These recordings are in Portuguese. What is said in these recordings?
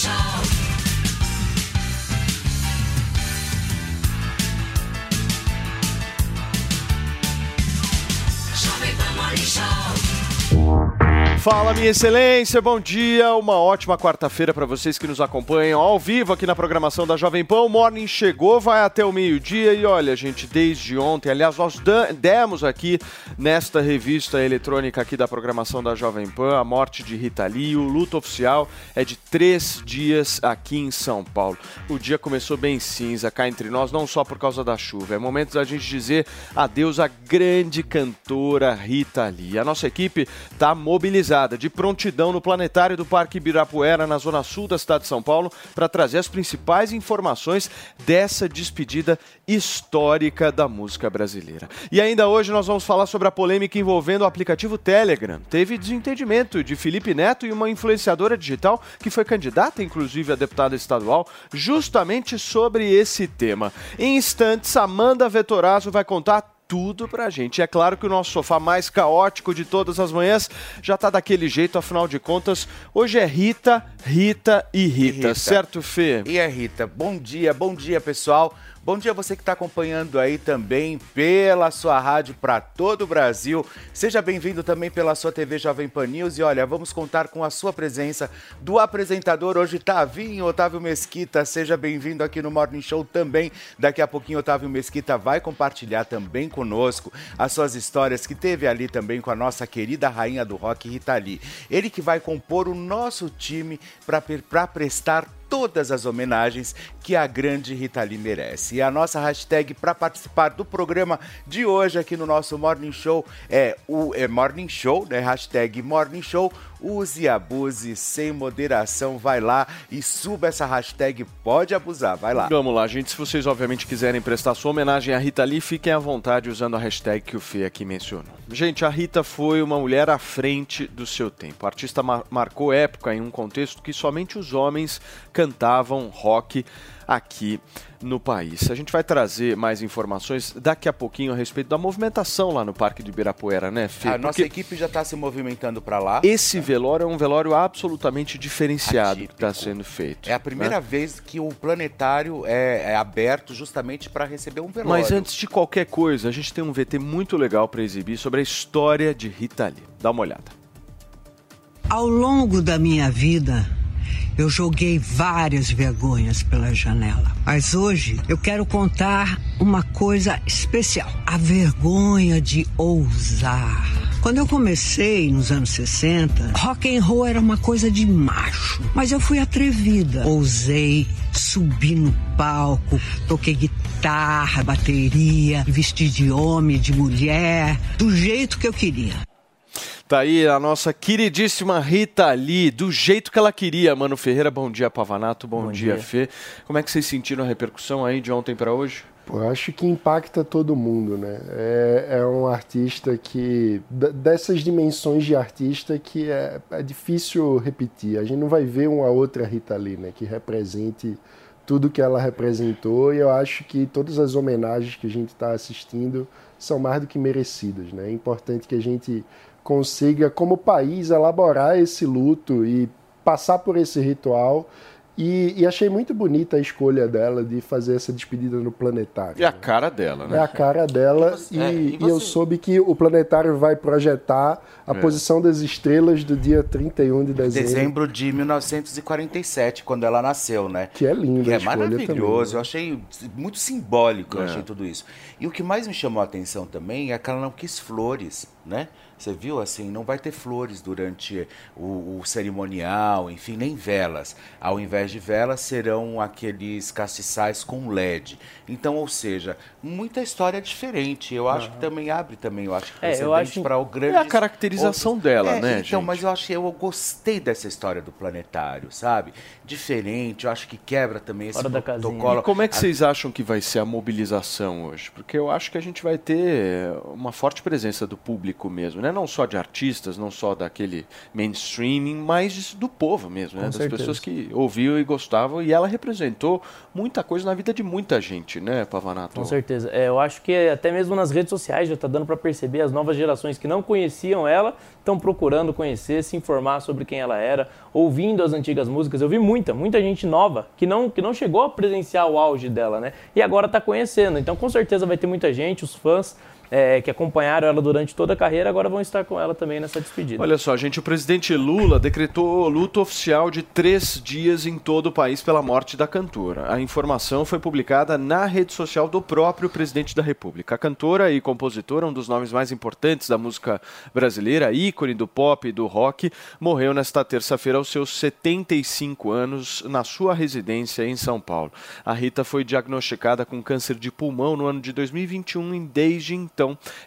Show. Fala, minha excelência, bom dia. Uma ótima quarta-feira para vocês que nos acompanham ao vivo aqui na programação da Jovem Pan. O Morning chegou, vai até o meio-dia e olha, gente, desde ontem, aliás, nós demos aqui nesta revista eletrônica aqui da programação da Jovem Pan a morte de Rita Lee. O luto oficial é de três dias aqui em São Paulo. O dia começou bem cinza cá entre nós, não só por causa da chuva. É momento da gente dizer adeus à grande cantora Rita Lee. A nossa equipe está mobilizada, de prontidão no planetário do Parque Ibirapuera, na zona sul da cidade de São Paulo, para trazer as principais informações dessa despedida histórica da música brasileira. E ainda hoje nós vamos falar sobre a polêmica envolvendo o aplicativo Telegram. Teve desentendimento de Felipe Neto e uma influenciadora digital que foi candidata, inclusive, a deputada estadual, justamente sobre esse tema. Em instantes, Amanda Vetorazzo vai contar tudo pra gente. E é claro que o nosso sofá mais caótico de todas as manhãs já tá daquele jeito, afinal de contas, hoje é Rita, Rita e Rita, Rita. certo, Fê? E é Rita, bom dia, bom dia pessoal. Bom dia você que está acompanhando aí também pela sua rádio para todo o Brasil. Seja bem-vindo também pela sua TV Jovem Pan News. E olha, vamos contar com a sua presença do apresentador hoje, Tavinho Otávio Mesquita. Seja bem-vindo aqui no Morning Show também. Daqui a pouquinho, Otávio Mesquita vai compartilhar também conosco as suas histórias que teve ali também com a nossa querida rainha do rock, Rita Lee. Ele que vai compor o nosso time para prestar todas as homenagens que a grande Rita Lee merece. E a nossa hashtag para participar do programa de hoje aqui no nosso Morning Show é o é Morning Show, né? Hashtag Morning Show. Use e abuse sem moderação. Vai lá e suba essa hashtag. Pode abusar, vai lá. Vamos lá, gente. Se vocês obviamente quiserem prestar sua homenagem à Rita Lee, fiquem à vontade usando a hashtag que o Fê aqui mencionou. Gente, a Rita foi uma mulher à frente do seu tempo. A artista mar- marcou época em um contexto que somente os homens cantavam rock aqui no país. A gente vai trazer mais informações daqui a pouquinho a respeito da movimentação lá no Parque de Ibirapuera, né, Fê? A nossa equipe já está se movimentando para lá. esse velório é um velório absolutamente diferenciado que está Atípico. sendo feito. É a primeira né? vez que o planetário é, é aberto justamente para receber um velório. Mas antes de qualquer coisa, a gente tem um VT muito legal para exibir sobre a história de Rita Lee. Dá uma olhada. Ao longo da minha vida, eu joguei várias vergonhas pela janela. Mas hoje eu quero contar uma coisa especial: a vergonha de ousar. Quando eu comecei nos anos 60, rock and roll era uma coisa de macho, mas eu fui atrevida. Ousei, subi no palco, toquei guitarra, bateria, vesti de homem, de mulher, do jeito que eu queria. Tá aí a nossa queridíssima Rita Lee, do jeito que ela queria. Mano Ferreira, bom dia, Pavanato, bom, dia, Fê. Como é que vocês sentiram a repercussão aí de ontem para hoje? Pô, eu acho que impacta todo mundo, né? É, é um artista que. dessas dimensões de artista que é, é difícil repetir. A gente não vai ver uma outra Rita Lee, né? Que represente tudo que ela representou. E eu acho que todas as homenagens que a gente está assistindo são mais do que merecidas, né? É importante que a gente consiga, como país, elaborar esse luto e passar por esse ritual E, e achei muito bonita a escolha dela de fazer essa despedida no planetário. É a cara dela, né? É a cara dela você- e, é, e e eu você- soube que o planetário vai projetar a posição das estrelas do dia 31 de dezembro. Dezembro de 1947, quando ela nasceu, né? Que é lindo Que a é maravilhoso. também, né? Eu achei muito simbólico, eu achei tudo isso. E o que mais me chamou a atenção também é que ela não quis flores, né? Você viu assim, não vai ter flores durante o, o cerimonial, enfim, nem velas. Ao invés de velas, serão aqueles castiçais com LED. Então, ou seja, muita história diferente. Eu acho que também abre também, eu acho que É, eu precedente acho- para o grande É a caracterização dela, é, né, Então, gente? mas eu achei, eu gostei dessa história do planetário, sabe? Diferente, eu acho que quebra também esse Fora protocolo. E como é que vocês acham que vai ser a mobilização hoje? Porque eu acho que a gente vai ter uma forte presença do público mesmo, né? Não só de artistas, não só daquele mainstreaming, mas do povo mesmo, né? Com Das certeza. pessoas que ouviam e gostavam. E ela representou muita coisa na vida de muita gente, né, Pavanato? Com certeza. É, eu acho que até mesmo nas redes sociais já está dando para perceber as novas gerações que não conheciam ela estão procurando conhecer, se informar sobre quem ela era, ouvindo as antigas músicas. Eu vi muita, muita gente nova que não, que não chegou a presenciar o auge dela, né? E agora está conhecendo. Então, com certeza vai ter muita gente, os fãs é, que acompanharam ela durante toda a carreira agora vão estar com ela também nessa despedida. Olha só, gente, o presidente Lula decretou luto oficial de três dias em todo o país pela morte da cantora. A informação foi publicada na rede social do próprio presidente da República. A cantora e compositora, um dos nomes mais importantes da música brasileira, ícone do pop e do rock, morreu nesta terça-feira aos seus 75 anos na sua residência em São Paulo. A Rita foi diagnosticada com câncer de pulmão no ano de 2021 e desde então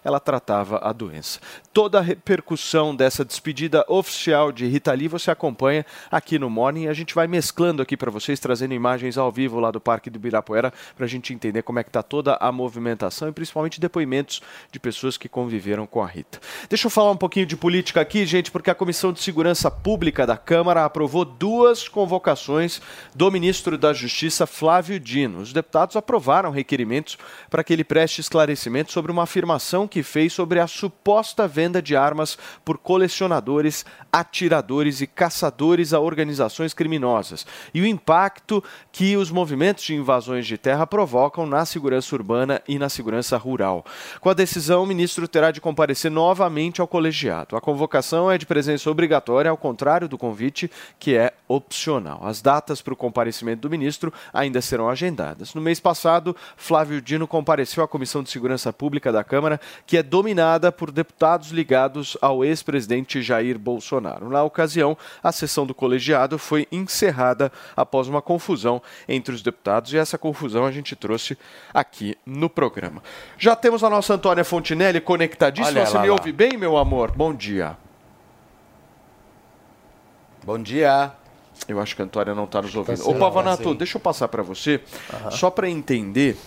ela tratava a doença. Toda a repercussão dessa despedida oficial de Rita Lee você acompanha aqui no Morning. A gente vai mesclando aqui para vocês, trazendo imagens ao vivo lá do Parque do Ibirapuera para a gente entender como é que está toda a movimentação e principalmente depoimentos de pessoas que conviveram com a Rita. Deixa eu falar um pouquinho de política aqui, gente, porque a Comissão de Segurança Pública da Câmara aprovou duas convocações do ministro da Justiça, Flávio Dino. Os deputados aprovaram requerimentos para que ele preste esclarecimento sobre uma afirmação que fez sobre a suposta venda de armas por colecionadores, atiradores e caçadores a organizações criminosas e o impacto que os movimentos de invasões de terra provocam na segurança urbana e na segurança rural. Com a decisão, o ministro terá de comparecer novamente ao colegiado. A convocação é de presença obrigatória, ao contrário do convite, que é opcional. As datas para o comparecimento do ministro ainda serão agendadas. No mês passado, Flávio Dino compareceu à Comissão de Segurança Pública da Câmara, que é dominada por deputados ligados ao ex-presidente Jair Bolsonaro. Na ocasião, a sessão do colegiado foi encerrada após uma confusão entre os deputados e essa confusão a gente trouxe aqui no programa. Já temos a nossa Antônia Fontinelli conectadíssima. Olha Você me lá. ouve bem, meu amor? Bom dia. Bom dia. Eu acho que a Antônia não está nos ouvindo. certo. Ô, Pavanato, deixa eu passar para você, só para entender.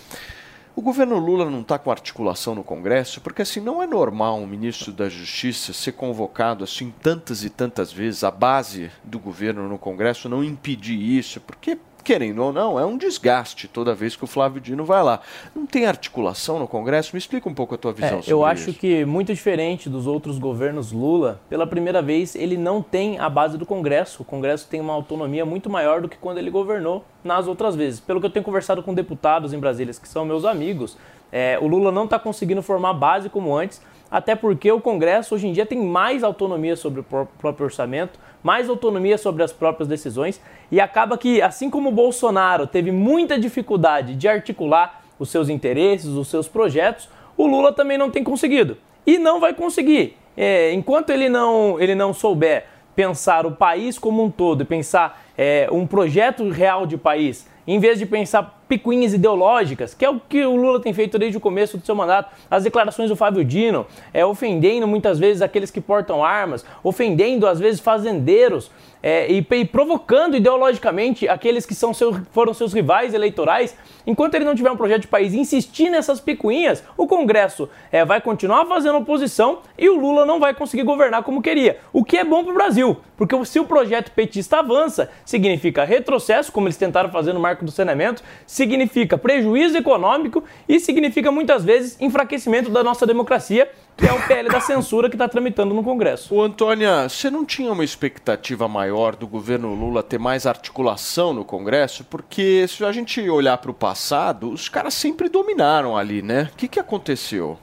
O governo Lula não está com articulação no Congresso, porque assim não é normal um ministro da Justiça ser convocado assim tantas e tantas vezes, a base do governo no Congresso não impedir isso, porque querendo ou não, é um desgaste toda vez que o Flávio Dino vai lá. Não tem articulação no Congresso? Me explica um pouco a tua visão É, sobre eu acho isso. que, muito diferente dos outros governos Lula, pela primeira vez ele não tem a base do Congresso. O Congresso tem uma autonomia muito maior do que quando ele governou nas outras vezes. Pelo que eu tenho conversado com deputados em Brasília, que são meus amigos, é, o Lula não está conseguindo formar base como antes, até porque o Congresso hoje em dia tem mais autonomia sobre o pró- próprio orçamento, mais autonomia sobre as próprias decisões, e acaba que, assim como o Bolsonaro teve muita dificuldade de articular os seus interesses, os seus projetos, o Lula também não tem conseguido. E não vai conseguir. É, enquanto ele não, ele não souber pensar o país como um todo pensar é, um projeto real de país, em vez de pensar picuinhas ideológicas, que é o que o Lula tem feito desde o começo do seu mandato, as declarações do Fábio Dino, é, ofendendo muitas vezes aqueles que portam armas, ofendendo às vezes fazendeiros é, e, e provocando ideologicamente aqueles que são seu, foram seus rivais eleitorais. Enquanto ele não tiver um projeto de país e insistir nessas picuinhas, o Congresso é, vai continuar fazendo oposição e o Lula não vai conseguir governar como queria. O que é bom para o Brasil, porque se o projeto petista avança, significa retrocesso, como eles tentaram fazer no marco do saneamento, significa prejuízo econômico e significa muitas vezes enfraquecimento da nossa democracia, que é o PL da censura que está tramitando no Congresso. Ô, Antônia, você não tinha uma expectativa maior do governo Lula ter mais articulação no Congresso? Porque se a gente olhar para o passado, os caras sempre dominaram ali, né? O que, que aconteceu?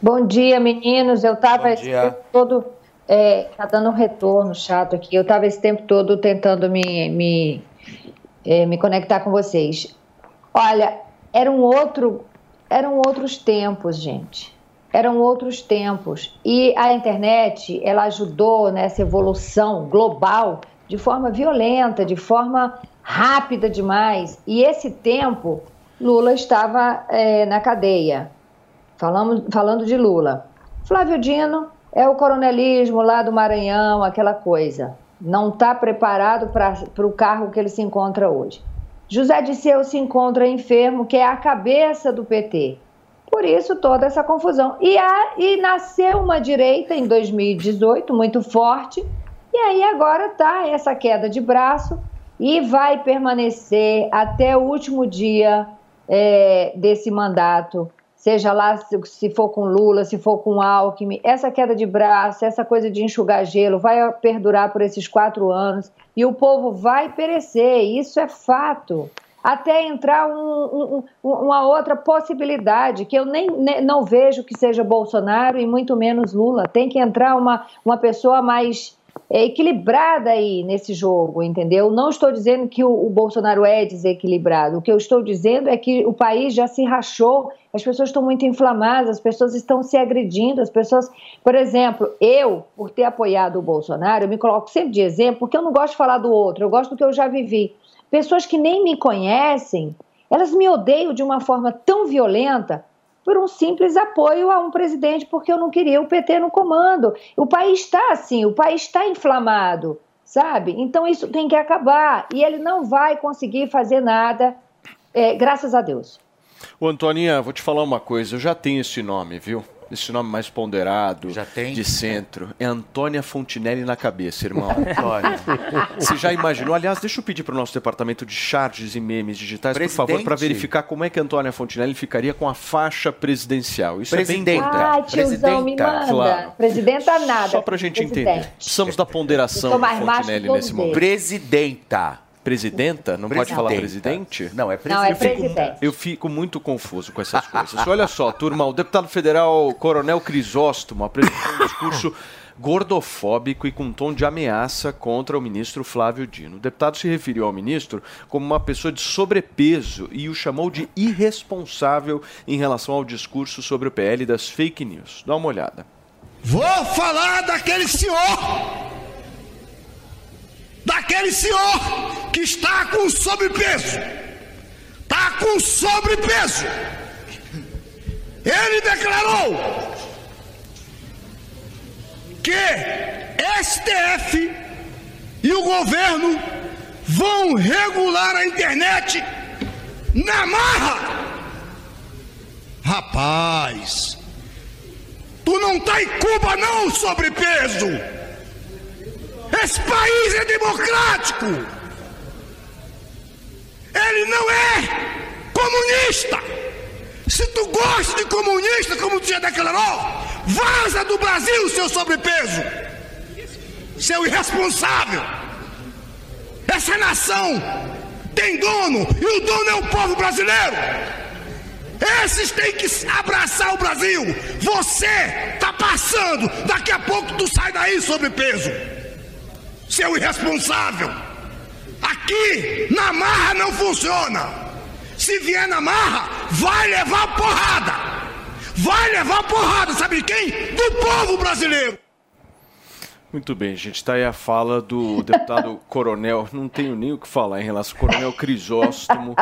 Bom dia, meninos. Eu estava esse tempo todo. É, tá dando um retorno chato aqui. Eu estava esse tempo todo tentando me, me, é, me conectar com vocês. Olha, era um outro, eram outros tempos, gente. Eram outros tempos. E a internet, ela ajudou nessa evolução global de forma violenta, de forma rápida demais. E esse tempo, Lula estava é, na cadeia. Falamos, falando de Lula. Flávio Dino é o coronelismo lá do Maranhão, aquela coisa. Não está preparado para o cargo que ele se encontra hoje. José Disseu se encontra enfermo, que é a cabeça do PT. Por isso toda essa confusão. E, a, e nasceu uma direita em 2018 muito forte, e aí agora está essa queda de braço e vai permanecer até o último dia é, desse mandato seja lá se, se, for com Lula, se for com Alckmin, essa queda de braço, essa coisa de enxugar gelo vai perdurar por esses quatro anos e o povo vai perecer, isso é fato. Até entrar um, um, uma outra possibilidade, que eu nem, nem, não vejo que seja Bolsonaro e muito menos Lula. Tem que entrar uma, uma pessoa mais é, equilibrada aí nesse jogo, entendeu? Não estou dizendo que o, o, Bolsonaro é desequilibrado. O que eu estou dizendo é que o país já se rachou, as pessoas estão muito inflamadas, as pessoas estão se agredindo, as pessoas. Por exemplo, eu, por ter apoiado o Bolsonaro, eu me coloco sempre de exemplo, porque eu não gosto de falar do outro, eu gosto do que eu já vivi. Pessoas que nem me conhecem, elas me odeiam de uma forma tão violenta por um simples apoio a um presidente, porque eu não queria o PT no comando. O país está assim, o país está inflamado, sabe? Então isso tem que acabar. E ele não vai conseguir fazer nada, é, graças a Deus. Ô, Antoninha, vou te falar uma coisa, eu já tenho esse nome, viu? Esse nome mais ponderado, Já tem? de centro. É Antônia Fontinelli na cabeça, irmão. Antônia. Você já imaginou? Aliás, deixa eu pedir para o nosso departamento de charges e memes digitais, por favor, para Presidente. verificar como é que a Antônia Fontinelli ficaria com a faixa presidencial. Isso Presidenta. é bem importante. Ai, tiozão, me Presidenta, manda. claro. Presidenta nada. Só para a gente presidente. entender. Precisamos da ponderação da Fontinelli nesse momento. Presidenta. Presidenta? Não pode falar Presidenta. presidente? Não, é Não, é presidenta. presidente. Eu fico muito confuso com essas coisas. Olha só, turma, o deputado federal Coronel Crisóstomo apresentou um discurso gordofóbico e com tom de ameaça contra o ministro Flávio Dino. O deputado se referiu ao ministro como uma pessoa de sobrepeso e o chamou de irresponsável em relação ao discurso sobre o PL das fake news. Dá uma olhada. Vou falar daquele senhor. Daquele senhor que está com sobrepeso. Está com sobrepeso. Ele declarou que STF e o governo vão regular a internet na marra. Rapaz, Tu não tá em Cuba não, sobrepeso! Esse país é democrático! Ele não é comunista! Se tu gosta de comunista, como tu já declarou, vaza do Brasil, seu sobrepeso! Seu irresponsável! Essa nação tem dono e o dono é o povo brasileiro! Esses têm que abraçar o Brasil. Você tá passando. Daqui a pouco tu sai daí sobrepeso. Seu irresponsável. Aqui na marra não funciona. Se vier na marra, vai levar porrada. Vai levar porrada, sabe de quem? Do povo brasileiro. Muito bem, gente. Está aí a fala do deputado Coronel. Não tenho nem o que falar em relação ao Coronel Crisóstomo,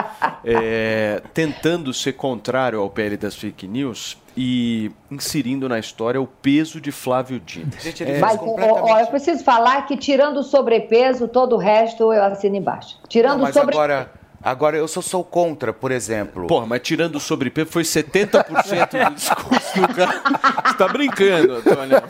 é, tentando ser contrário ao PL das fake news e inserindo na história o peso de Flávio Dino. Gente, ele É, Mas, completamente... ó, eu preciso falar que tirando o sobrepeso, todo o resto eu assino embaixo. Tirando Não, o mas sobre... agora, agora eu sou, sou contra, por exemplo. Porra, mas tirando o sobrepeso foi 70% do discurso do cara. Você tá brincando, Antônio.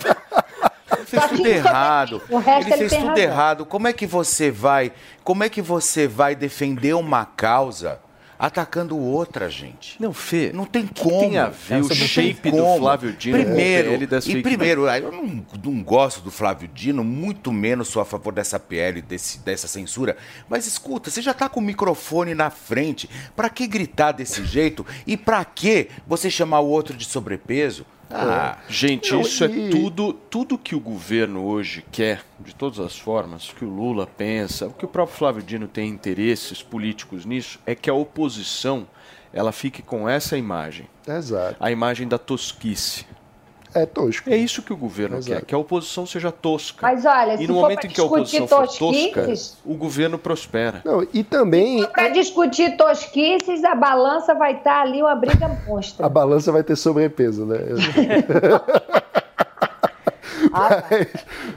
Ele fez tudo tinha errado. O resto ele ele fez tudo razão. errado. Como é que você vai? Como é que você vai defender uma causa atacando outra, gente. Não, Fê, Não tem como. tem a ver É o shape do. Flávio Dino Primeiro, PL das e primeiro, eu não, não gosto do Flávio Dino, muito menos sou a favor dessa PL, desse, dessa censura. Mas escuta, você já tá com o microfone na frente. Pra que gritar desse jeito? E pra que você chamar o outro de sobrepeso? Ah, Gente, Não, isso e- é tudo, tudo que o governo hoje quer, de todas as formas, que o Lula pensa, o que o próprio Flávio Dino tem interesses políticos nisso, é que a oposição ela fique com essa imagem, Exato. a imagem da tosquice. É tosco. É isso que o governo Exato. quer, que a oposição seja tosca. Mas olha, e se no for momento em que a oposição for tosca, o governo prospera. Não, e também Para discutir tosquices, a balança vai estar ali uma briga monstra. a balança vai ter sobrepeso, né? Ah,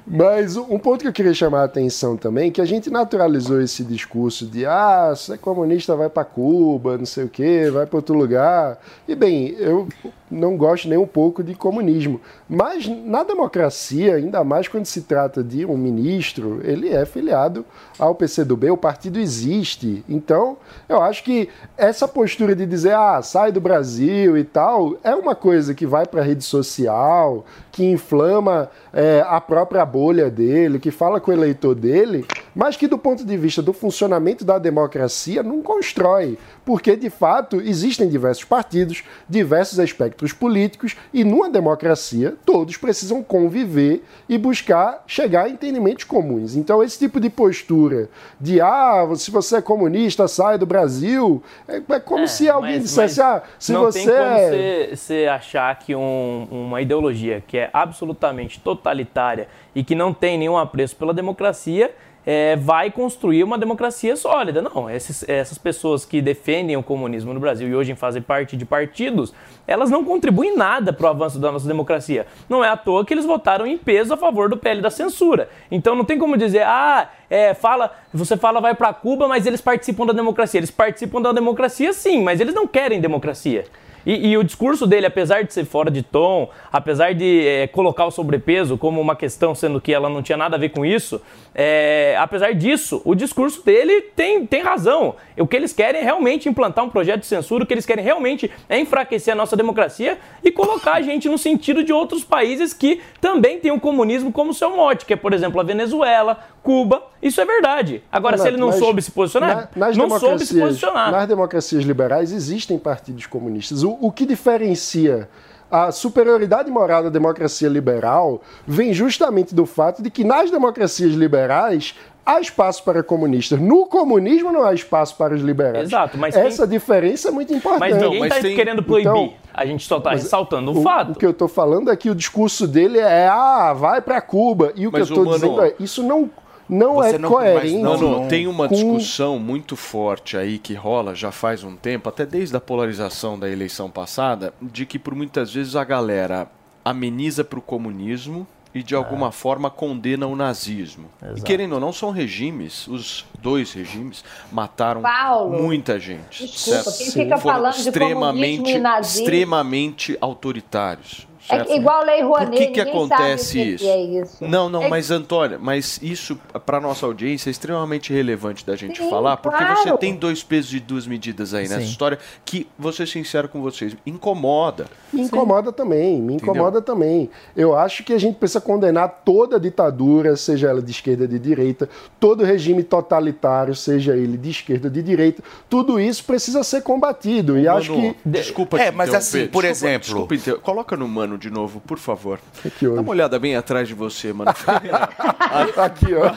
Mas um ponto que eu queria chamar a atenção também, que a gente naturalizou esse discurso de ah, se é comunista vai para Cuba, não sei o quê, vai para outro lugar. E bem, eu não gosto nem um pouco de comunismo, mas na democracia, ainda mais quando se trata de um ministro, ele é filiado ao PCdoB, o partido existe. Então, eu acho que essa postura de dizer ah, sai do Brasil e tal, é uma coisa que vai para a rede social, que inflama é, a própria bolha dele, que fala com o eleitor dele, mas que do ponto de vista do funcionamento da democracia não constrói, porque de fato existem diversos partidos, diversos espectros políticos e numa democracia todos precisam conviver e buscar chegar a entendimentos comuns. Então esse tipo de postura de ah, se você é comunista, sai do Brasil, é, é como É, se alguém mas- dissesse mas ah, se não você tem como é você, você achar que um- uma ideologia que é absolutamente totalitária e que não tem nenhum apreço pela democracia é, vai construir uma democracia sólida. Não, esses- essas pessoas que defendem o comunismo no Brasil e hoje fazem parte de partidos, elas não contribuem nada para o avanço da nossa democracia. Não é à toa que eles votaram em peso a favor do PL da censura. Então não tem como dizer, ah, é, fala, você fala vai para Cuba, mas eles participam da democracia. Eles participam da democracia sim, mas eles não querem democracia. E, e o discurso dele, apesar de ser fora de tom, apesar de é, colocar o sobrepeso como uma questão, sendo que ela não tinha nada a ver com isso, é, apesar disso, o discurso dele tem, tem razão. O que eles querem é realmente implantar um projeto de censura, o que eles querem realmente é enfraquecer a nossa democracia e colocar a gente no sentido de outros países que também têm o comunismo como seu mote, que é, por exemplo, a Venezuela, Cuba. Isso é verdade. Agora, se ele não Mas soube se posicionar, na- nas não soube se democracias- posicionar. Nas democracias liberais existem partidos comunistas. O, o que diferencia a superioridade moral da democracia liberal vem justamente do fato de que nas democracias liberais há espaço para comunistas. No comunismo não há espaço para os liberais. Exato, mas essa diferença é muito importante. Mas ninguém está tem- querendo proibir. Então, a gente só está ressaltando um o, fato. o que eu estou falando é que o discurso dele é ah, vai para Cuba. E o Mas, que eu estou dizendo é isso não, não Você é não- coerente. não, Não, tem uma com- discussão muito forte aí que rola já faz um tempo, até desde a polarização da eleição passada, de que por muitas vezes a galera ameniza para o comunismo e de alguma forma condena o nazismo. E Exato. querendo ou não, são regimes, os dois regimes mataram Paulo, muita gente. desculpa, certo? quem fica Foram falando de extremamente, comunismo e nazismo- extremamente autoritários. É certo? igual a Lei Rouanet, Por que, que acontece que isso? que é isso. Não, não, É- mas Antônia, mas isso para nossa audiência é extremamente relevante da gente Sim, falar, porque claro. você tem dois pesos e duas medidas aí nessa Sim. história que, vou ser sincero com vocês, incomoda. Me incomoda também, me incomoda também. Eu acho que a gente precisa condenar toda ditadura, seja ela de esquerda ou de direita, todo regime totalitário, seja ele de esquerda ou de direita, tudo isso precisa ser combatido. E acho Mano, que. desculpa É, te mas assim, por desculpa- exemplo- desculpa coloca no mano de novo, por favor. que houve? Dá uma olhada bem atrás de você, mano. Aqui, ó.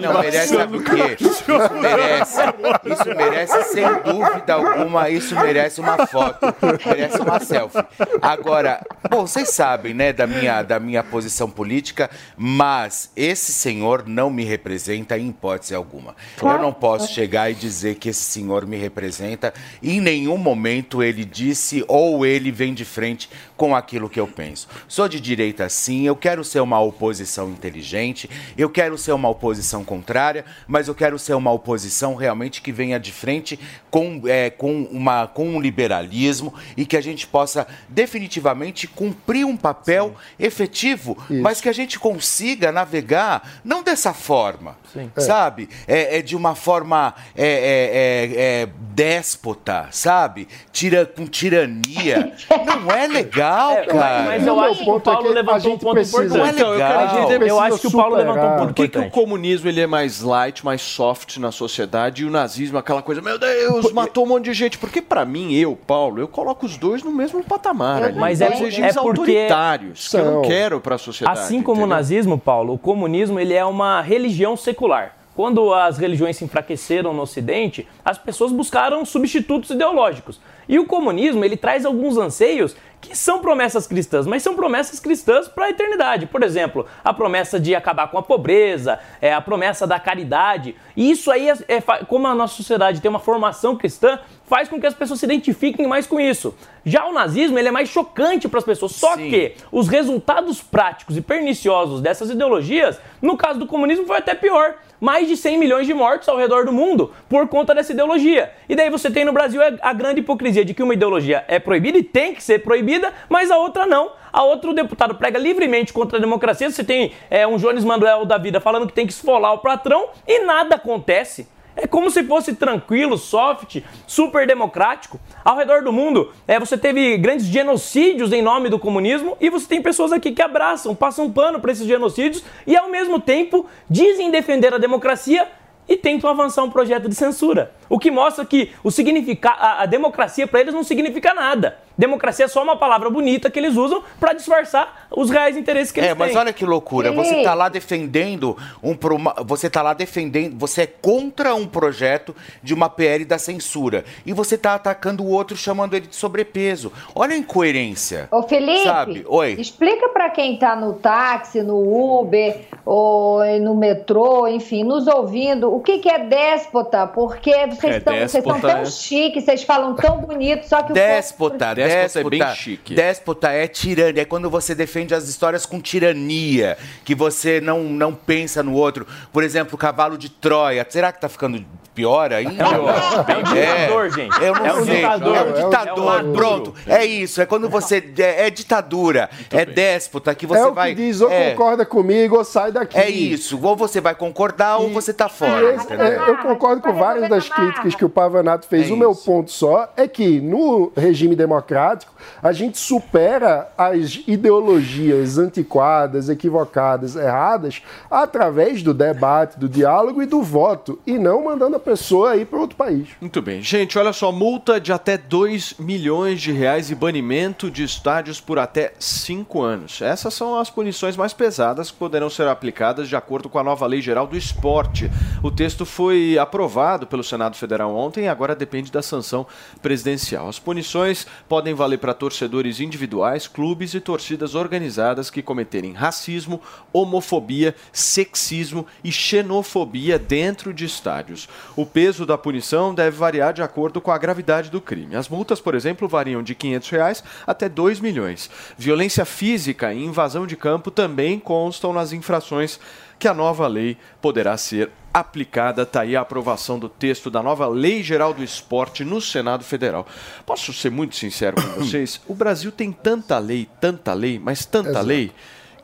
Não, merece, sabe o quê? Isso merece, isso merece, sem dúvida alguma, isso merece uma foto, merece uma selfie. Agora, bom, vocês sabem, né, da minha, da minha posição política, mas esse senhor não me representa em hipótese alguma. Eu não posso chegar e dizer que esse senhor me representa. Em nenhum momento ele disse ou ele vem de frente com aquilo que eu penso. Sou de direita sim, eu quero ser uma oposição inteligente, eu quero ser uma oposição contrária, mas eu quero ser uma oposição realmente que venha de frente com, é, com, uma, com um liberalismo e que a gente possa definitivamente cumprir um papel efetivo, mas que a gente consiga navegar não dessa forma, Sim. sabe? É, é de uma forma é, é, é, é déspota, sabe? Tira, com tirania. Não é legal, É, cara. mas eu O acho que o é Paulo que a levantou um ponto precisa- importante. Então, eu A acho que o Paulo levantou um ponto Por que, que o importante. comunismo ele é mais light, mais soft na sociedade e o nazismo aquela coisa, meu Deus, matou um monte de gente? Porque pra mim, eu, Paulo, eu coloco os dois no mesmo patamar. ali. Mas é- Dois regimes é porque- autoritários que eu não quero pra sociedade. Assim como o entendeu? nazismo, Paulo, o comunismo ele é uma religião secular. Quando as religiões se enfraqueceram no Ocidente, as pessoas buscaram substitutos ideológicos. E o comunismo ele traz alguns anseios que são promessas cristãs, mas são promessas cristãs para a eternidade. Por exemplo, a promessa de acabar com a pobreza, é, a promessa da caridade. E isso aí, é, é como a nossa sociedade tem uma formação cristã, faz com que as pessoas se identifiquem mais com isso. Já o nazismo ele é mais chocante para as pessoas. Só Sim. que os resultados práticos e perniciosos dessas ideologias, no caso do comunismo, foi até pior. Mais de 100 milhões de mortos ao redor do mundo por conta dessa ideologia. E daí você tem no Brasil a grande hipocrisia de que uma ideologia é proibida e tem que ser proibida, mas a outra não. A outra o deputado prega livremente contra a democracia. Você tem é, um Jones Manuel da vida falando que tem que esfolar o patrão e nada acontece. É como se fosse tranquilo, soft, super democrático. Ao redor do mundo, é, você teve grandes genocídios em nome do comunismo e você tem pessoas aqui que abraçam, passam pano para esses genocídios e ao mesmo tempo dizem defender a democracia e tentam avançar um projeto de censura. O que mostra que o significa, a, a democracia para eles não significa nada. Democracia é só uma palavra bonita que eles usam para disfarçar os reais interesses que eles É, mas têm. olha que loucura. Você tá lá defendendo um pro- você tá lá defendendo, você é contra um projeto de uma PL da censura e você tá atacando o outro chamando ele de sobrepeso. Olha a incoerência. Ô Felipe, Sabe? Oi. explica pra quem tá no táxi, no Uber ou no metrô, enfim, nos ouvindo, o que, que é déspota? Porque vocês É, estão vocês déspota tão é- chiques, vocês falam tão bonito, só que o Déspota, Déspota déspota, é bem chique. Déspota é tirania, é quando você defende as histórias com tirania, que você não, não pensa no outro. Por exemplo, o cavalo de Troia. Será que tá ficando pior ainda? É um ditador, gente. Eu não É um sei. ditador. É um É um ditador. maduro. Pronto. É isso. É quando você. É, é ditadura. é déspota que você é o vai. que diz, ou é, concorda comigo ou sai daqui. é isso. Ou você vai concordar ou você tá E fora. esse- entendeu? é, eu concordo com várias das críticas que o Pavanato fez. É o meu isso. ponto só é que no regime democrático a gente supera as ideologias antiquadas, equivocadas, erradas através do debate, do diálogo e do voto e não mandando a pessoa ir para outro país. Muito bem. Gente, olha só, multa de até 2 milhões de reais e banimento de estádios por até 5 anos. Essas são as punições mais pesadas que poderão ser aplicadas de acordo com a nova Lei Geral do Esporte. O texto foi aprovado pelo Senado Federal ontem e agora depende da sanção presidencial. As punições podem valer para torcedores individuais, clubes e torcidas organizadas que cometerem racismo, homofobia, sexismo e xenofobia dentro de estádios. O peso da punição deve variar de acordo com a gravidade do crime. As multas, por exemplo, variam de 500 reais até 2 milhões. Violência física e invasão de campo também constam nas infrações que a nova lei poderá ser aplicada. Está aí a aprovação do texto da nova Lei Geral do Esporte no Senado Federal. Posso ser muito sincero com vocês? O Brasil tem tanta lei, tanta lei, mas tanta Exato. lei,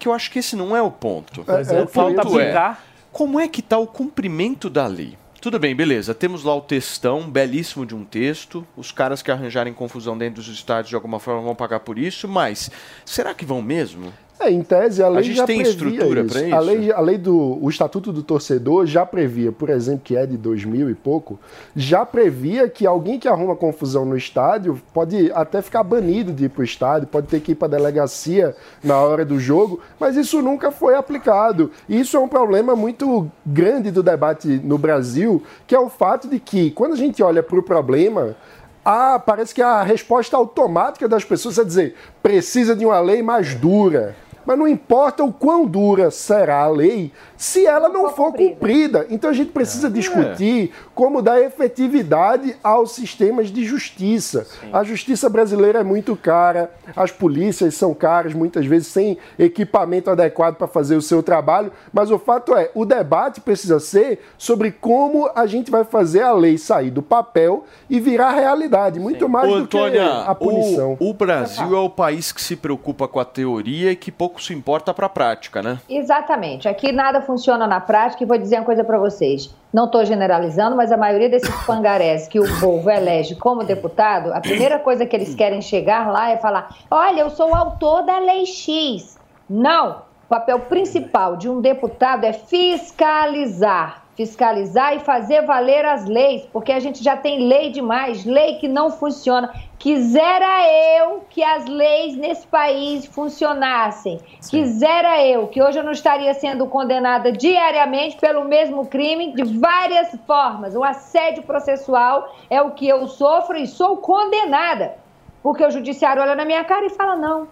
que eu acho que esse não é o ponto. É, é, é, falta ponto é, aplicar. como é que está o cumprimento da lei? Tudo bem, beleza. Temos lá o textão, belíssimo de um texto. Os caras que arranjarem confusão dentro dos estádios de alguma forma vão pagar por isso, mas será que vão mesmo? É, em tese, a lei gente já tem previa estrutura isso. A lei, a lei do o Estatuto do Torcedor já previa, por exemplo, que é de 2000 e pouco, já previa que alguém que arruma confusão no estádio pode até ficar banido de ir para o estádio, pode ter que ir para a delegacia na hora do jogo, mas isso nunca foi aplicado. E isso é um problema muito grande do debate no Brasil, que é o fato de que, quando a gente olha para o problema, ah, parece que a resposta automática das pessoas é dizer precisa de uma lei mais dura. Mas não importa o quão dura será a lei se ela não for cumprida. Então a gente precisa discutir como dar efetividade aos sistemas de justiça. A justiça brasileira é muito cara, as polícias são caras, muitas vezes sem equipamento adequado para fazer o seu trabalho, mas o fato é, o debate precisa ser sobre como a gente vai fazer a lei sair do papel e virar realidade, muito mais Ô, do que Antônia, a punição. o, o Brasil é o país que se preocupa com a teoria e que pouco se importa para a prática, né? Exatamente. Aqui nada funciona na prática e vou dizer uma coisa para vocês. Não estou generalizando, mas a maioria desses pangarés que o povo elege como deputado, a primeira coisa que eles querem chegar lá é falar: olha, eu sou o autor da lei X. Não. O papel principal de um deputado é fiscalizar. Fiscalizar e fazer valer as leis, porque a gente já tem lei demais, lei que não funciona. Quisera eu que as leis nesse país funcionassem. Quisera eu que hoje eu não estaria sendo condenada diariamente pelo mesmo crime de várias formas. O assédio processual é o que eu sofro e sou condenada. Porque o judiciário olha na minha cara e fala: não,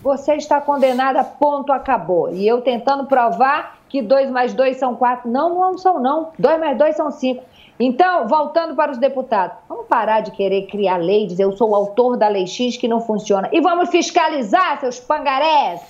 você está condenada, ponto, acabou. E eu tentando provar que dois mais dois são quatro. Não, não são, não. Dois mais dois são cinco. Então, voltando para os deputados, vamos parar de querer criar lei, dizer eu sou o autor da lei X que não funciona. E vamos fiscalizar, seus pangarés.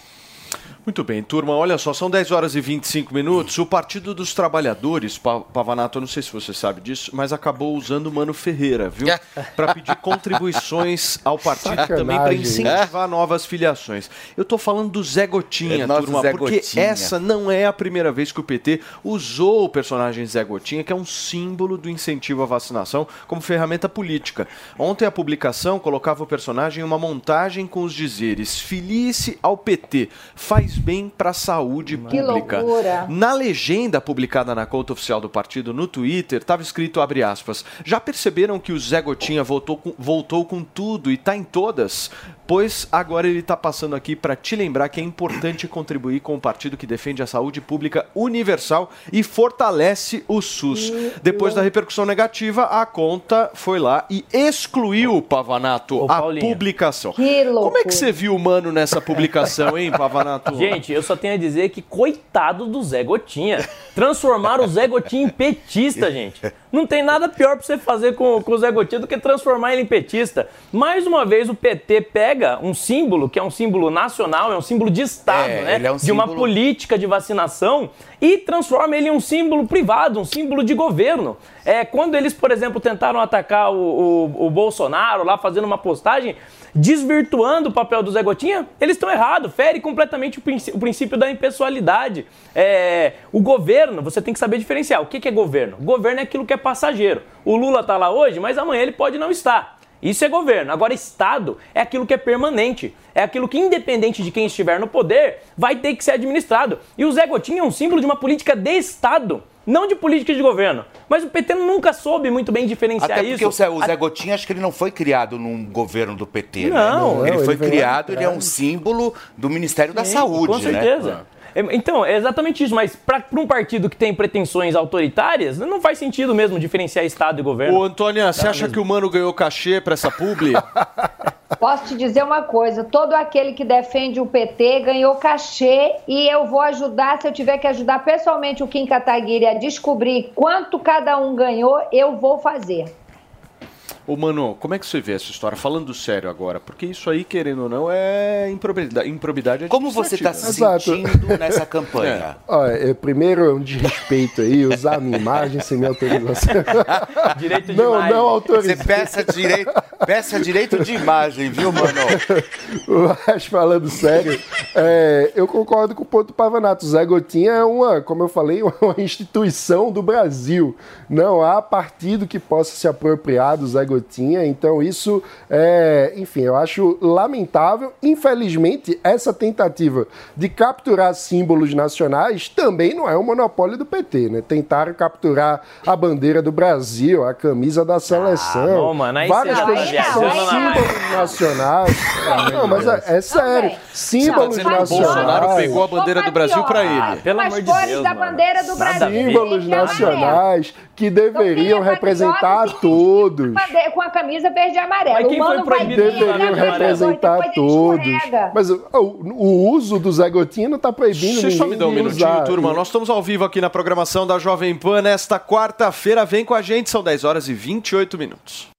Muito bem, turma, olha só, são 10 horas e 25 minutos. O Partido dos Trabalhadores, Pa- Pavanato, eu não sei se você sabe disso, mas acabou usando o Mano Ferreira, viu? Para pedir contribuições ao partido e também para Sacanagem. incentivar novas filiações. Eu tô falando do Zé Gotinha, É, turma, Zé porque Gotinha. essa não é a primeira vez que o PT usou o personagem Zé Gotinha, que é um símbolo do incentivo à vacinação, como ferramenta política. Ontem a publicação colocava o personagem em uma montagem com os dizeres: filie-se ao PT, faz bem para a saúde Que pública. loucura. Na legenda publicada na conta oficial do partido no Twitter, estava escrito, abre aspas, já perceberam que o Zé Gotinha voltou com, voltou com tudo e tá em todas? Pois agora ele está passando aqui para te lembrar que é importante contribuir com o partido que defende a saúde pública universal e fortalece o SUS. Depois da repercussão negativa, a conta foi lá e excluiu, Pavanato, a Paulinho. publicação. Como é que você viu o Mano nessa publicação, hein, Pavanato? Gente, eu só tenho a dizer que coitado do Zé Gotinha. Transformar o Zé Gotinha em petista, gente. Não tem nada pior pra você fazer com, com o Zé Gotinha do que transformar ele em petista. Mais uma vez, o PT pega um símbolo, que é um símbolo nacional, é um símbolo de Estado, É, né? é um de uma símbolo- política de vacinação e transforma ele em um símbolo privado, um símbolo de governo. É, quando eles, por exemplo, tentaram atacar o, o- o Bolsonaro lá fazendo uma postagem desvirtuando o papel do Zé Gotinha, eles estão errados, fere completamente o princípio da impessoalidade. É, o governo, você tem que saber diferenciar. O que, que é governo? Governo é aquilo que é passageiro. O Lula está lá hoje, mas amanhã ele pode não estar. Isso é governo. Agora, Estado é aquilo que é permanente. É aquilo que, independente de quem estiver no poder, vai ter que ser administrado. E o Zé Gotinha é um símbolo de uma política de Estado, não de política de governo. Mas o PT nunca soube muito bem diferenciar Até porque isso. o Zé, o Zé Gotinha, acho que ele não foi criado num governo do PT, Não, né? Ele não, foi ele criado, ele é um símbolo do Ministério da Sim, Saúde, Com certeza. né? É, Então, é exatamente isso, mas para um partido que tem pretensões autoritárias, não faz sentido mesmo diferenciar Estado e governo. Ô, Antônia, você acha que o Mano ganhou cachê pra essa publi? Posso te dizer uma coisa: todo aquele que defende o PT ganhou cachê e eu vou ajudar, se eu tiver que ajudar pessoalmente o Kim Kataguiri a descobrir quanto cada um ganhou, eu vou fazer. Ô, Mano, como é que você vê essa história? Falando sério agora, porque isso aí, querendo ou não, é improbidade, improbidade Como você está se Exato. sentindo nessa campanha? Olha, é, primeiro é um desrespeito aí, usar a minha imagem sem minha autorização. Direito de Não, imagem. não Você autorizo. peça direito, peça direito de imagem, viu, mano? Mas falando sério, é, eu concordo com o ponto do Pavanato. Zé Gotinha é uma, como eu falei, uma instituição do Brasil. Não há partido que possa se apropriar do Zé Gotinha. Então isso, é, enfim, eu acho lamentável. Infelizmente, essa tentativa de capturar símbolos nacionais também não é um monopólio do PT, né? Tentaram capturar a bandeira do Brasil, a camisa da seleção, não, mano, aí várias coisas que são símbolos nacionais. Não, mas é, é sério. Símbolos Tá dizendo que o Bolsonaro nacionais. pegou a bandeira do Brasil pra ele. pelo As amor de cores Deus, da bandeira do Brasil. Símbolos amarelo. nacionais que deveriam representar todos. É com a camisa verde e amarela. Mas quem o foi mano vai proibido Deveriam depois representar ele todos. Mas o, o- uso do Zé Gotinha não está proibindo Deixa eu só me ninguém dar um minutinho, usar. turma. Nós estamos ao vivo aqui na programação da Jovem Pan nesta quarta-feira. Vem com a gente, são 10 horas e 28 minutos.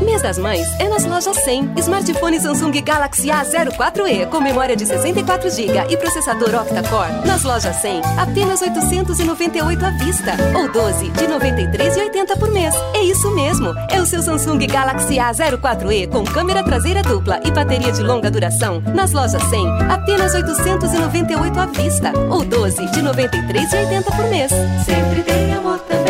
Mês das Mães é nas lojas 100. Smartphone Samsung Galaxy A04e com memória de 64GB e processador octa-core. Nas lojas 100, apenas 898 à vista ou 12 de 93,80 por mês. É isso mesmo. É o seu Samsung Galaxy A04e com câmera traseira dupla e bateria de longa duração. Nas lojas 100, apenas 898 à vista ou 12 de 93,80 por mês. Sempre tem amor também.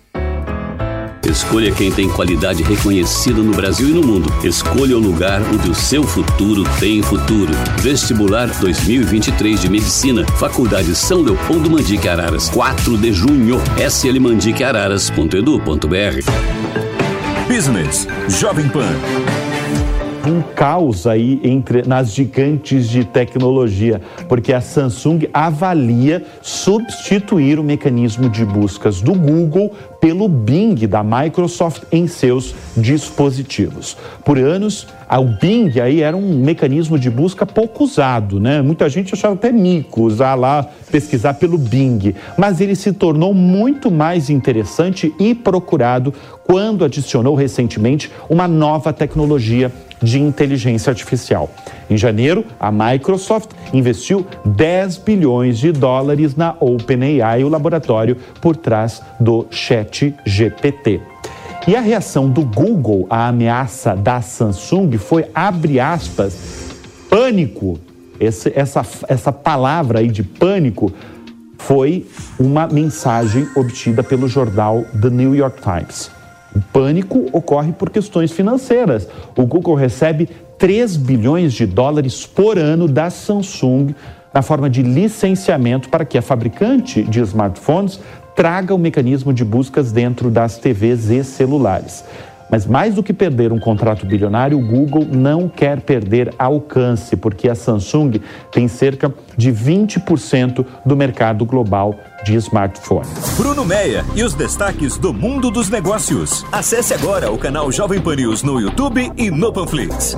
Escolha quem tem qualidade reconhecida no Brasil e no mundo. Escolha o lugar onde o seu futuro tem futuro. Vestibular 2023 de Medicina, Faculdade São Leopoldo Mandique Araras, 4 de junho. slmandiqueararas.edu.br. Business Jovem Pan. Caos aí entre nas gigantes de tecnologia, porque a Samsung avalia substituir o mecanismo de buscas do Google pelo Bing da Microsoft em seus dispositivos. Por anos, o Bing aí era um mecanismo de busca pouco usado, né? Muita gente achava até mico usar lá, pesquisar pelo Bing, mas ele se tornou muito mais interessante e procurado quando adicionou recentemente uma nova tecnologia de inteligência artificial. Em janeiro, a Microsoft investiu 10 bilhões de dólares na OpenAI, o laboratório por trás do Chat GPT. E a reação do Google à ameaça da Samsung foi, abre aspas, pânico. Esse, essa, essa palavra aí de pânico foi uma mensagem obtida pelo jornal The New York Times. O pânico ocorre por questões financeiras. O Google recebe 3 bilhões de dólares por ano da Samsung na forma de licenciamento para que a fabricante de smartphones traga o mecanismo de buscas dentro das TVs e celulares. Mas mais do que perder um contrato bilionário, o Google não quer perder alcance, porque a Samsung tem cerca de 20% do mercado global de smartphones. Bruno Meia e os destaques do mundo dos negócios. Acesse agora o canal Jovem Pan News no YouTube e no Panflix.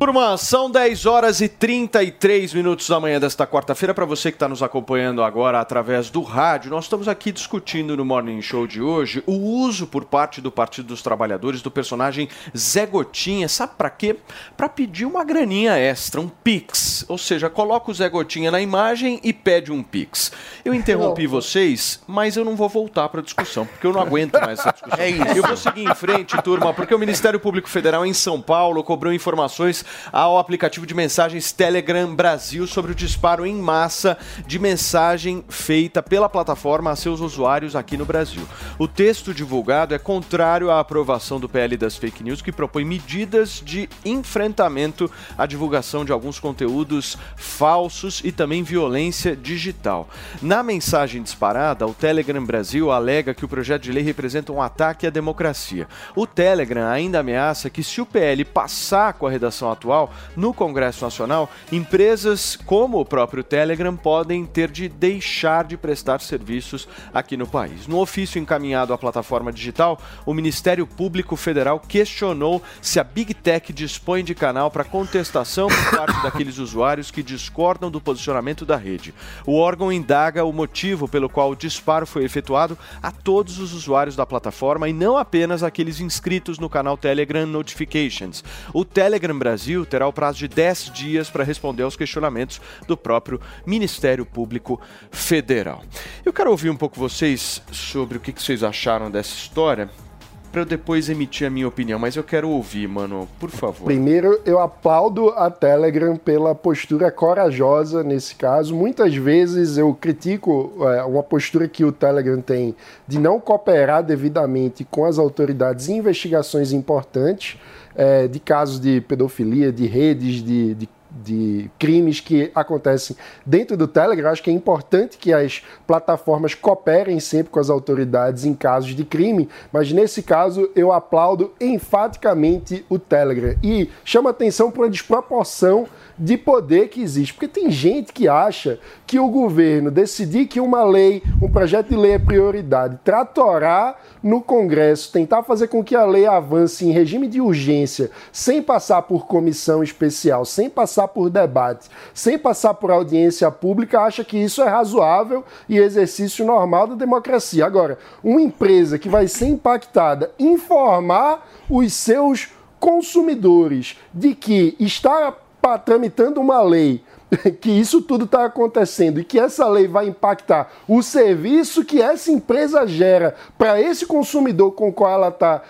Turma, são 10 horas e 33 minutos da manhã desta quarta-feira. Para você que está nos acompanhando agora através do rádio, nós estamos aqui discutindo no Morning Show de hoje o uso por parte do Partido dos Trabalhadores do personagem Zé Gotinha. Sabe para quê? Para pedir uma graninha extra, um Pix. Ou seja, coloca o Zé Gotinha na imagem e pede um Pix. Eu interrompi vocês, mas eu não vou voltar para a discussão, porque eu não aguento mais essa discussão. É isso. Eu vou seguir em frente, turma, porque o Ministério Público Federal em São Paulo cobrou informações ao aplicativo de mensagens Telegram Brasil sobre o disparo em massa de mensagem feita pela plataforma a seus usuários aqui no Brasil. O texto divulgado é contrário à aprovação do PL das fake news, que propõe medidas de enfrentamento à divulgação de alguns conteúdos falsos e também violência digital. Na mensagem disparada, o Telegram Brasil alega que o projeto de lei representa um ataque à democracia. O Telegram ainda ameaça que, se o PL passar com a redação atual no Congresso Nacional, empresas como o próprio Telegram podem ter de deixar de prestar serviços aqui no país. No ofício encaminhado à plataforma digital, o Ministério Público Federal questionou se a Big Tech dispõe de canal para contestação por parte daqueles usuários que discordam do posicionamento da rede. O órgão indaga o motivo pelo qual o disparo foi efetuado a todos os usuários da plataforma e não apenas aqueles inscritos no canal Telegram Notifications. O Telegram Brasil terá o prazo de 10 dias para responder aos questionamentos do próprio Ministério Público Federal. Eu quero ouvir um pouco vocês sobre o que que vocês acharam dessa história. Para eu depois emitir a minha opinião, mas eu quero ouvir, mano, por favor. Primeiro, eu aplaudo a Telegram pela postura corajosa nesse caso. Muitas vezes eu critico é, uma postura que o Telegram tem de não cooperar devidamente com as autoridades em investigações importantes é, de casos de pedofilia, de redes de, de de crimes que acontecem dentro do Telegram. Acho que é importante que as plataformas cooperem sempre com as autoridades em casos de crime, mas nesse caso eu aplaudo enfaticamente o Telegram e chama atenção para uma desproporção de poder que existe, porque tem gente que acha que o governo decidir que uma lei, um projeto de lei é prioridade, tratorar no Congresso, tentar fazer com que a lei avance em regime de urgência, sem passar por comissão especial, sem passar por debate, sem passar por audiência pública, acha que isso é razoável e exercício normal da democracia. Agora, uma empresa que vai ser impactada informar os seus consumidores de que está tramitando uma lei que isso tudo está acontecendo e que essa lei vai impactar o serviço que essa empresa gera para esse consumidor com o qual ela está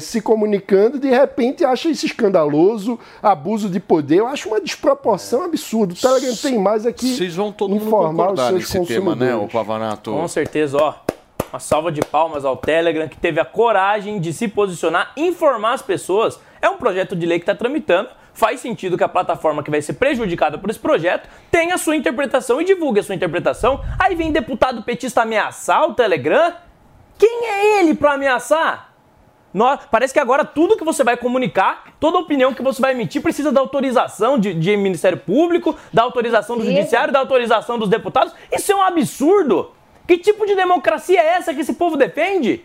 se comunicando, de repente acha isso escandaloso, abuso de poder. Eu acho uma desproporção absurda. O Telegram tem mais aqui Vocês vão todo mundo informar os concordar seus nesse tema, né, o Pavanato? Com certeza, ó. Uma salva de palmas ao Telegram, que teve a coragem de se posicionar, informar as pessoas. É um projeto de lei que está tramitando. Faz sentido que a plataforma que vai ser prejudicada por esse projeto tenha a sua interpretação e divulgue a sua interpretação. Aí vem deputado petista ameaçar o Telegram. Quem é ele para ameaçar? Parece que agora tudo que você vai comunicar, toda opinião que você vai emitir, precisa da autorização de, de Ministério Público, da autorização do Isso. Judiciário, da autorização dos deputados. Isso é um absurdo. Que tipo de democracia é essa que esse povo defende?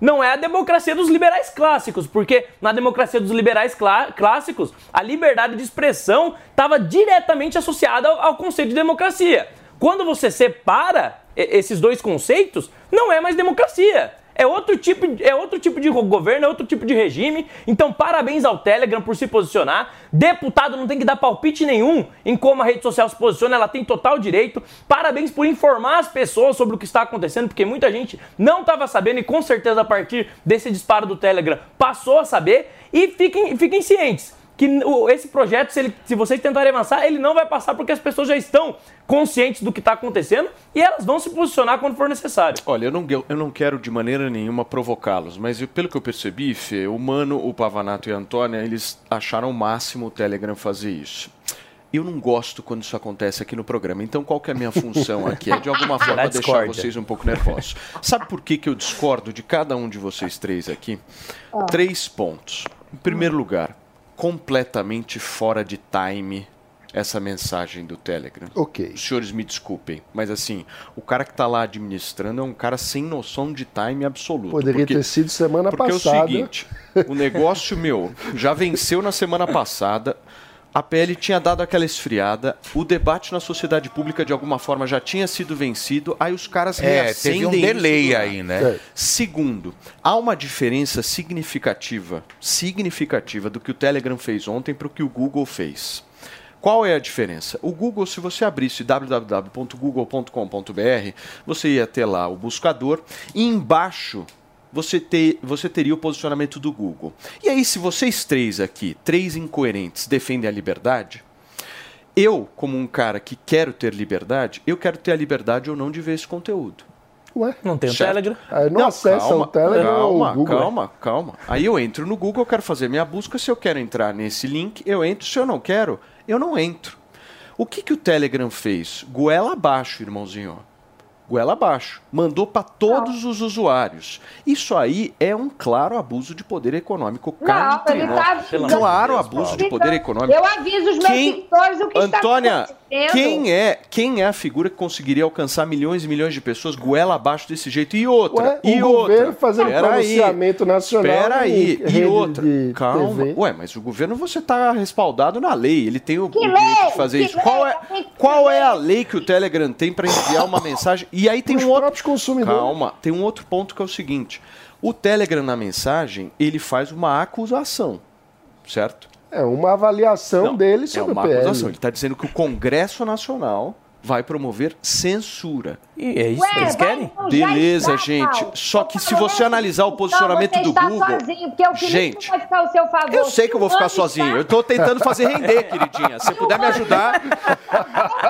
Não é a democracia dos liberais clássicos, porque na democracia dos liberais clá- clássicos, a liberdade de expressão estava diretamente associada ao, ao conceito de democracia. Quando você separa esses dois conceitos, não é mais democracia. É outro, tipo, é outro tipo de go- governo, é outro tipo de regime. Então, parabéns ao Telegram por se posicionar. Deputado não tem que dar palpite nenhum em como a rede social se posiciona, ela tem total direito. Parabéns por informar as pessoas sobre o que está acontecendo, porque muita gente não estava sabendo e com certeza a partir desse disparo do Telegram passou a saber. E fiquem, fiquem cientes que esse projeto, se, ele- se vocês tentarem avançar, ele não vai passar porque as pessoas já estão conscientes do que está acontecendo e elas vão se posicionar quando for necessário. Olha, eu não, eu não quero de maneira nenhuma provocá-los, mas eu- pelo que eu percebi, Fê, o Mano, o Pavanato e a Antônia, eles acharam o máximo o Telegram fazer isso. Eu não gosto quando isso acontece aqui no programa, então qual que é a minha função aqui? É de alguma forma deixar vocês um pouco nervosos. Sabe por que, que eu discordo de cada um de vocês três aqui? Ah. Três pontos. Em primeiro lugar, completamente fora de time essa mensagem do Telegram. Ok. Os senhores me desculpem, mas assim, o cara que tá lá administrando é um cara sem noção de time absoluto. Poderia porque, ter sido semana porque passada. é o seguinte, o negócio, meu, já venceu na semana passada, a PL tinha dado aquela esfriada, o debate na sociedade pública de alguma forma já tinha sido vencido, aí os caras É, reacendem teve um delay aí, né? É. Segundo, há uma diferença significativa, significativa do que o Telegram fez ontem para o que o Google fez. Qual é a diferença? O Google, se você abrisse www.google.com.br, você ia ter lá o buscador e embaixo você, ter, você teria o posicionamento do Google. E aí, se vocês três aqui, três incoerentes, defendem a liberdade, eu, como um cara que quero ter liberdade, eu quero ter a liberdade ou não de ver esse conteúdo. Ué? Não tem o Certo. Telegram. Aí não, acessa calma, o Telegram ou calma, o Google. calma, calma. Aí eu entro no Google, eu quero fazer minha busca. Se eu quero entrar nesse link, eu entro. Se eu não quero, eu não entro. O que, que o Telegram fez? Goela abaixo, irmãozinho. Goela abaixo. Mandou para todos os usuários. Isso aí é um claro abuso de poder econômico. Não, ele tá. Claro abuso de poder econômico. Eu aviso os meus Quem- seguidores o que Antônia, está acontecendo. quem é, quem é a figura que conseguiria alcançar milhões e milhões de pessoas goela abaixo desse jeito? E outra, Ué, e o outra. governo fazendo Pera aí, pronunciamento nacional Pera aí, e outra. de Calma. TV. Ué, mas o governo você está respaldado na lei. Ele tem o, o direito lei? de fazer Que isso. lei? Qual é, qual é a lei que o Telegram tem para enviar uma mensagem? E aí tem Os um outro. consumidores. Calma, tem um outro ponto que é o seguinte: o Telegram na mensagem ele faz uma acusação, certo? É uma avaliação dele É sobre uma o PL. acusação. Ele está dizendo que o Congresso Nacional vai promover censura. E é isso Ué, que eles querem? já Beleza, está, gente. Paulo. Só que se você analisar o posicionamento Então, do você está Google. sozinho, porque o Gente, vai ficar ao seu favor. eu sei que eu vou ficar sozinho. está- Eu tô tentando fazer render, queridinha. Se puder me ajudar,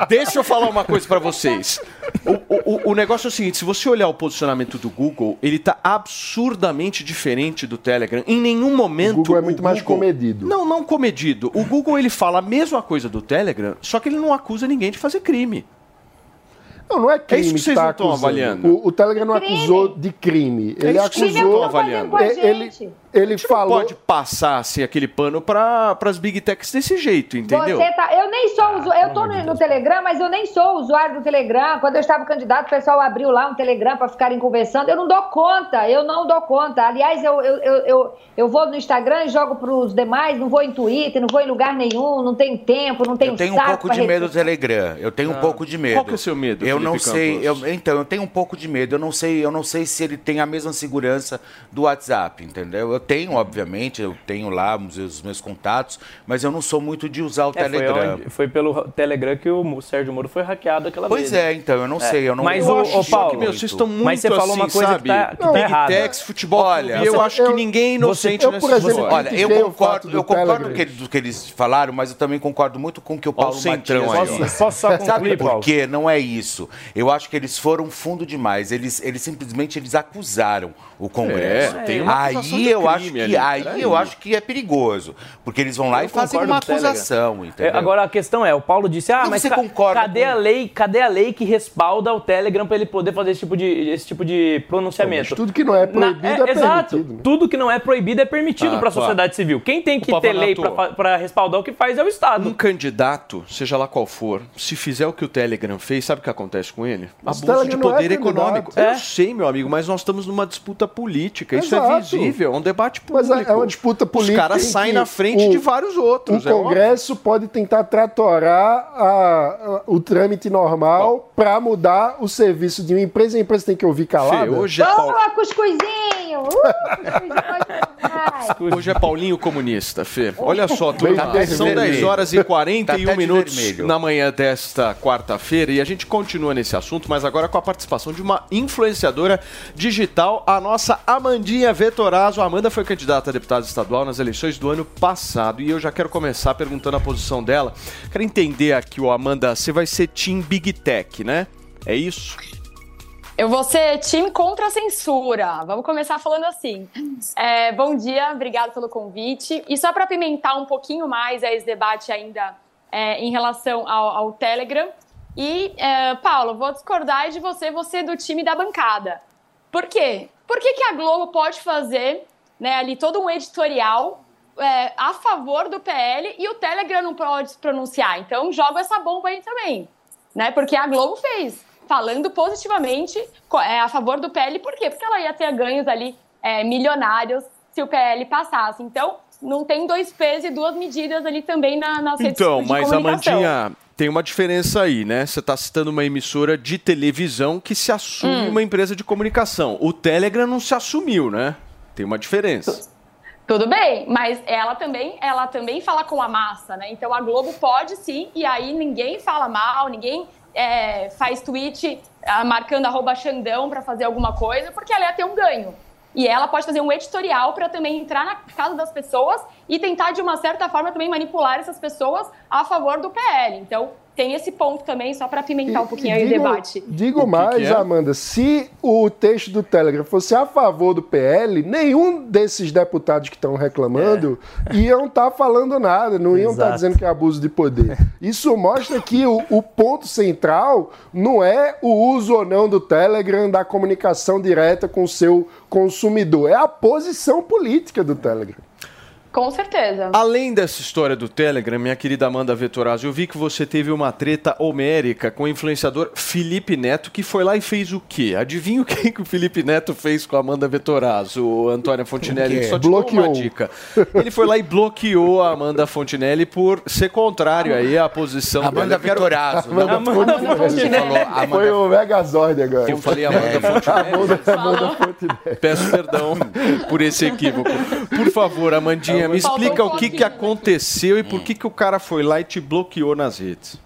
deixa eu falar uma coisa pra vocês. O, o- o negócio é o seguinte: se você olhar o posicionamento do Google, ele tá absurdamente diferente do Telegram. Em nenhum momento. O Google é muito mais comedido. Não, não comedido. O Google ele fala a mesma coisa do Telegram, só que ele não acusa ninguém de fazer crime. Não, não é crime isso que vocês tá não estão acusando. avaliando. O, o Telegram não Crime. acusou de crime. É Ele isso que vocês não acusou. estão avaliando. com a Ele. Ele falou. pode passar assim, aquele pano para as big techs desse jeito, entendeu? Você tá, eu nem sou usuário, eu tô no, no Telegram, mas eu nem sou usuário do Telegram. Quando eu estava candidato, o pessoal abriu lá um Telegram para ficarem conversando. Eu não dou conta, eu não dou conta. Aliás, eu, eu, eu, eu, eu vou no Instagram e jogo para os demais, não vou em Twitter, não vou em lugar nenhum, não tenho tempo, não tenho Eu tenho um pouco de medo do Telegram. Eu tenho um pouco de medo. Qual que é o seu medo, Eu Felipe não sei. Eu, então, eu tenho um pouco de medo. Eu não sei, eu não sei se ele tem a mesma segurança do WhatsApp, entendeu? Eu tenho, obviamente, eu tenho lá os meus, os meus contatos, mas eu não sou muito de usar o É, foi, Telegram. onde- foi pelo Telegram que o Sérgio Moro foi hackeado aquela Pois vez. né? é, então, eu não sei, eu não Mas eu o, acho o Paulo, que, Meu, vocês estão muito mas você falou assim, uma coisa sabe? que tá, que tá errada. Techs, futebol, Olha, eu você- acho que eu- ninguém é inocente eu, nessa por exemplo. Olha, eu concordo, do eu concordo com, que, do que eles falaram, mas eu também concordo muito com o que o Paulo centrão Matias aí, disse. Posso só Sabe concluir, por Paulo? quê? Não é isso. Eu acho que eles foram fundo demais. Eles, eles simplesmente eles acusaram o Congresso. É, aí eu acho que ali, aí peraí. eu acho que é perigoso, porque eles vão lá Eu e fazem uma acusação, É, entendeu? Agora a questão é, o Paulo disse, ah, Mas mas você ca- concorda cadê com- a lei? Cadê a lei que respalda o Telegram para ele poder fazer esse tipo de, esse tipo de pronunciamento? Mas tudo que não é proibido é Exato. permitido, né? Tudo que não é proibido é permitido Ah, para a claro. sociedade civil. Quem tem que ter lei para respaldar o que faz é o Estado. Um candidato, seja lá qual for, se fizer o que o Telegram fez, sabe o que acontece com ele? Abuso de não é poder candidato. econômico. É. Eu sei, meu amigo, mas nós estamos numa disputa política. Isso é Exato. visível, é um debate Mas público. é é uma disputa política. Os caras em saem na frente o- de vários outros. O é óbvio. Congresso pode tentar tratorar a- a- o trâmite normal para mudar o serviço de uma empresa. A empresa tem que ouvir calada. Fê, hoje, é Paul- Boa, cuscuzinho! Uh, cuscuzinho demais. hoje é Paulinho Comunista, Fê. Olha só, turma, Tá são vermelho. 10 horas e Tá 41 até de minutos vermelho. na manhã desta quarta-feira e a gente continua nesse assunto, mas agora com a participação de uma influenciadora digital, a nossa Amandinha Vetorazzo. A Amanda foi candidata a deputada estadual nas eleições do ano passado e eu já quero começar perguntando a posição dela. Quero entender aqui, ó, Amanda, você vai ser Team Big Tech, né? É isso? Eu vou ser time contra a censura. Vamos começar falando assim. É, bom dia, obrigado pelo convite. E só para pimentar um pouquinho mais esse debate ainda é, em relação ao, ao Telegram. E, é, Paulo, vou discordar de você, você é do time da bancada. Por quê? Por que, que a Globo pode fazer né, ali todo um editorial é, a favor do PL e o Telegram não pode se pronunciar? Então, jogo essa bomba aí também. Né? Porque a Globo fez falando positivamente é, a favor do PL. Por quê? Porque ela ia ter ganhos ali é, milionários se o PL passasse. Então, não tem dois pesos e duas medidas ali também na, nas redes Então, mas comunicação. Amandinha, tem uma diferença aí, né? Você está citando uma emissora de televisão que se assume Hum. uma empresa de comunicação. O Telegram não se assumiu, né? Tem uma diferença. Tudo bem, mas ela também, ela também fala com a massa, né? Então a Globo pode sim, e aí ninguém fala mal, ninguém é, faz tweet ah, marcando arroba Xandão para fazer alguma coisa, porque ela ia ter um ganho. E ela pode fazer um editorial para também entrar na casa das pessoas e tentar, de uma certa forma, também manipular essas pessoas a favor do PL. Então, tem esse ponto também, só para pimentar um pouquinho aí o digo, debate. Digo mais, que é? Amanda, se o texto do Telegram fosse a favor do PL, nenhum desses deputados que estão reclamando iam estar falando nada, não iam estar Exato. dizendo que é abuso de poder. Isso mostra que o, o ponto central não é o uso ou não do Telegram, da comunicação direta com o seu consumidor, é a posição política do Telegram. Com certeza. Além dessa história do Telegram, minha querida Amanda Vetorazzi, eu vi que você teve uma treta homérica com o influenciador Felipe Neto, que foi lá e fez o quê? Adivinha o que, que o Felipe Neto fez com a Amanda Vetorazzi, o Antônio Fontinelli? Só te dou uma Bloqueou. dica. Ele foi lá e bloqueou a Amanda Fontinelli por ser contrário aí à posição Amanda não. Amanda Você falou Amanda Foi o Megazord agora. Eu falei Amanda Fontinelli. Amanda, Amanda Fontenelle. Peço perdão por esse equívoco. Por favor, Amandinha, me Faltou explica um o que, que pouquinho. aconteceu e por que, que o cara foi lá e te bloqueou nas redes.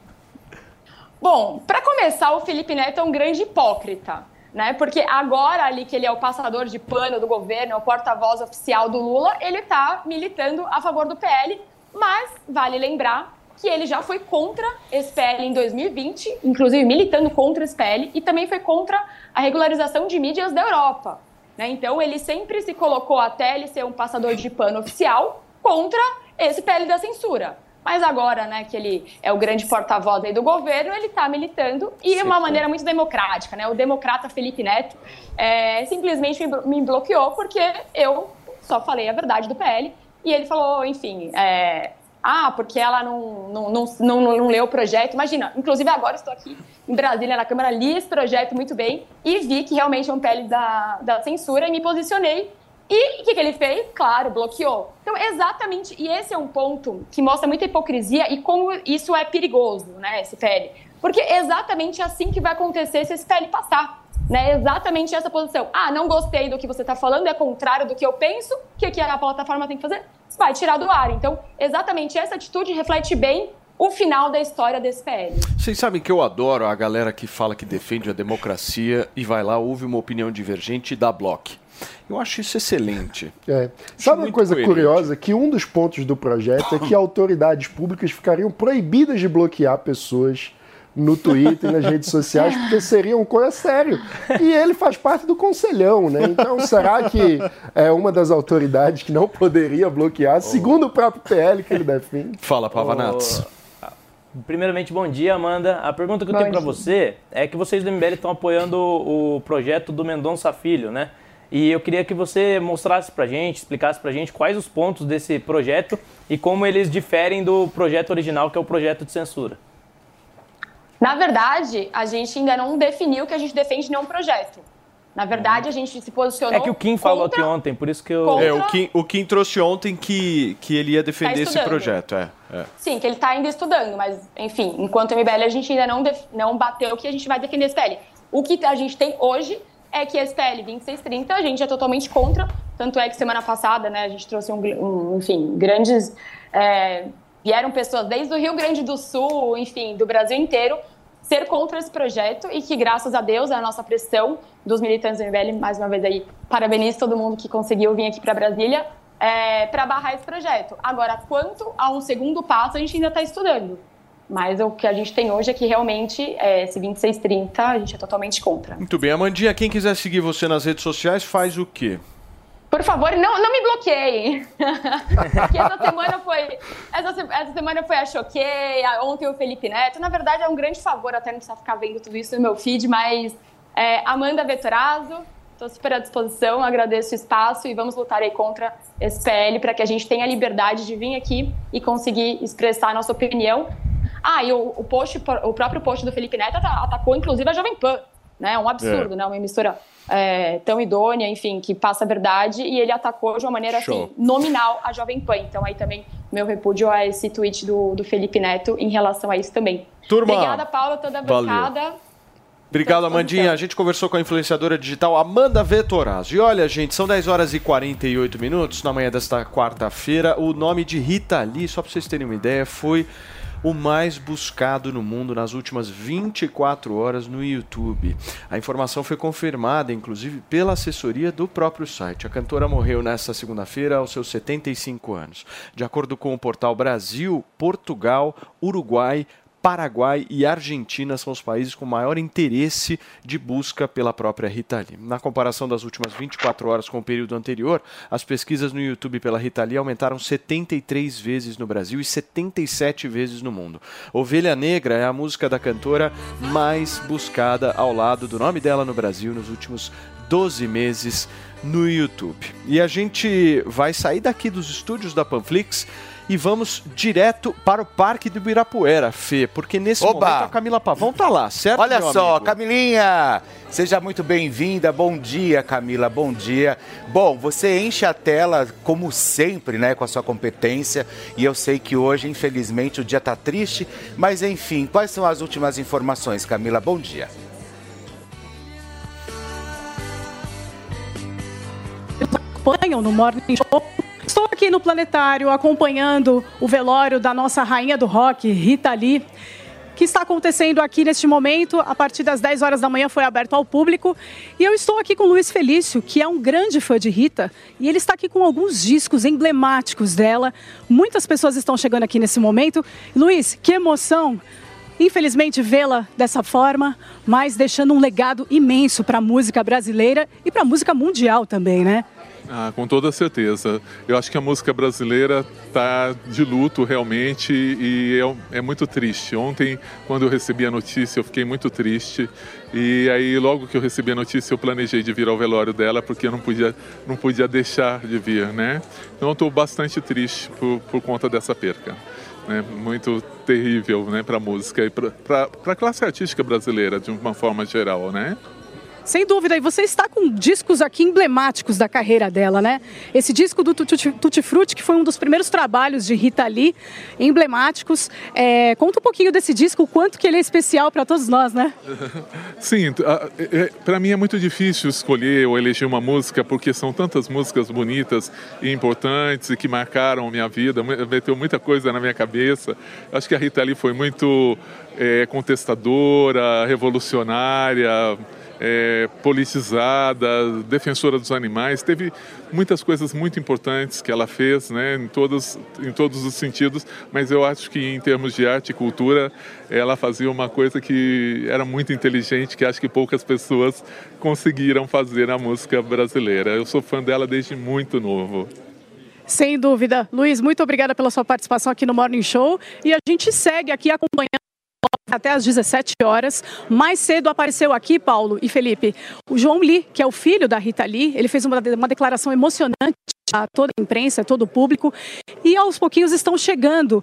Bom, para começar, o Felipe Neto é um grande hipócrita, né? Porque agora ali que ele é o passador de pano do governo, é o porta-voz oficial do Lula, ele tá militando a favor do PL, mas vale lembrar que ele já foi contra esse PL em 2020, inclusive militando contra esse PL, e também foi contra a regularização de mídias da Europa. Né? Então ele sempre se colocou até ele ser um passador de pano oficial contra esse PL da censura. Mas agora, né, que ele é o grande porta-voz aí do governo, ele está militando e de uma maneira muito democrática, né? O democrata Felipe Neto é, simplesmente me bloqueou porque eu só falei a verdade do PL e ele falou, enfim, é, ah, porque ela não, não, não, não, não leu o projeto. Imagina, inclusive agora estou aqui em Brasília, na Câmara, li esse projeto muito bem e vi que realmente é um PL da, da censura e me posicionei. E o que, que ele fez? Claro, bloqueou. Então, exatamente, e esse é um ponto que mostra muita hipocrisia e como isso é perigoso, né, esse PL. Porque é exatamente assim que vai acontecer se esse PL passar. Né, exatamente essa posição. Ah, não gostei do que você está falando, é contrário do que eu penso. O que, que a plataforma tem que fazer? Vai tirar do ar. Então, exatamente essa atitude reflete bem o final da história desse PL. Vocês sabem que eu adoro a galera que fala que defende a democracia e vai lá, ouve uma opinião divergente e dá bloco. Eu acho isso excelente. É. Sabe uma coisa coerente. curiosa? Que um dos pontos do projeto é que autoridades públicas ficariam proibidas de bloquear pessoas no Twitter e nas redes sociais, porque seria uma coisa sério. E ele faz parte do conselhão, né? Então, será que é uma das autoridades que não poderia bloquear, segundo o próprio PL que ele defende? Fala, Pavanatos. Primeiramente, bom dia, Amanda. A pergunta que eu Bom tenho para você é que vocês do MBL estão apoiando o projeto do Mendonça Filho, né? E eu queria que você mostrasse pra gente, explicasse pra gente quais os pontos desse projeto e como eles diferem do projeto original, que é o projeto de censura. Na verdade, a gente ainda não definiu que a gente defende nenhum projeto. Na verdade, a gente se posicionou. É que o Kim falou contra- aqui ontem, por isso que eu. Contra- É, o Kim, o Kim trouxe ontem que, que ele ia defender Tá esse projeto. É, é. Sim, que ele está ainda estudando, mas, enfim, enquanto MBL a gente ainda não, def- não bateu que a gente vai defender esse PL. O que a gente tem hoje é que esse PL 2630 a gente é totalmente contra, tanto é que semana passada, né, a gente trouxe um, um, enfim, grandes... é, vieram pessoas desde o Rio Grande do Sul, enfim, do Brasil inteiro, ser contra esse projeto e que, graças a Deus, a nossa pressão dos militantes do MBL, mais uma vez aí, parabenizo todo mundo que conseguiu vir aqui para Brasília, para barrar esse projeto. Agora, quanto a um segundo passo, a gente ainda está estudando. Mas o que a gente tem hoje é que realmente é, esse 2630 a gente é totalmente contra. Muito bem, Amandinha, quem quiser seguir você nas redes sociais, faz o quê? Por favor, não, não me bloqueiem. Porque essa semana foi. Essa, essa semana foi a Choquei, a- ontem o Felipe Neto. Na verdade, é um grande favor até não precisar ficar vendo tudo isso no meu feed, mas é, Amanda Vetorazzo, estou super à disposição, agradeço o espaço e vamos lutar aí contra esse PL para que a gente tenha a liberdade de vir aqui e conseguir expressar a nossa opinião. Ah, e o, o, post, o próprio post do Felipe Neto ata- atacou, inclusive, a Jovem Pan. Né? É um absurdo, É. né? Uma emissora é, tão idônea, enfim, que passa a verdade, e ele atacou de uma maneira Show. assim, nominal a Jovem Pan. Então aí também meu repúdio a esse tweet do, do Felipe Neto em relação a isso também. Turma, Obrigada, Paula, toda a valeu. bancada. Obrigado, Amandinha. A gente conversou com a influenciadora digital Amanda Vetorazzo. E olha, gente, são 10 horas e 48 minutos na manhã desta quarta-feira. O nome de Rita Lee, só para vocês terem uma ideia, foi o mais buscado no mundo nas últimas 24 horas no YouTube. A informação foi confirmada, inclusive, pela assessoria do próprio site. A cantora morreu nesta segunda-feira aos seus 75 anos. De acordo com o portal Brasil, Portugal, Uruguai, Paraguai e Argentina são os países com maior interesse de busca pela própria Rita Lee. Na comparação das últimas 24 horas com o período anterior, as pesquisas no YouTube pela Rita Lee aumentaram 73 vezes no Brasil e 77 vezes no mundo. Ovelha Negra é a música da cantora mais buscada ao lado do nome dela no Brasil nos últimos 12 meses no YouTube. E a gente vai sair daqui dos estúdios da Panflix e vamos direto para o Parque do Ibirapuera, Fê, porque nesse Oba! momento a Camila Pavão tá lá, certo? Olha meu só, amigo? Camilinha! Seja muito bem-vinda. Bom dia, Camila. Bom dia. Bom, você enche a tela, como sempre, né, com a sua competência. E eu sei que hoje, infelizmente, o dia tá triste. Mas, enfim, quais são as últimas informações, Camila? Bom dia. acompanham no Morning Show. Estou aqui no Planetário acompanhando o velório da nossa rainha do rock, Rita Lee, que está acontecendo aqui neste momento. A partir das 10 horas da manhã foi aberto ao público. E eu estou aqui com o Luiz Felício, que é um grande fã de Rita, e ele está aqui com alguns discos emblemáticos dela. Muitas pessoas estão chegando aqui nesse momento. Luiz, que emoção! Infelizmente, vê-la dessa forma, mas deixando um legado imenso para a música brasileira e para a música mundial também, né? Ah, com toda certeza. Eu acho que a música brasileira está de luto realmente e é, é, muito triste. Ontem, quando eu recebi a notícia, eu fiquei muito triste. E aí, logo que eu recebi a notícia, eu planejei de vir ao velório dela porque eu não podia, não podia deixar de vir, né? Então, estou bastante triste por, por conta dessa perca. Né, muito terrível né, para a música e para a classe artística brasileira de uma forma geral, né? Sem dúvida, e você está com discos aqui emblemáticos da carreira dela, né? Esse disco do Tutti, Frutti, que foi um dos primeiros trabalhos de Rita Lee, emblemáticos. É, conta um pouquinho desse disco, o quanto que ele é especial para todos nós, né? Sim, para mim é muito difícil escolher ou eleger uma música, porque são tantas músicas bonitas e importantes e que marcaram minha vida, meteu muita coisa na minha cabeça. Acho que a Rita Lee foi muito é, contestadora, revolucionária, é, politizada, defensora dos animais. Teve muitas coisas muito importantes que ela fez, né, em, todos, em todos os sentidos, mas eu acho que em termos de arte e cultura, ela fazia uma coisa que era muito inteligente, que acho que poucas pessoas conseguiram fazer na música brasileira. Eu sou fã dela desde muito novo. Sem dúvida. Luiz, muito obrigada pela sua participação aqui no Morning Show. E a gente segue aqui acompanhando até às 17 horas. Mais cedo apareceu aqui, Paulo e Felipe, o João Lee, que é o filho da Rita Lee. Ele fez uma, uma declaração emocionante a toda a imprensa, a todo o público. E aos pouquinhos estão chegando.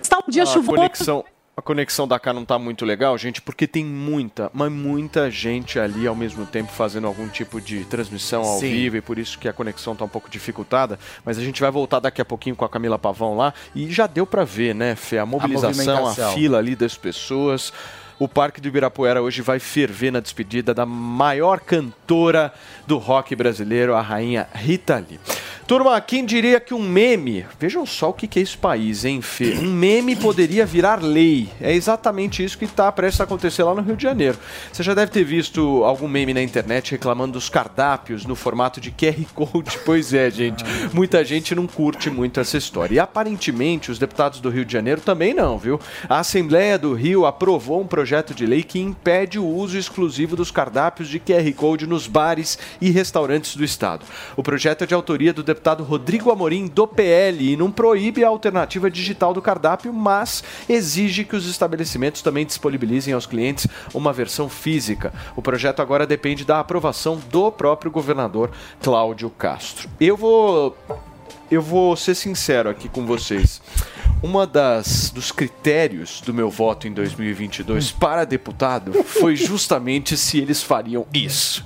Está um dia a chuvoso. Conexão, a conexão da cá não tá muito legal, gente, porque tem muita, mas muita gente ali ao mesmo tempo fazendo algum tipo de transmissão ao Sim. vivo e por isso que a conexão tá um pouco dificultada. Mas a gente vai voltar daqui a pouquinho com a Camila Pavão lá e já deu para ver, né, Fê? A mobilização, a, movimentação. fila ali das pessoas. O Parque do Ibirapuera hoje vai ferver na despedida da maior cantora do rock brasileiro, a rainha Rita Lee. Turma, quem diria que um meme, vejam só o que é esse país, hein, Fê? Um meme poderia virar lei. É exatamente isso que está prestes a acontecer lá no Rio de Janeiro. Você já deve ter visto algum meme na internet reclamando dos cardápios no formato de QR Code. Pois é, gente. Muita gente não curte muito essa história. E aparentemente os deputados do Rio de Janeiro também não, viu? A Assembleia do Rio aprovou um projeto de lei que impede o uso exclusivo dos cardápios de QR Code nos bares e restaurantes do estado. O projeto é de autoria do deputado Rodrigo Amorim do PL e não proíbe a alternativa digital do cardápio, mas exige que os estabelecimentos também disponibilizem aos clientes uma versão física. O projeto agora depende da aprovação do próprio governador Cláudio Castro. Eu vou eu vou ser sincero aqui com vocês. Uma das dos critérios do meu voto em 2022 para deputado foi justamente se eles fariam isso.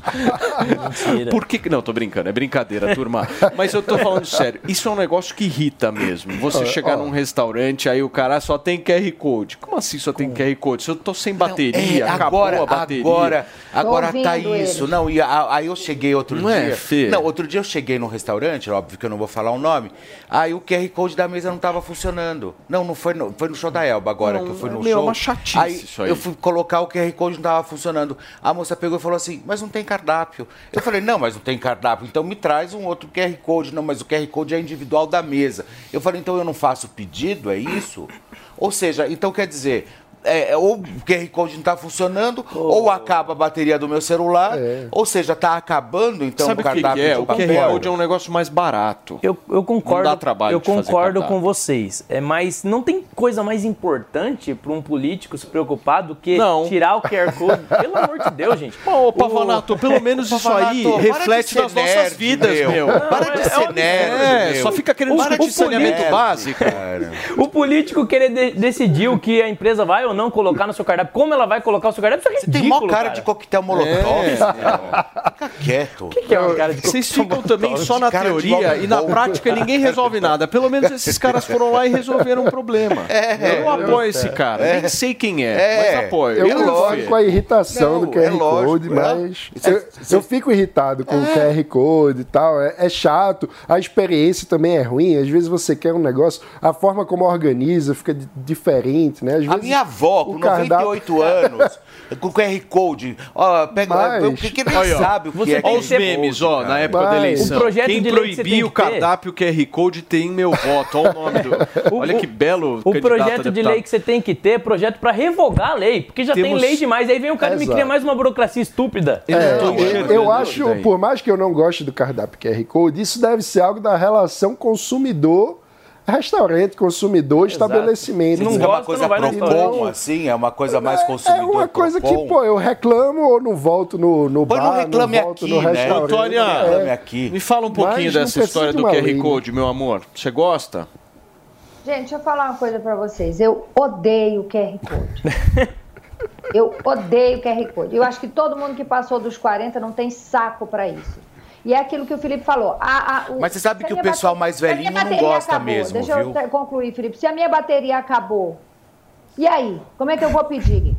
Mentira. Por que que- não, tô brincando, é brincadeira, turma. Mas eu tô falando sério. Isso é um negócio que irrita mesmo. Você chegar ó. num restaurante, aí o cara só tem QR Code. Como assim só tem QR Code? Se eu tô sem bateria, É, acabou agora, a bateria. agora, agora tá isso. eles. Não, e aí eu cheguei outro Não dia. é, Fê? Não, outro dia eu cheguei num restaurante, óbvio que eu não vou falar o nome. Aí o QR Code da mesa não tava funcionando. Não, não foi no, foi no show da Elba agora Não, que eu fui no meu, é show. uma chatice aí, isso aí. Eu fui colocar o QR Code não tava funcionando. A moça pegou e falou assim, mas não tem cardápio. Eu falei, não, mas não tem cardápio, então me traz um outro QR Code. Não, mas o QR Code é individual da mesa. Eu falei, então eu não faço pedido, é isso? Ou seja, então quer dizer, é, é, ou o QR Code não está funcionando, ou acaba a bateria do meu celular, ou seja, está acabando então Sabe o o que, cardápio é? de O QR. Code é um negócio mais barato. Eu, eu concordo. Não dá trabalho eu concordo cardápio. com vocês. É, mas não tem coisa mais importante para um político se preocupar do que Não. tirar o QR Code. Pelo amor de Deus, gente. Ô, Pavanato, pelo menos isso aí reflete ser nas nossas nerd, vidas, meu. meu. Para de ser nerd, É, meu. só fica querendo Para discutir ser saneamento nerd, básico. cara. O político querer de- decidir o que a empresa vai ou não colocar no seu cardápio, como ela vai colocar o seu cardápio, isso é Você tem ridículo, mó cara de coquetel molotov, É. Fica quieto. O que é uma cara de Vocês coquetel ficam também só na Cara de teoria e na prática ninguém resolve nada. Pelo menos esses caras foram lá e resolveram um problema. É, eu não apoio esse cara. É. Nem sei quem é, É. mas apoio. Eu É concordo lógico. com a irritação Não, do QR é lógico, Code, é. mas É, eu, eu fico irritado com o QR Code e tal. É, é chato, a experiência também é ruim. Às vezes você quer um negócio, a forma como organiza fica di- diferente, né? Às A vezes minha avó, com o cardápio- 98 anos, com QR Code, ó, pega, Mas- o que, que nem ó, sabe o que você é tem Olha os memes, ó, na época da Mas- eleição. O projeto Quem de lei que você proibir tem o que ter- cardápio QR Code tem meu voto. Olha o nome do. Olha que belo O projeto de lei que você tem que ter é projeto para revogar a lei, porque já tem Temos- lei demais. Aí vem um cara e me cria mais uma burocracia estúpida. Eu É, tô eu, eu acho, por mais que eu não goste do cardápio QR Code, isso deve ser algo da relação consumidor restaurante, consumidor, estabelecimento. Não Isso é uma gosta, coisa não Procon, restaurante. assim, é uma coisa mais É consumidor. uma coisa que, pô, eu reclamo ou não volto no, no bar, não reclame volto aqui, no né? restaurante. Antônia, É. Reclame aqui. Me fala um pouquinho Mas não dessa história do QR né? Code, meu amor. Você gosta? Gente, deixa eu falar uma coisa pra vocês. Eu odeio QR Code. Eu odeio QR Code. Eu acho que todo mundo que passou dos 40 não tem saco pra isso. E é aquilo que o Felipe falou. A- a- o- Mas você sabe que o pessoal bate- mais velhinho não bateria gosta acabou, mesmo, Deixa viu? eu te- concluir, Felipe. Se a minha bateria acabou, e aí? Como é que eu vou pedir?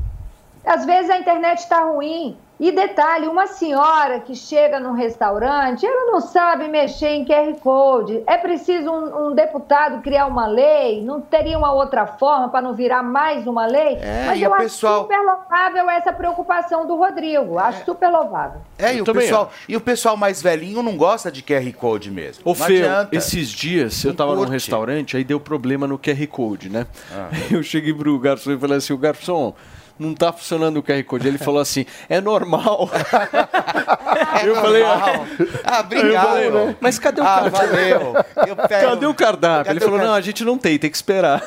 Às vezes a internet está ruim. E detalhe, uma senhora que chega num restaurante, ela não sabe mexer em QR Code. É preciso um, um deputado criar uma lei? Não teria uma outra forma para não virar mais uma lei? É, Mas e eu o acho pessoal- super louvável essa preocupação do Rodrigo. Acho super louvável. É, e o, pessoal, e o pessoal mais velhinho não gosta de QR Code mesmo. Ô, não Fê, adianta. esses dias eu Não tava num restaurante, aí deu problema no QR Code, né? Ah. Eu cheguei pro garçom e falei assim, o garçom, não tá funcionando o QR Code. Ele falou assim, é normal. É eu falei, normal. ah, eu obrigado. falei, mas cadê o ah, cardápio? valeu. Eu pego- Cadê o cardápio? Cadê Ele falou, o não, a gente não tem, tem que esperar.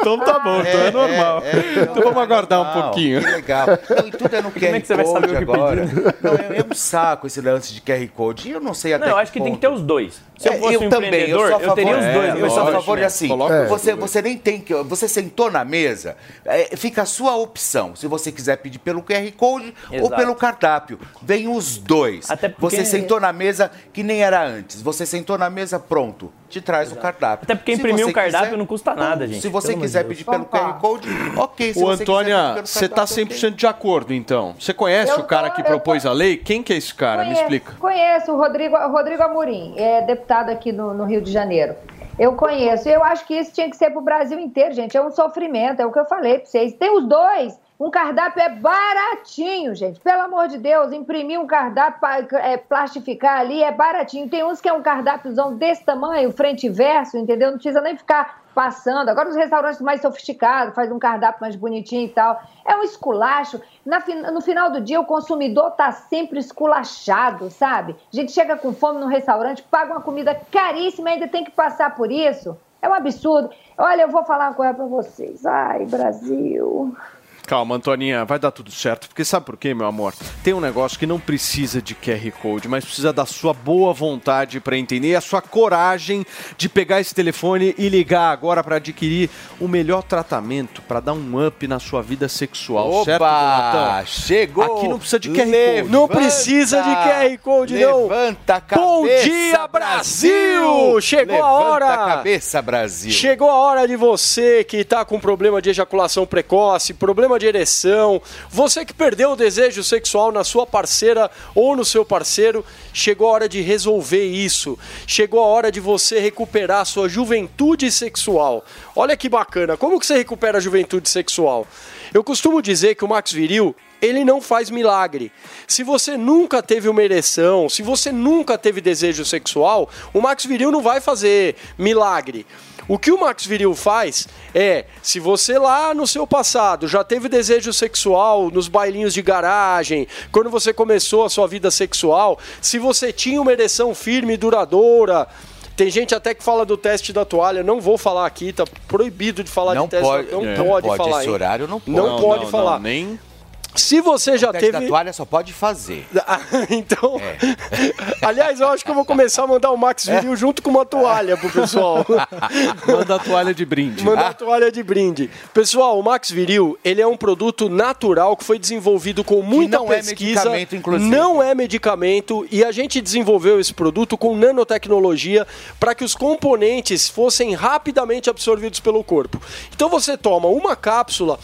então tá bom, então é normal. então vamos aguardar um pouquinho. Que legal. Não, e tudo é no QR é que você vai Code saber o que agora. Não, eu, eu um saco esse lance de QR Code. E eu não sei até Não, eu acho que tem que ter os dois. Se eu É, fosse um também, empreendedor, sou a eu, teria os favor- dois. é, Eu sou a favor de né? assim, você, você nem tem que. Você sentou na mesa, é, fica a sua opção. Se você quiser pedir pelo QR Code ou Exato. pelo cardápio. Vem os dois. Até porque- Você sentou na mesa que nem era antes. Você sentou na mesa, pronto. Te traz o cardápio. Até porque Se imprimir um cardápio quiser- não custa nada, gente. Se você quiser Deus. pedir pelo QR Code, ok. Se Ô, Antônia, você tá cardápio, 100% de acordo, então. Você conhece Eu o cara tô- que propôs tô- a lei? Quem que é esse cara? Me Conheço- explica. Conheço o Rodrigo, Rodrigo Amorim, é deputado aqui no, no Rio de Janeiro. Eu conheço. Eu acho que isso tinha que ser para o Brasil inteiro, gente. É um sofrimento, é o que eu falei para vocês. Tem os dois. Um cardápio é baratinho, gente. Pelo amor de Deus, imprimir um cardápio, é, plastificar ali é baratinho. Tem uns que é um cardápiozão desse tamanho, frente e verso, entendeu? Não precisa nem ficar passando. Agora os restaurantes mais sofisticados, faz um cardápio mais bonitinho e tal. É um esculacho. Na no final do dia, o consumidor tá sempre esculachado, sabe? A gente chega com fome no restaurante, paga uma comida caríssima e ainda tem que passar por isso. É um absurdo. Olha, eu vou falar uma coisa pra vocês. Ai, Brasil. Calma, Antoninha, vai dar tudo certo. Porque sabe por quê, meu amor? Tem um negócio que não precisa de QR Code, mas precisa da sua boa vontade para entender e a sua coragem de pegar esse telefone e ligar agora para adquirir o melhor tratamento para dar um up na sua vida sexual, certo, Opa! Donatão? Chegou! Aqui não precisa de QR Code. Levanta! Não precisa de QR Code, não. Levanta a cabeça, Bom dia, Brasil! Chegou Levanta a hora! a cabeça, Brasil! Chegou a hora de você que está com problema de ejaculação precoce, problema de ereção, você que perdeu o desejo sexual na sua parceira ou no seu parceiro, chegou a hora de resolver isso. Chegou a hora de você recuperar sua juventude sexual. Olha que bacana, como que você recupera a juventude sexual? Eu costumo dizer que o Max Viril ele não faz milagre. Se você nunca teve uma ereção, se você nunca teve desejo sexual, o Max Viril não vai fazer milagre. O que o Max Viril faz é, se você lá no seu passado já teve desejo sexual nos bailinhos de garagem, quando você começou a sua vida sexual, se você tinha uma ereção firme e duradoura, tem gente até que fala do teste da toalha, não vou falar aqui, tá proibido de falar Não de teste pode- da Não é. pode, Pode, falar. esse horário não pode. Não, Não, pode não, falar. não, nem- Se você já O teste teve. da toalha só pode fazer. então. Aliás, eu acho que eu vou começar a mandar o Max Viril junto com uma toalha pro pessoal. Manda a toalha de brinde. Manda a toalha de brinde. Pessoal, o Max Viril, ele é um produto natural que foi desenvolvido com muita não é pesquisa. medicamento, inclusive. Não é medicamento e a gente desenvolveu esse produto com nanotecnologia para que os componentes fossem rapidamente absorvidos pelo corpo. Então você toma uma cápsula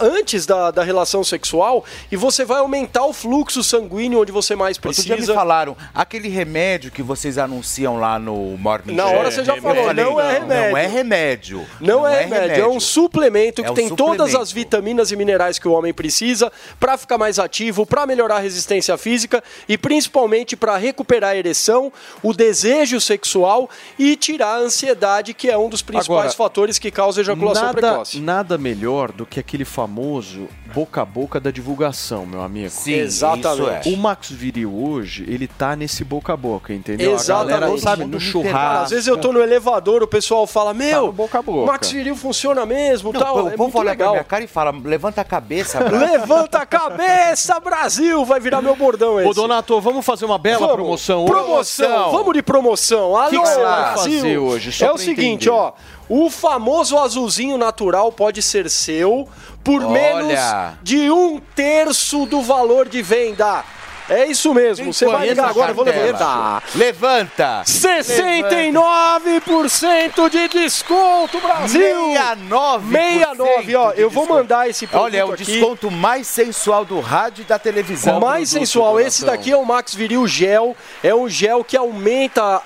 antes da, da relação sexual e você vai aumentar o fluxo sanguíneo onde você mais Outro precisa. dia me falaram, aquele remédio que vocês anunciam lá no Morning Na hora você já falou, falei, não é remédio. Não é remédio. Não, é, remédio, é um suplemento que É um tem todas suplemento. as vitaminas e minerais que o homem precisa para ficar mais ativo, para melhorar a resistência física e principalmente para recuperar a ereção, o desejo sexual e tirar a ansiedade, que é um dos principais Agora, fatores que causa ejaculação nada, precoce. Nada melhor do que aquele famoso boca a boca da divulgação, meu amigo. Sim, Exatamente. O Max Viril hoje, ele tá nesse boca a boca, entendeu? Exatamente. A galera, sabe, no churrasco. Às vezes eu tô no elevador, o pessoal fala: Meu, no boca a boca. o Max Viril funciona mesmo, Não, tal. o é povo muito olha pra legal. minha cara e fala, levanta a cabeça, Brasil. Levanta a cabeça, Brasil! Vai virar meu bordão esse. Ô, Donato, vamos fazer uma bela Vamos. promoção hoje? Promoção, vamos de promoção. Alô, que que você vai Brasil. fazer hoje, só é o pra seguinte, entender? ó. O famoso azulzinho natural pode ser seu por Olha. menos de um terço do valor de venda. É isso mesmo. Você vai ligar agora, eu vou levantar. Levanta! 69% de desconto, Brasil! 69%. 69, ó. Eu vou mandar esse produto Olha, é o aqui. desconto mais sensual do rádio e da televisão. mais sensual. Esse daqui é o Max Viril Gel. É um gel que aumenta a-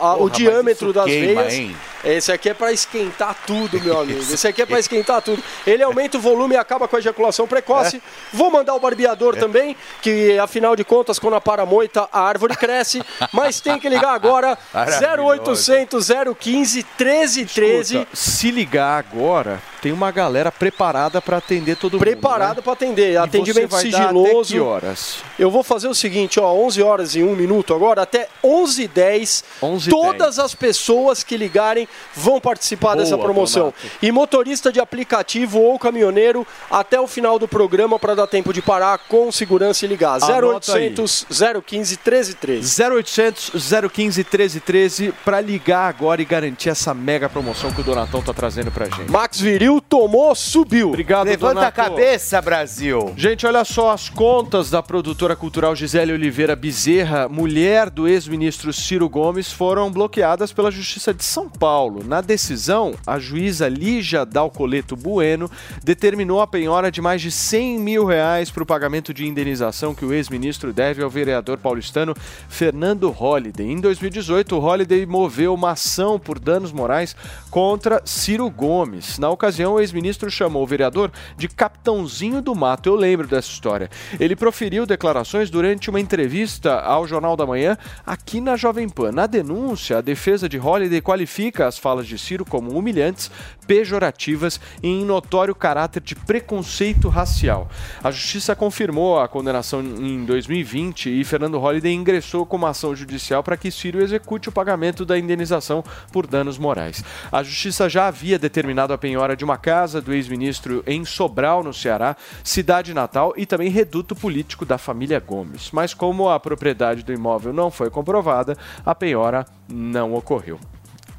a- o Porra, diâmetro mas das queima, veias. hein? Esse aqui é para esquentar tudo, meu amigo. Esse aqui é para esquentar tudo. Ele aumenta o volume e acaba com a ejaculação precoce. Vou mandar o barbeador também, que afinal de contas, quando a para moita, a árvore cresce. Mas tem que ligar agora. Maravilhoso. 0800 015 1313. Escuta, se ligar agora, tem uma galera preparada para atender todo mundo. Preparado né? para atender. E Atendimento você vai dar sigiloso. Até que horas? Eu vou fazer o seguinte, ó, 11 horas e 1 minuto agora, até 11 h 10 11 todas as pessoas que ligarem vão participar Boa, dessa promoção. Donato. E motorista de aplicativo ou caminhoneiro até o final do programa para dar tempo de parar com segurança e ligar. Anota 0800 015 1313. 0800 015 1313 para ligar agora e garantir essa mega promoção que o Donatão tá trazendo pra gente. Max Viril tomou, subiu. Obrigado, Levanta a cabeça, Brasil. Gente, olha só as contas da produtora cultural Gisele Oliveira Bezerra, mulher do ex-ministro Ciro Gomes, foram bloqueadas pela Justiça de São Paulo. Na decisão, a juíza Lígia Dalcoleto Bueno determinou a penhora de mais de 100 mil reais para o pagamento de indenização que o ex-ministro deve ao vereador paulistano Fernando Holliday. Em 2018, o Holliday moveu uma ação por danos morais contra Ciro Gomes. Na ocasião, o ex-ministro chamou o vereador de Capitãozinho do Mato. Eu lembro dessa história. Ele proferiu declarações durante uma entrevista ao Jornal da Manhã aqui na Jovem Pan. Na denúncia, a defesa de Holliday qualifica as falas de Ciro como humilhantes, pejorativas e em notório caráter de preconceito racial. A justiça confirmou a condenação em 2020 e Fernando Holliday ingressou com uma ação judicial para que Ciro execute o pagamento da indenização por danos morais. A justiça já havia determinado a penhora de uma casa do ex-ministro em Sobral, no Ceará, cidade natal e também reduto político da família Gomes. Mas como a propriedade do imóvel não foi comprovada, a penhora não ocorreu.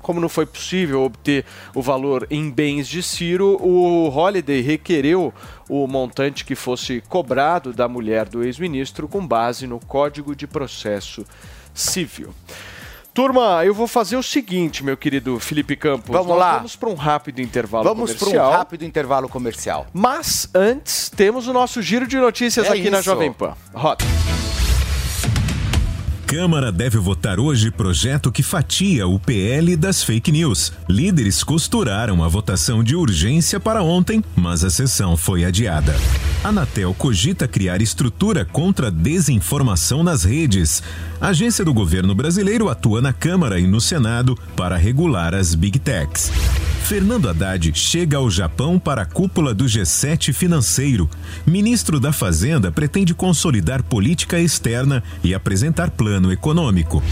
Como não foi possível obter o valor em bens de Ciro, o Holiday requereu o montante que fosse cobrado da mulher do ex-ministro com base no Código de Processo Civil. Turma, eu vou fazer o seguinte, meu querido Felipe Campos. Vamos Nós lá. Vamos para um rápido intervalo Vamos para um comercial. rápido intervalo comercial. Mas antes, temos o nosso giro de notícias É aqui na isso. Jovem Pan. Roda. Câmara deve votar hoje projeto que fatia o PL das fake news. Líderes costuraram a votação de urgência para ontem, mas a sessão foi adiada. Anatel cogita criar estrutura contra a desinformação nas redes. A agência do governo brasileiro atua na Câmara e no Senado para regular as big techs. Fernando Haddad chega ao Japão para a cúpula do G7 financeiro. Ministro da Fazenda pretende consolidar política externa e apresentar plano econômico.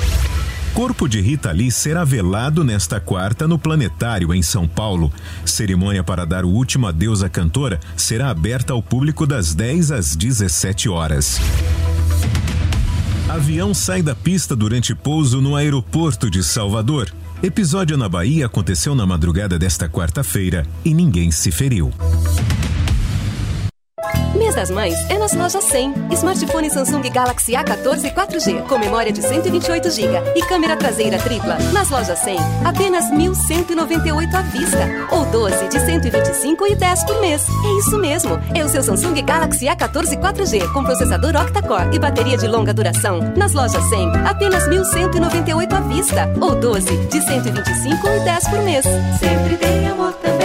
Corpo de Rita Lee será velado nesta quarta no Planetário, em São Paulo. Cerimônia para dar o último adeus à cantora será aberta ao público das 10 às 17 horas. Avião sai da pista durante pouso no aeroporto de Salvador. Episódio na Bahia aconteceu na madrugada desta quarta-feira e ninguém se feriu. Das Mães é nas lojas 100. Smartphone Samsung Galaxy A14 4G com memória de 128 GB e câmera traseira tripla. Nas lojas 100, apenas 1.198 à vista ou 12 de 125 e 10 por mês. É isso mesmo. É o seu Samsung Galaxy A14 4G com processador octa-core e bateria de longa duração. Nas lojas 100, apenas 1.198 à vista ou 12 de 125 e 10 por mês. Sempre tem amor também.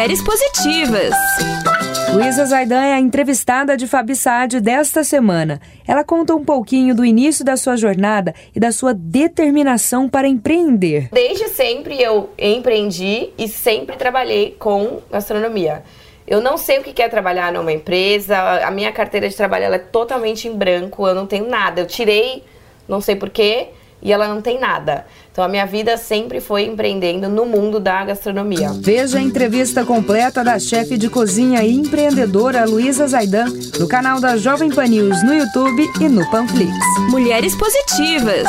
Mulheres Positivas. Luísa Zaidan é a entrevistada de Fabi Saad desta semana. Ela conta um pouquinho do início da sua jornada e da sua determinação para empreender. Desde sempre eu empreendi e sempre trabalhei com gastronomia. Eu não sei o que é trabalhar numa empresa, a minha carteira de trabalho ela é totalmente em branco, eu não tenho nada. Eu tirei, não sei porquê, e ela não tem nada. Então a minha vida sempre foi empreendendo no mundo da gastronomia. Veja a entrevista completa da chefe de cozinha e empreendedora Luísa Zaidan no canal da Jovem Pan News no YouTube e no Panflix. Mulheres Positivas.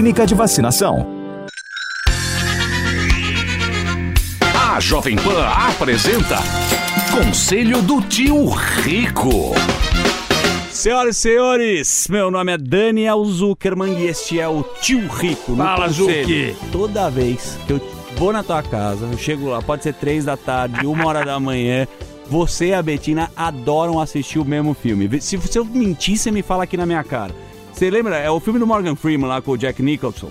de Vacinação. A Jovem Pan apresenta Conselho do Tio Rico. Senhoras e senhores, meu nome é Daniel Zuckerman e este é o Tio Rico. no Fala. Zuki. Toda vez que eu vou na tua casa, eu chego lá, pode ser três da tarde, uma hora da manhã, você e a Betina adoram assistir o mesmo filme. Se, se eu mentir, você me fala aqui na minha cara. Você lembra? É o filme do Morgan Freeman lá com o Jack Nicholson.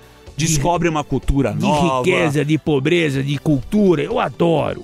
Descobre uma cultura de nova. riqueza, de pobreza, de cultura. Eu adoro.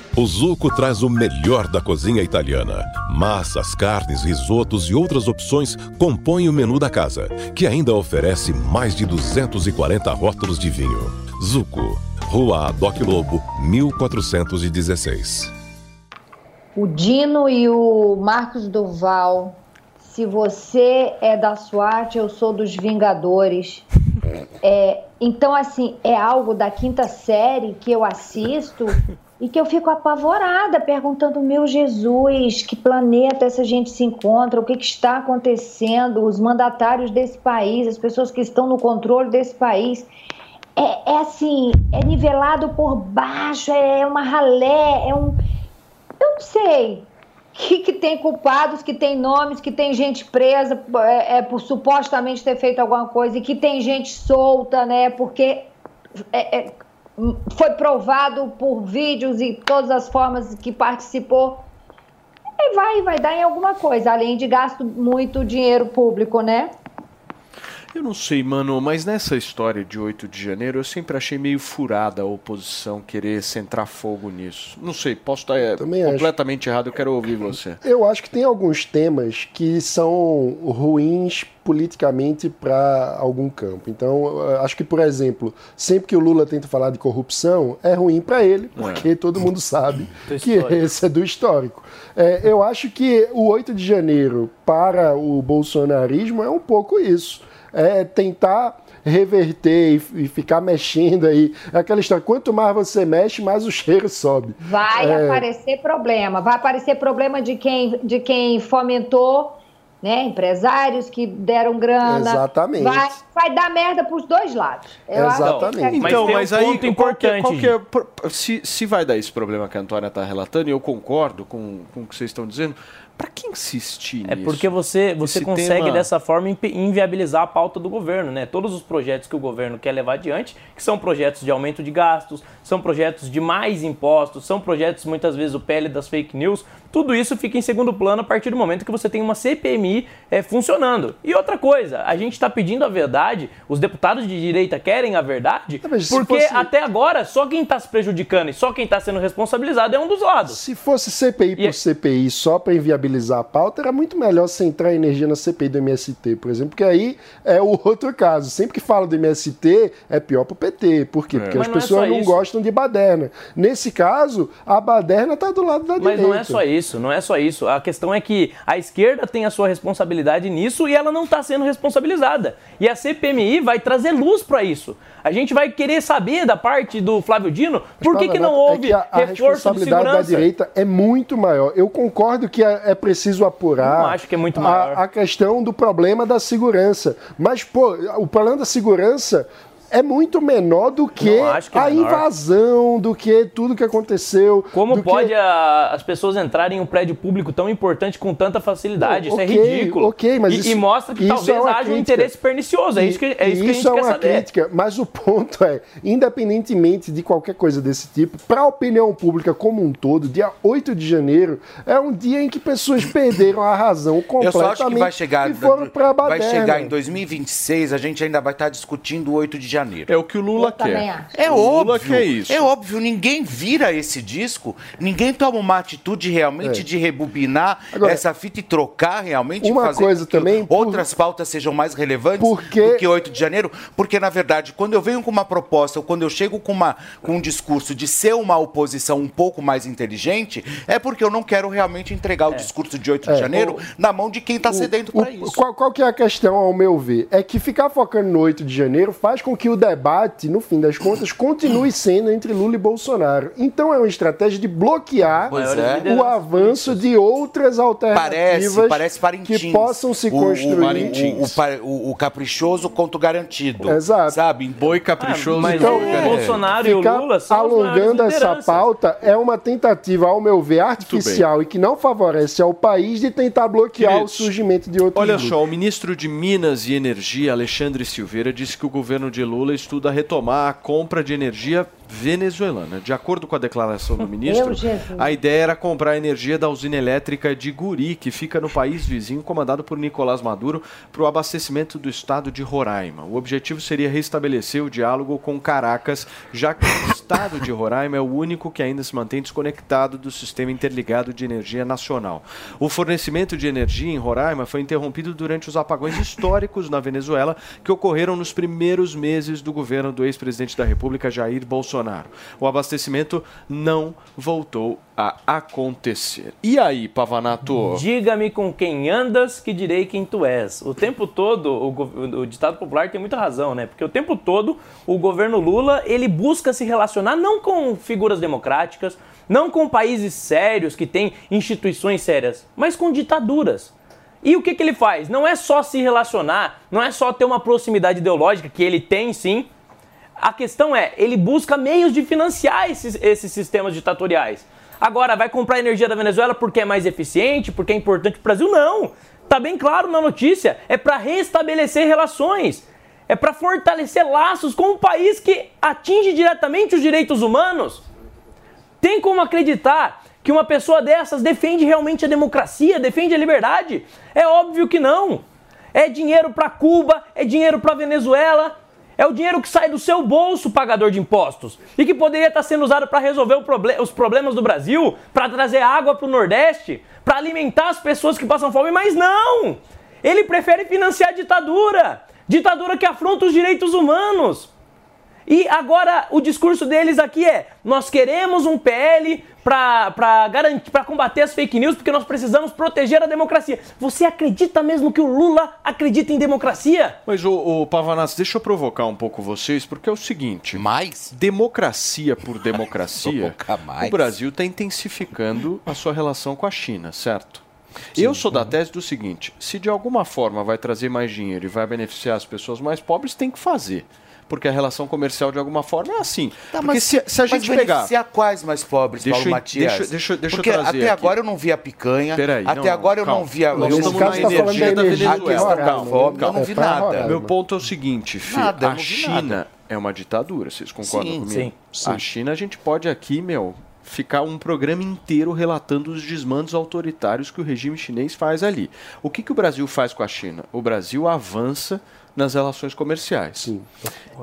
O Zuco traz o melhor da cozinha italiana. Massas, carnes, risotos e outras opções compõem o menu da casa, que ainda oferece mais de 240 rótulos de vinho. Zuco, Rua Adoc Lobo, 1416. O Dino e o Marcos Duval. Se você é da SWAT, eu sou dos Vingadores. É, então, assim, é algo da quinta série que eu assisto e que eu fico apavorada, perguntando: meu Jesus, que planeta essa gente se encontra? O que, que está acontecendo? Os mandatários desse país, as pessoas que estão no controle desse país. É, é assim, é nivelado por baixo, é uma ralé, é um. Eu não sei. Que, que tem culpados, que tem nomes, que tem gente presa é, é, por supostamente ter feito alguma coisa e que tem gente solta, né? Porque é, é, foi provado por vídeos e todas as formas que participou. E vai, vai dar em alguma coisa, além de gasto muito dinheiro público, né? Eu não sei, mano, mas nessa história de 8 de janeiro eu sempre achei meio furada a oposição querer centrar fogo nisso. Não sei, posso estar é, Também acho. completamente errado, eu quero ouvir você. Eu acho que tem alguns temas que são ruins politicamente para algum campo. Então, eu acho que, por exemplo, sempre que o Lula tenta falar de corrupção, é ruim para ele, porque todo mundo sabe que esse é do histórico. É, eu acho que o 8 de janeiro para o bolsonarismo é um pouco isso. É tentar reverter e, e ficar mexendo aí. É aquela história, quanto mais você mexe, mais o cheiro sobe. Vai É, aparecer problema. Vai aparecer problema de quem, de quem fomentou, né? Empresários que deram grana. Exatamente. Vai, vai dar merda pros dois lados. Eu acho que Exatamente. é- Então, tem um mas aí, ponto que é- importante, qual que é- por- se, se vai dar esse problema que a Antônia está relatando, e eu concordo com, com o que vocês estão dizendo, para que insistir É nisso? porque você, você Esse consegue tema- dessa forma inviabilizar a pauta do governo, né? Todos os projetos que o governo quer levar adiante, que são projetos de aumento de gastos, são projetos de mais impostos, são projetos muitas vezes o PL das fake news, tudo isso fica em segundo plano a partir do momento que você tem uma CPMI é, funcionando. E outra coisa, a gente está pedindo a verdade, os deputados de direita querem a verdade, mas porque fosse- até agora só quem está se prejudicando e só quem está sendo responsabilizado é um dos lados. Se fosse CPI por CPI só para inviabilizar a pauta, era muito melhor centrar energia na CPI do MST, por exemplo, porque aí é o outro caso. Sempre que fala do MST, é pior pro PT. Por quê? Porque Mas as não é pessoas não gostam de baderna. Nesse caso, a baderna tá do lado da Mas direita. não é só isso, não é só isso. A questão é que a esquerda tem a sua responsabilidade nisso e ela não está sendo responsabilizada. E a CPMI vai trazer luz para isso. A gente vai querer saber da parte do Flávio Dino por que, que não houve é que a, a reforço de segurança. da direita é muito maior. Eu concordo que é, é preciso apurar Não acho que é muito maior. A, a questão do problema da segurança. Mas, pô, o problema da segurança é muito menor do que, Não acho que é a menor. invasão, do que tudo que aconteceu. Como pode que... a- as pessoas entrarem em um prédio público tão importante com tanta facilidade? Isso Ok, é ridículo. ok, mas e, isso- e mostra que isso talvez é haja um crítica. interesse pernicioso. É isso que, é isso e que a gente é quer uma saber. crítica, mas o ponto é, independentemente de qualquer coisa desse tipo, para a opinião pública como um todo, dia 8 de janeiro é um dia em que pessoas perderam a razão Eu completamente só acho que vai chegar, e foram para vai chegar em 2026, a gente ainda vai estar discutindo o 8 de janeiro. É o que o Lula Eu quer. É O Lula óbvio. quer isso. É óbvio, ninguém vira esse disco, ninguém toma uma atitude realmente É. de rebobinar Agora, essa fita e trocar realmente e uma fazer coisa também, por- outras pautas sejam mais relevantes Porque- do que 8 de janeiro, porque na verdade, quando eu venho com uma proposta ou quando eu chego com, uma, com um discurso de ser uma oposição um pouco mais inteligente, é porque eu não quero realmente entregar o discurso de 8 de É, janeiro o- na mão de quem está sedento O- para isso. Qual, qual que é a questão, ao meu ver? É que ficar focando no 8 de janeiro faz com que o debate, no fim das contas, continue sendo entre Lula e Bolsonaro. Então é uma estratégia de bloquear é. o avanço de outras alternativas Parece, parece que possam se O- construir. O, o, o, pa- o- o caprichoso contra o garantido. Exato. Sabe? Boi caprichoso. mas e o Bolsonaro e o Lula são alongando essa pauta é uma tentativa, ao meu ver, artificial e que não favorece ao país de tentar bloquear Queridos, o surgimento de outros Olha só, o ministro de Minas e Energia, Alexandre Silveira, disse que o governo de Lula estuda retomar a compra de energia venezuelana. De acordo com a declaração do ministro, a ideia era comprar energia da usina elétrica de Guri, que fica no país vizinho, comandado por Nicolás Maduro, para o abastecimento do estado de Roraima. O objetivo seria restabelecer o diálogo com Caracas, já que o estado de Roraima é o único que ainda se mantém desconectado do sistema interligado de energia nacional. O fornecimento de energia em Roraima foi interrompido durante os apagões históricos na Venezuela que ocorreram nos primeiros meses do governo do ex-presidente da República, Jair Bolsonaro. O abastecimento não voltou a acontecer. E aí, Pavanato? Diga-me com quem andas, que direi quem tu és. O tempo todo, o, o ditado popular tem muita razão, né? Porque o tempo todo, o governo Lula, ele busca se relacionar não com figuras democráticas, não com países sérios, que têm instituições sérias, mas com ditaduras. E o que, que ele faz? Não é só se relacionar, não é só ter uma proximidade ideológica, que ele tem sim. A questão é, ele busca meios de financiar esses, esses sistemas ditatoriais. Agora, vai comprar energia da Venezuela porque é mais eficiente, porque é importante para o Brasil? Não! Tá bem claro na notícia. É para restabelecer relações. É para fortalecer laços com um país que atinge diretamente os direitos humanos. Tem como acreditar que uma pessoa dessas defende realmente a democracia, defende a liberdade? É óbvio que não. É dinheiro para Cuba, é dinheiro para Venezuela, é o dinheiro que sai do seu bolso, pagador de impostos, e que poderia estar sendo usado para resolver proble- os problemas do Brasil, para trazer água para o Nordeste, para alimentar as pessoas que passam fome, mas não! Ele prefere financiar a ditadura, ditadura que afronta os direitos humanos. E agora o discurso deles aqui é: nós queremos um PL para garantir, para combater as fake news, porque nós precisamos proteger a democracia. Você acredita mesmo que o Lula acredita em democracia? Mas, o, o Pavanato, deixa eu provocar um pouco vocês, porque é o seguinte... Mais? Democracia por democracia, mais. o Brasil está intensificando a sua relação com a China, certo? Eu sou da tese do seguinte: se de alguma forma vai trazer mais dinheiro e vai beneficiar as pessoas mais pobres, tem que fazer. Porque a relação comercial, de alguma forma, é assim. Tá, Porque mas se, se a mas gente pegar. beneficiar quais mais pobres, Deixa Paulo eu- Matias? deixa- deixa- deixa eu Porque trazer até aqui. agora eu não vi a picanha. Peraí, até não, agora eu calma. não vi a... Nós eu estamos na vi energia da Venezuela. Calma, fome, eu calma. não vi nada. Meu ponto é o seguinte, eu a China é uma ditadura, vocês concordam Sim, comigo? sim, sim. A China a gente pode aqui, meu, ficar um programa inteiro relatando os desmandos autoritários que o regime chinês faz ali. O que, que o Brasil faz com a China? O Brasil avança nas relações comerciais. Sim.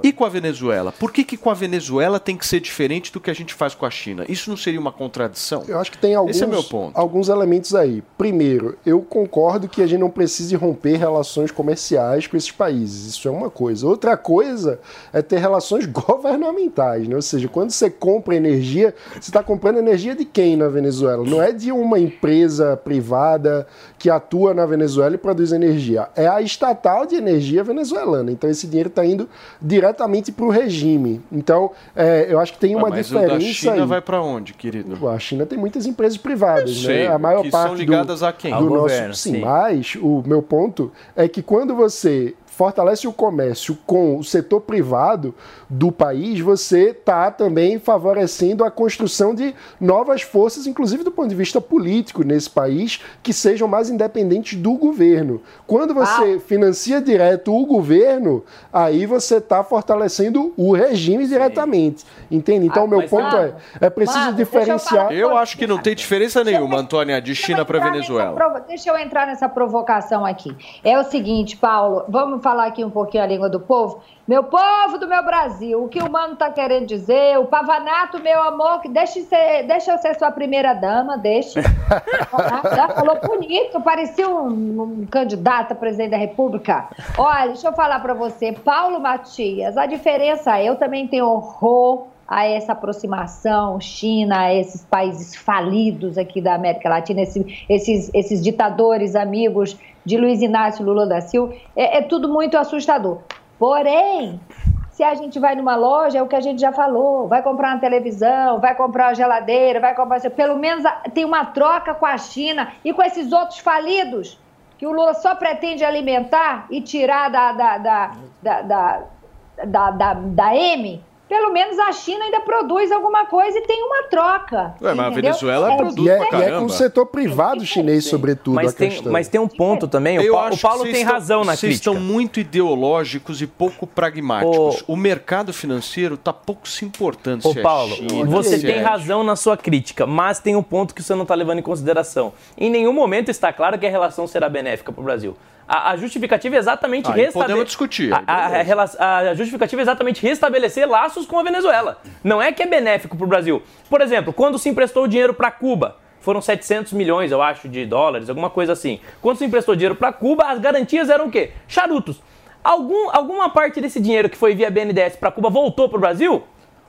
E com a Venezuela? Por que, que com a Venezuela tem que ser diferente do que a gente faz com a China? Isso não seria uma contradição? Eu acho que tem alguns, Esse é meu ponto. alguns elementos aí. Primeiro, eu concordo que a gente não precise romper relações comerciais com esses países. Isso é uma coisa. Outra coisa é ter relações governamentais, né? Ou seja, quando você compra energia, você está comprando energia de quem na Venezuela? Não é de uma empresa privada que atua na Venezuela e produz energia. É a estatal de energia venezuelana. Então esse dinheiro está indo diretamente para o regime. Então é, eu acho que tem Ah, uma mas diferença. o da China aí. vai para onde, querido? A China tem muitas empresas privadas, Eu sei, né? A maior que parte são ligadas do, a quem? do Ao nosso, governo, sim, sim. mas o meu ponto é que quando você fortalece o comércio com o setor privado do país, você está também favorecendo a construção de novas forças, inclusive do ponto de vista político nesse país, que sejam mais independentes do governo. Quando você financia direto o governo, aí você está fortalecendo o regime diretamente. Entende? Então, o meu mas, ponto Mano, é, é preciso Mano, diferenciar. Eu acho que não tem diferença nenhuma, Antônia, de China para Venezuela. nessa Deixa eu entrar nessa provocação aqui. É o seguinte, Paulo, vamos falar aqui um pouquinho a língua do povo. Meu povo do meu Brasil, o que o mano tá querendo dizer? O Pavanato, meu amor, que deixa, ser, deixa eu ser sua primeira dama, deixa. Já falou bonito, parecia um, um candidato a presidente da República. Olha, deixa eu falar pra você, Paulo Matias, a diferença, é, eu também tenho horror a essa aproximação China, a esses países falidos aqui da América Latina, esse- esses, esses ditadores amigos de Luiz Inácio Lula da Silva, é, é tudo muito assustador. Porém, se a gente vai numa loja, é o que a gente já falou, vai comprar uma televisão, vai comprar uma geladeira, vai comprar. Pelo menos tem uma troca com a China e com esses outros falidos que o Lula só pretende alimentar e tirar da, da, da, da, da, da, da- da M. Pelo menos a China ainda produz alguma coisa e tem uma troca. Ué, mas a? Venezuela É produz E é, pra e é com o setor privado chinês, sobretudo, Mas a tem, questão. mas tem um ponto também, o, Eu Pa- o acho Paulo tem vocês estão- razão na Vocês crítica. estão muito ideológicos e pouco pragmáticos. O mercado financeiro está pouco se importando Ô se Paulo, é China, você tem é- razão na sua crítica, mas tem um ponto que você não está levando em consideração. Em nenhum momento está claro que a relação será benéfica para o Brasil. A, a justificativa é exatamente Aí restabe- podemos discutir, A, a- a justificativa é exatamente restabelecer laços com a Venezuela. Não é que é benéfico para o Brasil. Por exemplo, quando se emprestou dinheiro para Cuba, foram 700 milhões, eu acho, de dólares, alguma coisa assim. Quando se emprestou dinheiro para Cuba, as garantias eram o quê? Charutos. Algum, alguma parte desse dinheiro que foi via BNDES para Cuba voltou para o Brasil?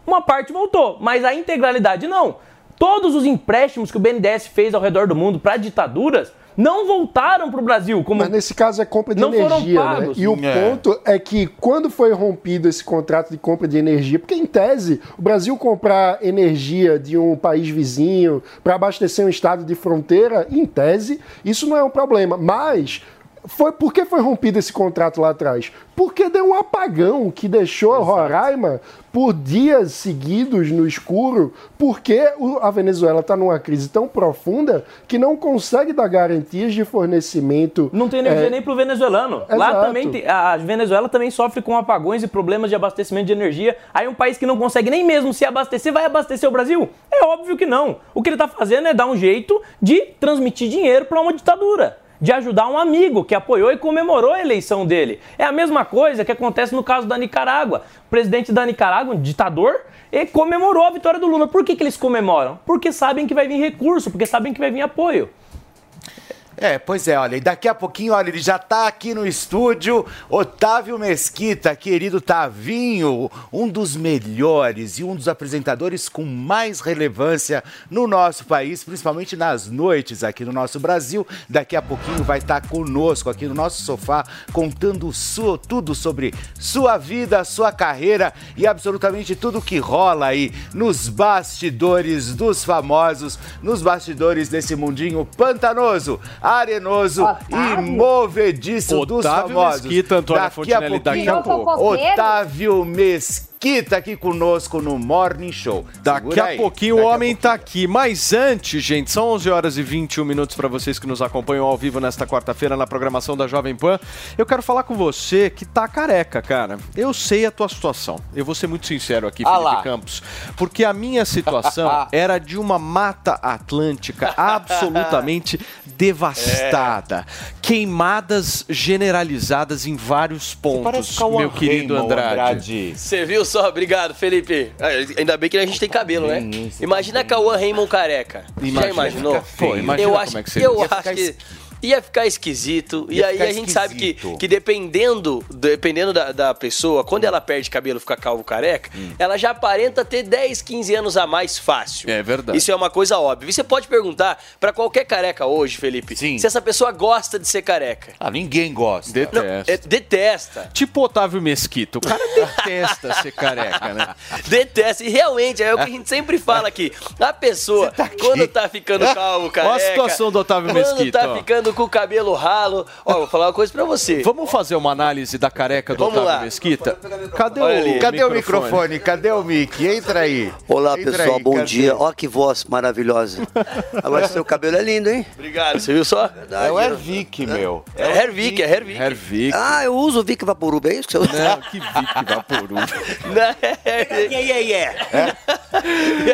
Uma parte voltou, mas a integralidade não. Todos os empréstimos que o BNDES fez ao redor do mundo para ditaduras não voltaram para o Brasil. Como Mas nesse caso é compra de Não foram energia, né? pagos. E o É. ponto é que quando foi rompido esse contrato de compra de energia, porque em tese o Brasil comprar energia de um país vizinho para abastecer um estado de fronteira, em tese, isso não é um problema. Mas foi por que foi rompido esse contrato lá atrás? Porque deu um apagão que deixou Roraima por dias seguidos no escuro, porque o- a Venezuela está numa crise tão profunda que não consegue dar garantias de fornecimento. Não tem energia é, nem pro venezuelano. Lá Exato. também tem- a Venezuela também sofre com apagões e problemas de abastecimento de energia. Aí um país que não consegue nem mesmo se abastecer vai abastecer o Brasil? É óbvio que não. O que ele está fazendo é dar um jeito de transmitir dinheiro para uma ditadura. De ajudar um amigo que apoiou e comemorou a eleição dele. É a mesma coisa que acontece no caso da Nicarágua. O presidente da Nicarágua, um ditador, e comemorou a vitória do Lula. Por que, que eles comemoram? Porque sabem que vai vir recurso, porque sabem que vai vir apoio. É, pois é, olha, e daqui a pouquinho, olha, ele já tá aqui no estúdio, Otávio Mesquita, querido Tavinho, um dos melhores e um dos apresentadores com mais relevância no nosso país, principalmente nas noites aqui no nosso Brasil. Daqui a pouquinho vai estar conosco aqui no nosso sofá, contando su- tudo sobre sua vida, sua carreira e absolutamente tudo que rola aí nos bastidores dos famosos, nos bastidores desse mundinho pantanoso, arenoso e movediço dos Otávio famosos. Mesquita, Antônia daqui a Fontinelli, daqui pouquinho, a pouco. Otávio Mesquita. Mesquita aqui conosco no Morning Show. Daqui a pouquinho daqui o homem tá aqui. Mas antes, gente, são 11 horas e 21 minutos para vocês que nos acompanham ao vivo nesta quarta-feira na programação da Jovem Pan. Eu quero falar com você que tá careca, cara. Eu sei a tua situação. Eu vou ser muito sincero aqui, Ah Felipe lá. Campos. Porque a minha situação era de uma mata atlântica absolutamente devastada. Queimadas generalizadas em vários pontos, meu querido Andrade. Você viu só? Obrigado, Felipe. Ah, Ainda bem que a gente tem cabelo, né? Imagina Cauã Raymond careca. Imagina, Já imaginou? Pô, imagina eu como acho, é que seria. Eu acho que ia ficar esquisito. e Ia aí ficar a gente sabe que, esquisito. que dependendo, dependendo da, da pessoa, quando ela perde cabelo e fica calvo careca, ela já aparenta ter 10, 15 anos a mais fácil. É verdade. Isso é uma coisa óbvia. E você pode perguntar pra qualquer careca hoje, Felipe, se essa pessoa gosta de ser careca. Ah, ninguém gosta. Não, é- detesta. Tipo Otávio Mesquita. O cara detesta ser careca, né? Detesta. E realmente, é o que a gente sempre fala aqui. A pessoa, quando tá ficando calvo, careca... Olha a situação do Otávio quando Mesquita, tá ó. ficando com o cabelo ralo... Ó, vou falar uma coisa pra você. Vamos fazer uma análise da careca do Vamos Otávio lá. Mesquita? Cadê Olha o ali. Cadê o microfone? Cadê o mic? Entra aí. Olá, Entra pessoal, aí, bom cadê? dia. Ó que voz maravilhosa. Agora seu cabelo é lindo, hein? Obrigado, você viu só? É o Hervik, meu. É Hervik, é Hervik. Hervik. Ah, eu uso o Vic Vaporub, é isso que você usa? Não, que Vic Vaporub. Não, é,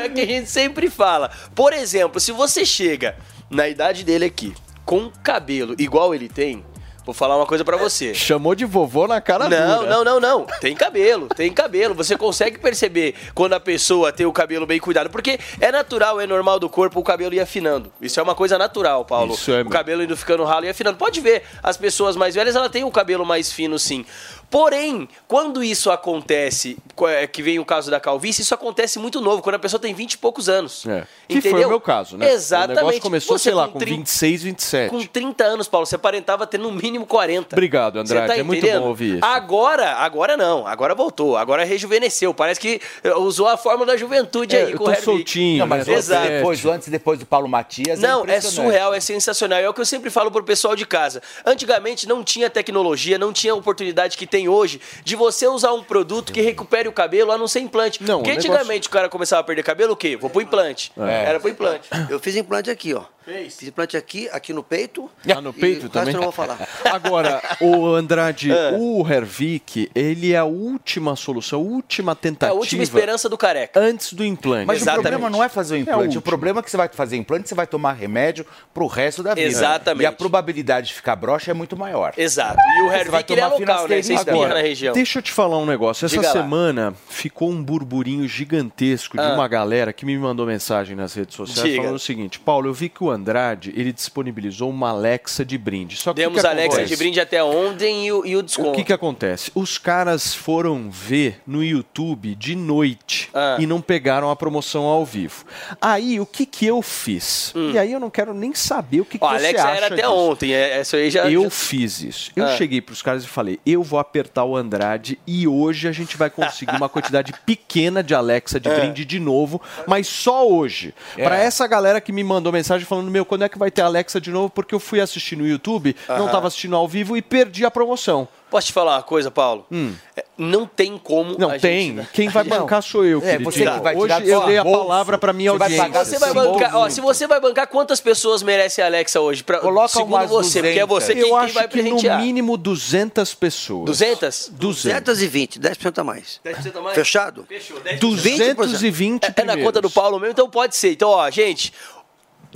é que a gente sempre fala. Por exemplo, se você chega na idade dele aqui, com cabelo igual ele tem, vou falar uma coisa pra você. Chamou de vovô na cara Não, dura. não, não, não. Tem cabelo, tem cabelo. Você consegue perceber quando a pessoa tem o cabelo bem cuidado. Porque é natural, é normal do corpo o cabelo ir afinando. Isso é uma coisa natural, Paulo. Isso é o cabelo indo ficando ralo e afinando. Pode ver, as pessoas mais velhas, ela tem o cabelo mais fino, sim. Porém, quando isso acontece, co- é, que vem o caso da calvície, isso acontece muito novo, quando a pessoa tem 20 e poucos anos. É. Que Entendeu? foi o meu caso, né? Exatamente. O negócio começou, Você sei lá, com com 30 26, 27. Com 30 anos, Paulo, você aparentava ter no mínimo 40. Obrigado, Andrade. tá é muito bom ouvir isso. Agora, agora não. Agora voltou. Agora rejuvenesceu. Parece que eh, usou a fórmula da juventude É, aí eu com tô soltinho, Não, mas né? Exato. depois, antes e depois do Paulo Matias. Não, é impressionante. surreal, é sensacional. É o que eu sempre falo pro pessoal de casa. Antigamente não tinha tecnologia, não tinha oportunidade que tem hoje de você usar um produto que recupere o cabelo a não ser implante. Não, Porque o negócio- antigamente o cara começava a perder cabelo, o quê? Vou pro implante. É. Era pro implante. Eu fiz implante aqui, ó. Fez. Fiz implante aqui, aqui no peito. Ah, no peito e o também? eu não vou falar. Agora, o Andrade, É. o Hervik, ele é a última solução, a última É tentativa. a última esperança do careca. Antes do implante. Mas o problema não é fazer o É o implante. último. o problema é que você vai fazer implante, você vai tomar remédio pro resto da vida. Exatamente. E a probabilidade de ficar broxa é muito maior. Exato. E o Hervik ele é tomar local, né? Você finasterida. Espirra na região. Deixa eu te falar um negócio. Essa Diga lá. semana ficou um burburinho gigantesco de Ah. uma galera que me mandou mensagem nas redes sociais Diga. falando o seguinte: Paulo, eu vi que o Andrade ele disponibilizou uma Alexa de brinde. Só que Demos que a Alexa de brinde até ontem e o, e o desconto. O que, que acontece? Os caras foram ver no YouTube de noite Ah. e não pegaram a promoção ao vivo. Aí, o que que eu fiz? E aí eu não quero nem saber o que, que Hum. Ó, você Alexa acha era até disso. ontem. é- Essa aí já. Eu já- fiz isso. Eu Ah. cheguei pros caras e falei: eu vou apertar o Andrade e hoje a gente vai conseguir uma quantidade pequena de Alexa de É. brinde de novo, mas só hoje. É. Pra essa galera que me mandou mensagem falando: meu, quando é que vai ter Alexa de novo? Porque eu fui assistir no YouTube, não Aham. tava assistindo ao vivo e perdi a promoção. Posso te falar uma coisa, Paulo? É, Não tem como. Hum. Não a tem. gente- Quem vai bancar sou eu, É, queridinho. você que vai Hoje eu dei a bolso. palavra pra minha Você vai audiência. pagar Você vai bancar, ó, se você vai bancar, quantas pessoas merece a Alexa hoje? Pra, Coloca segundo umas você, porque é você quem, eu quem acho vai que no presentear. mínimo 200 pessoas. 200? 220, 10% a mais. 10% a mais? Fechado? Fechou. 10%. 220 É, é na conta do Paulo mesmo, então pode ser. Então, ó, gente,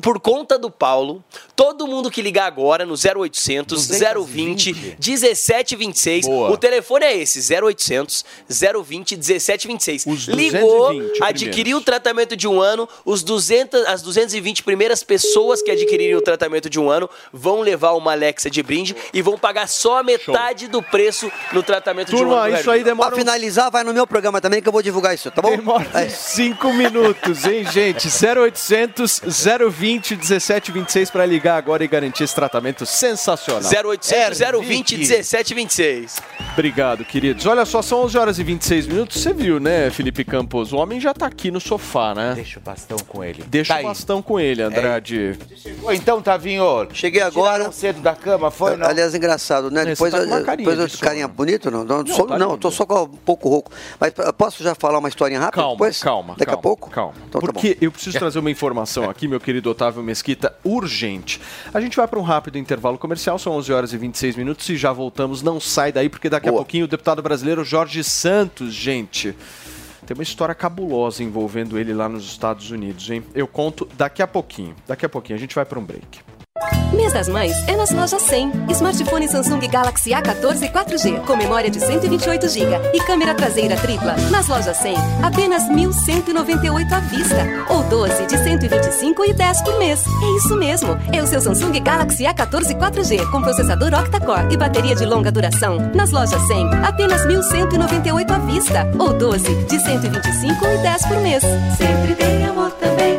por conta do Paulo, todo mundo que ligar agora no 0800 020 1726, Boa. o telefone é esse, 0800 020 1726. Os Ligou, 220 adquiriu o tratamento de um ano, os 200, as 220 primeiras pessoas que adquirirem o tratamento de um ano vão levar uma Alexa de brinde e vão pagar só a metade do preço no tratamento de um ano. do Hervik. Pra finalizar, vai no meu programa também que eu vou divulgar isso, tá bom? Demora 5 minutos, hein, gente? 0800 020 020 17 26 para ligar agora e garantir esse tratamento sensacional. 0800 020 17 26. Obrigado, queridos. Olha só, são 11 horas e 26 minutos. Você viu, né, Felipe Campos? O homem já tá aqui no sofá, né? Deixa o bastão com ele. Deixa Tá o aí. bastão com ele, Andrade. Chegou então, Tavinho? Cheguei agora. Tiraram cedo da cama, foi? Não? Aliás, engraçado, né? É, Depois, tá eu- carinha depois de eu carinha bonito, não? Não, Não, só- tá não, tô só com um pouco rouco. Mas posso já falar uma historinha rápida Calma, depois? calma. Daqui calma, a pouco? Calma. Então tá Porque bom. eu preciso trazer uma informação aqui, meu querido Otávio Mesquita, urgente. A gente vai para um rápido intervalo comercial, são 11 horas e 26 minutos e já voltamos. Não sai daí, porque daqui a pouquinho o deputado brasileiro Jorge Santos, gente. Tem uma história cabulosa envolvendo ele lá nos Estados Unidos, hein? Eu conto daqui a pouquinho. Daqui a pouquinho, a gente vai para um break. Mês das Mães é nas lojas 100. Smartphone Samsung Galaxy A14 4G com memória de 128 GB e câmera traseira tripla. Nas lojas 100, apenas 1.198 à vista ou 12 de 125 e 10 por mês. É isso mesmo. É o seu Samsung Galaxy A14 4G com processador octa-core e bateria de longa duração. Nas lojas 100, apenas 1.198 à vista ou 12 de 125 e 10 por mês. Sempre tem amor também.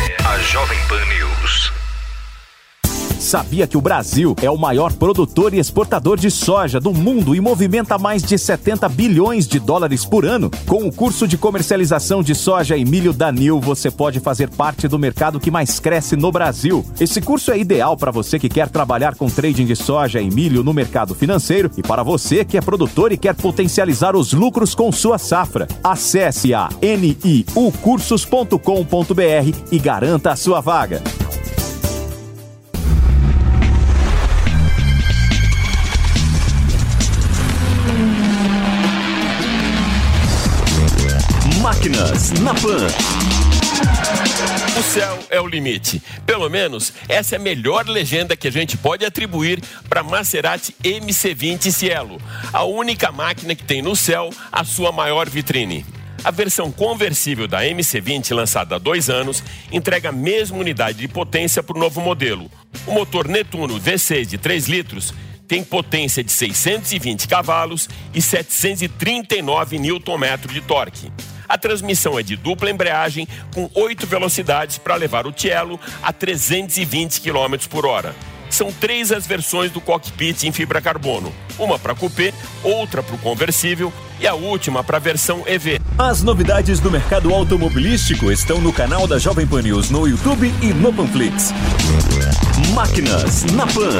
a Jovem Pan News. Sabia que o Brasil é o maior produtor e exportador de soja do mundo e movimenta mais de 70 bilhões de dólares por ano? Com o curso de comercialização de soja e milho da Nil, você pode fazer parte do mercado que mais cresce no Brasil. Esse curso é ideal para você que quer trabalhar com trading de soja e milho no mercado financeiro e para você que é produtor e quer potencializar os lucros com sua safra. Acesse a niucursos.com.br e garanta a sua vaga. Máquinas na Pan. O céu é o limite. Pelo menos essa é a melhor legenda que a gente pode atribuir para Maserati MC20 Cielo, a única máquina que tem no céu a sua maior vitrine. A versão conversível da MC20, lançada há dois anos, entrega a mesma unidade de potência para o novo modelo. O motor Netuno V6 de 3 litros tem potência de 620 cavalos e 739 Nm de torque. A transmissão é de dupla embreagem com 8 velocidades para levar o Cielo a 320 km por hora. São três as versões do cockpit em fibra carbono: uma para coupé, outra para o conversível e a última para a versão EV. As novidades do mercado automobilístico estão no canal da Jovem Pan News no YouTube e no Panflix. Máquinas na Pan.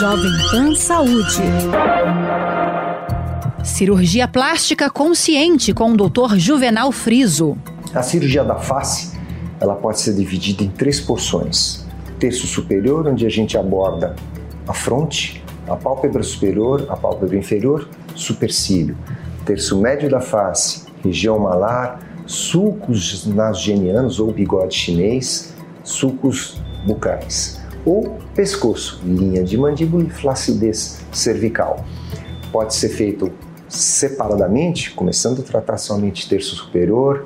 Jovem Pan Saúde. Cirurgia plástica consciente com o Dr. Juvenal Friso. A cirurgia da face, ela pode ser dividida em três porções. Terço superior, onde a gente aborda a fronte, a pálpebra superior, a pálpebra inferior, supercílio. Terço médio da face, região malar, sulcos nasogenianos ou bigode chinês, sulcos bucais. Ou pescoço, linha de mandíbula e flacidez cervical. Pode ser feito separadamente, começando a tratar somente terço superior,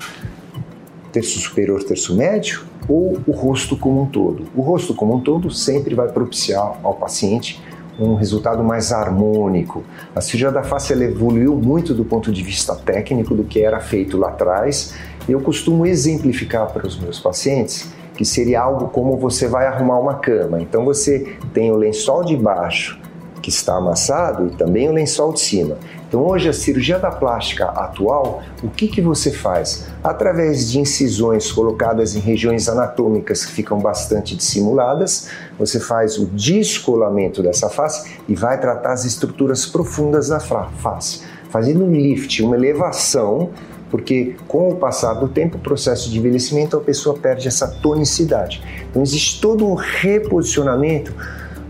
terço superior, terço médio, ou o rosto como um todo. O rosto como um todo sempre vai propiciar ao paciente um resultado mais harmônico. A cirurgia da face evoluiu muito do ponto de vista técnico do que era feito lá atrás. Eu costumo exemplificar para os meus pacientes que seria algo como você vai arrumar uma cama. Então você tem o lençol de baixo que está amassado e também o lençol de cima. Então hoje a cirurgia da plástica atual, o que, que você faz? Através de incisões colocadas em regiões anatômicas que ficam bastante dissimuladas, você faz o descolamento dessa face e vai tratar as estruturas profundas da fa- face, fazendo um lift, uma elevação porque com o passar do tempo, o processo de envelhecimento, a pessoa perde essa tonicidade. Então existe todo um reposicionamento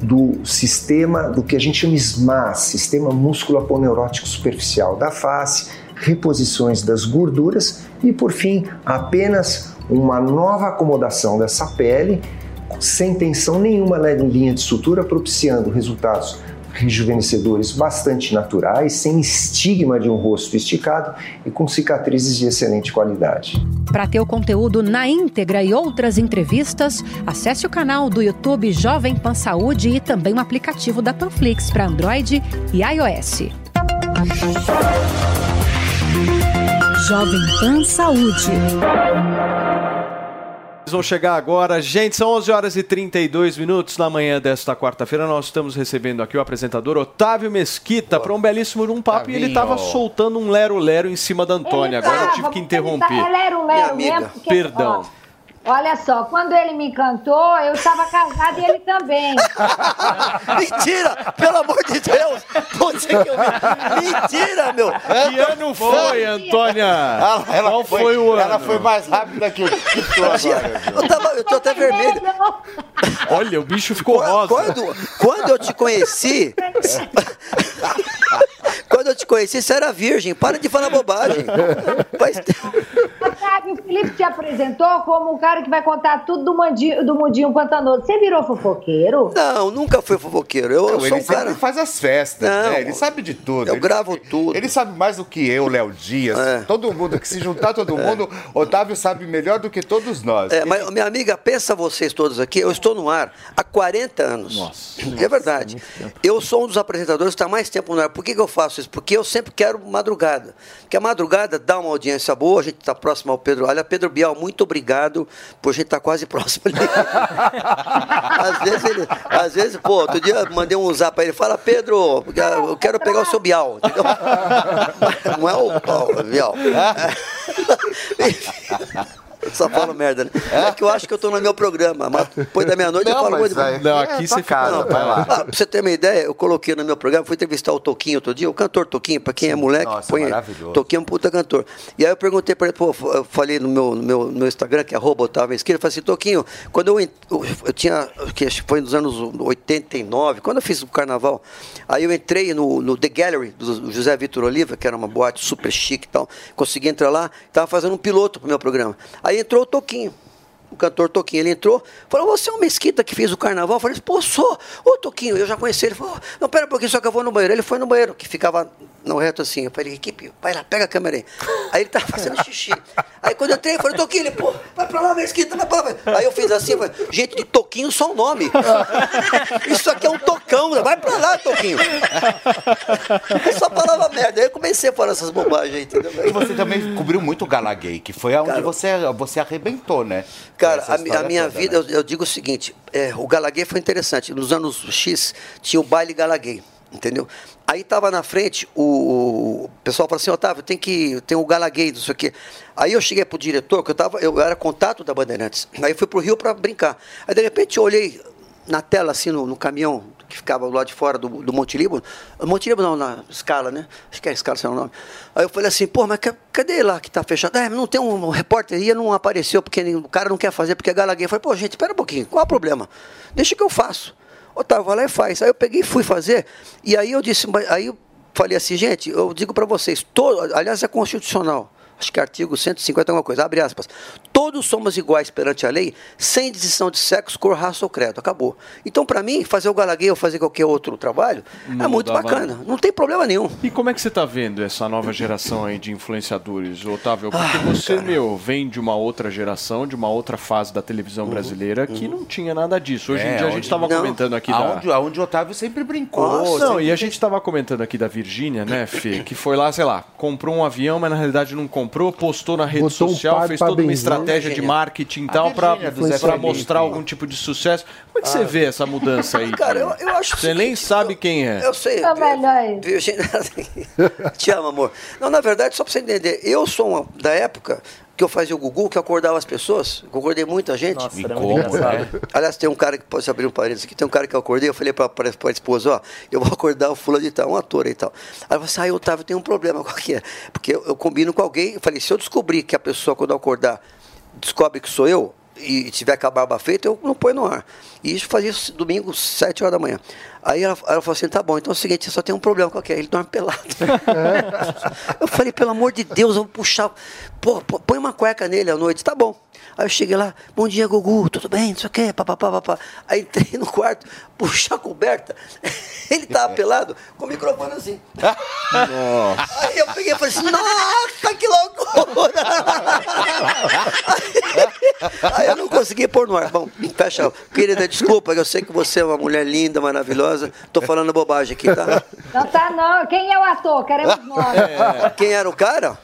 do sistema, do que a gente chama SMAS, Sistema Músculo-Aponeurótico Superficial da face, reposições das gorduras e, por fim, apenas uma nova acomodação dessa pele sem tensão nenhuma na linha de sutura, propiciando resultados rejuvenescedores bastante naturais, sem estigma de um rosto esticado e com cicatrizes de excelente qualidade. Para ter o conteúdo na íntegra e outras entrevistas, acesse o canal do YouTube Jovem Pan Saúde e também o aplicativo da Panflix para Android e iOS. Jovem Pan Saúde. Vão chegar agora. Gente, são 11 horas e 32 minutos na manhã desta quarta-feira. Nós estamos recebendo aqui o apresentador Otávio Mesquita para um belíssimo um papo e ele estava soltando um lero-lero em cima da Antônia. Ele Agora eu tive que interromper. tá- Ele era o Lero mesmo. porque- Perdão. ó, Olha só, quando ele me cantou, eu estava casada e ele também. Mentira! Pelo amor de Deus! Você que eu vi. Mentira, meu! Que ano foi, Antônia? Qual foi, o ano? Ela foi mais rápida que, que tu agora. Eu, tava, eu tô até vermelho. Olha, o bicho ficou rosa. Quando, quando eu te conheci. quando eu te conheci, você era virgem. Para de falar bobagem. Faz Sabe, o Felipe te apresentou como o cara que vai contar tudo do, mandinho, do mundinho pantanoso. Você virou fofoqueiro? Não, nunca fui fofoqueiro. Eu, Não, sou ele um cara. sempre faz as festas, Não, né? Ele sabe de tudo. eu Ele- gravo tudo. Ele sabe mais do que eu, Léo Dias. Todo mundo, que se juntar todo mundo, Otávio sabe melhor do que todos nós. É, mas, minha amiga, pensa vocês todos aqui, eu estou no ar há 40 anos. Nossa. É verdade. Eu sou um dos apresentadores que está mais tempo no ar. Por que, que eu faço isso? Porque eu sempre quero madrugada. Porque a madrugada dá uma audiência boa, a gente está próximo ao Pedro. Olha, Pedro Bial, muito obrigado, por a gente estar quase próximo ali. às vezes ele, às vezes, pô, outro dia mandei um zap para ele, fala, Pedro, eu quero pegar o seu Bial. Não é o, Bial. Só falo merda, né? É que eu acho que eu tô no meu programa, mas depois da meia-noite eu Não, falo muito. aí- Não, aqui é você casa, vai lá. Ah, pra você ter uma ideia, eu coloquei no meu programa, fui entrevistar o Toquinho outro dia, o cantor Toquinho, pra quem é moleque, Nossa, põe maravilhoso. Toquinho é um puta cantor. E aí eu perguntei pra ele, pô, eu falei no meu, no meu, no meu Instagram, que é arroba Otávio Esquerda, eu falei assim, Toquinho, quando eu, eu, eu tinha, que foi nos anos 89, quando eu fiz o carnaval, aí eu entrei no, no The Gallery, do José Vitor Oliva, que era uma boate super chique e tal, consegui entrar lá, tava fazendo um piloto pro meu programa. Aí entrou o Toquinho o cantor Toquinho, ele entrou, falou, você é o Mesquita que fez o carnaval? Eu falei, pô, sou. Ô, Toquinho, eu já conheci ele. Falou, não, pera um pouquinho, só que eu vou no banheiro. Ele foi no banheiro, que ficava no reto assim. Eu falei, equipe, vai lá, pega a câmera aí. Aí ele tava fazendo xixi. Aí quando eu entrei, eu falei, Toquinho, ele, pô, vai pra lá, Mesquita, vai pra lá. Aí eu fiz assim, eu falei, gente, de Toquinho só o nome. Isso aqui é um tocão, vai pra lá, Toquinho. Eu só falava merda. Aí eu comecei a falar essas bobagens aí, entendeu? E você também cobriu muito o Gala Gay, que foi aonde você, você arrebentou, né? Cara, a, a minha toda, vida, né? eu, eu digo o seguinte: é, o Galaguei foi interessante. Nos anos X tinha o baile Galaguei, entendeu? Aí tava na frente, o, o pessoal falou assim: Otávio, tem que. Tem o Galaguei, não sei o quê. Aí eu cheguei pro diretor, que eu, tava, eu era contato da Bandeirantes. Aí fui pro Rio para brincar. Aí de repente eu olhei na tela, assim, no, no caminhão que ficava lado de fora do, do Monte Líbano. Monte Líbano não, na escala, né? Acho que é a escala, sei lá o nome. Aí eu falei assim, pô, mas ca- cadê lá que tá fechado? É, não tem um, um repórter aí, não apareceu, porque o cara não quer fazer, porque é Galaguei. Eu falei, pô, gente, espera um pouquinho, qual é o problema? Deixa que eu faço. Otávio, vai lá e faz. Aí eu peguei e fui fazer, e aí eu disse, aí eu falei assim, gente, eu digo para vocês, todo, aliás, é constitucional. Acho que é artigo 150 alguma coisa, abre aspas. Todos somos iguais perante a lei, sem distinção de sexo, cor, raça ou credo. Acabou. Então, para mim, fazer o Galaguei ou fazer qualquer outro trabalho é Não muito dava- bacana. Não tem problema nenhum. E como é que você tá vendo essa nova geração aí de influenciadores, Otávio? Porque Ah, você, meu, vem de uma outra geração, de uma outra fase da televisão brasileira que não tinha nada disso. Hoje em É, dia a gente estava não. comentando aqui Aonde, da... aonde o Otávio sempre brincou. Nossa, não, sempre e a gente estava comentando aqui da Virgínia, né, Fê? Que foi lá, sei lá, comprou um avião, mas na realidade não comprou comprou, postou na rede Botou um social, par fez toda uma estratégia de marketing e tal Felipe. mostrar algum tipo de sucesso. Como é que você Ah. vê essa mudança aí? Cara, eu, eu acho Você nem sabe quem é. Eu sei. Tá melhor Virgínia. Te amo, amor. Não, na verdade, só pra você entender, eu sou uma, da época que eu fazia o Gugu, que eu acordava as pessoas. Eu acordei muita gente. Nossa, era muito engraçado. Aliás, tem um cara que pode abrir um parênteses aqui, tem um cara que eu acordei, eu falei pra, pra, pra esposa, ó, eu vou acordar o fulano de tal, um ator aí e tal. Aí ela falou assim, ah, Otávio, tem um problema, qual que é? Porque eu, eu combino com alguém, eu falei, se eu descobrir que a pessoa, quando eu acordar, descobre que sou eu, e tiver com a barba feita, eu não ponho no ar. E isso fazia isso domingo, 7 horas da manhã. Aí ela, ela falou assim, tá bom, então é o seguinte, só tem um problema qualquer, ele dorme pelado. eu falei, pelo amor de Deus, eu vou puxar, pô, põe uma cueca nele à noite, tá bom. Aí eu cheguei lá, bom dia, Gugu, tudo bem, não sei o quê, papapá, papá. Aí entrei no quarto, puxei a coberta, ele tava pelado, com o microfone assim. Aí eu peguei e falei assim, nossa, que loucura! Aí eu não consegui pôr no ar. Bom, fecha. Querida, desculpa, eu sei que você é uma mulher linda, maravilhosa. Tô falando bobagem aqui, tá? Não tá, não. Quem é o ator? Queremos nós. Quem era o cara?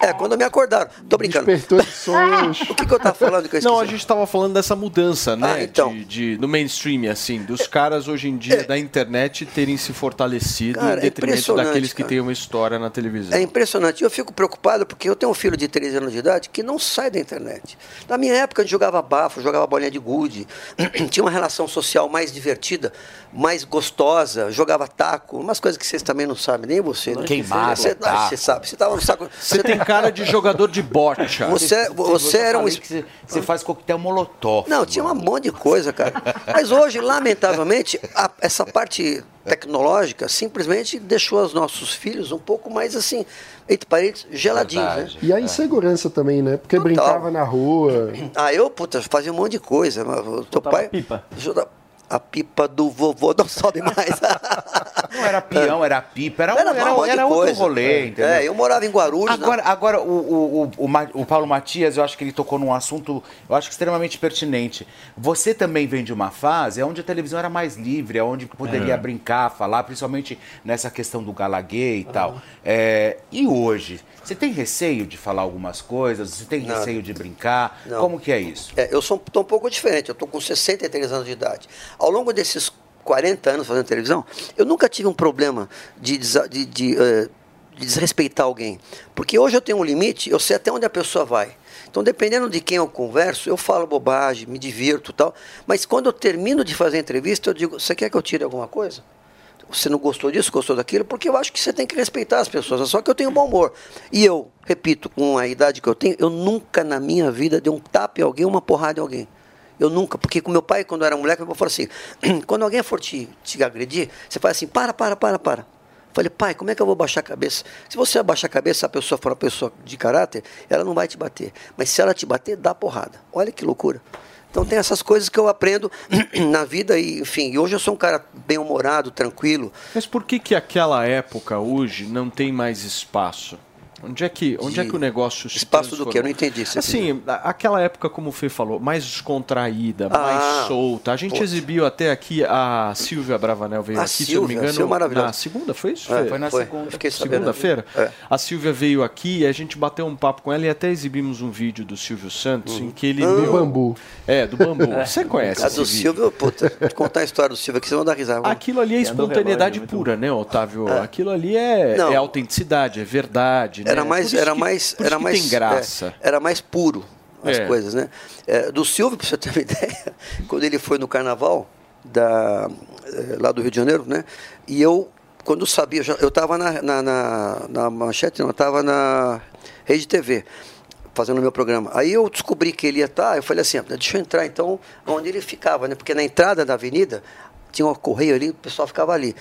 É, quando me acordaram. Tô brincando. Despertou de sonhos. O que, que eu tava falando que eu Não, a gente tava falando dessa mudança, né? Ah, então. de, de- no mainstream, assim, dos caras hoje em dia da internet terem se fortalecido Cara, em é detrimento impressionante, daqueles que cara. têm uma história na televisão. É impressionante. Eu fico preocupado porque eu tenho um filho de 13 anos de idade que não sai da internet. Na minha época, a gente jogava bafo, jogava bolinha de gude, tinha uma relação social mais divertida, mais gostosa, jogava taco, umas coisas que vocês também não sabem, nem você. Né? Queimada, Você, você sabe, você tava no saco. Você tem cara de jogador de bocha. Você, você era um. Você, você faz coquetel molotov. Não, tinha um monte de coisa, cara. Mas hoje, lamentavelmente, a- essa parte tecnológica simplesmente deixou os nossos filhos um pouco mais assim, entre parênteses, geladinhos, né? E a insegurança também, né? Porque brincava na rua. Ah, eu, puta, fazia um monte de coisa. o Teu pai. pipa. A pipa do vovô não sobe mais. Não era peão, era pipa, era, Era era, era, um de outro rolê, entendeu? É, eu morava em Guarulhos. Agora, agora o, o, o, o Paulo Matias, eu acho que ele tocou num assunto, eu acho que extremamente pertinente. Você também vem de uma fase onde a televisão era mais livre, onde poderia É. brincar, falar, principalmente nessa questão do gala gay e tal. É, e hoje? Você tem receio de falar algumas coisas? Você tem Nada. receio de brincar? Não. Como que é isso? É, eu sou um pouco diferente, eu estou com 63 anos de idade. Ao longo desses 40 anos fazendo televisão, eu nunca tive um problema de, de, de, eh, de desrespeitar alguém. Porque hoje eu tenho um limite, eu sei até onde a pessoa vai. Então, dependendo de quem eu converso, eu falo bobagem, me divirto e tal. Mas quando eu termino de fazer a entrevista, eu digo: Você quer que eu tire alguma coisa? Você não gostou disso, gostou daquilo? Porque eu acho que você tem que respeitar as pessoas. Só que eu tenho bom humor. E eu, repito, com a idade que eu tenho, eu nunca na minha vida dei um tapa em alguém, uma porrada em alguém. Eu nunca, porque com meu pai, quando eu era moleque, meu pai falou assim: quando alguém for te, te agredir, você faz assim, para, para, para, para. Falei, pai, como é que eu vou baixar a cabeça? Se você abaixar a cabeça, a pessoa for uma pessoa de caráter, ela não vai te bater. Mas se ela te bater, dá porrada. Olha que loucura. Então tem essas coisas que eu aprendo na vida e, enfim, e hoje eu sou um cara bem-humorado, tranquilo. Mas por que que aquela época hoje não tem mais espaço? Onde é que, onde é que o negócio se Espaço do quê? Eu não entendi. Você Assim, aquela época, como o Fê falou, mais descontraída, Ah, mais solta. A gente putz. exibiu até aqui a Silvia Bravanel veio A aqui, se eu Silvia, não me engano, Silvia maravilhosa. na segunda, foi isso? É, foi na Foi. segunda. Fiquei. Segunda-feira? É. A Silvia veio aqui e a gente bateu um papo com ela e até exibimos um vídeo do Silvio Santos em que ele... Ah. deu- Do bambu. É, do bambu. Você conhece A do vídeo? Silvio, puta, te contar a história do Silvio aqui, vocês vão dar risada. Aquilo ali é espontaneidade pura, né, Otávio? Aquilo ali é, Não. é autenticidade, é verdade. Era né? mais, era que- mais, era mais, tem graça. é, era mais puro as É. coisas, né? É, do Silvio, para você ter uma ideia, quando ele foi no Carnaval da, lá do Rio de Janeiro, né? E eu, quando sabia, eu estava na, na, na, na manchete, não, estava na Rede TV fazendo o meu programa. Aí eu descobri que ele ia estar, eu falei assim, "Ah, deixa eu entrar então onde ele ficava, né? Porque na entrada da avenida tinha um correio ali, o pessoal ficava ali.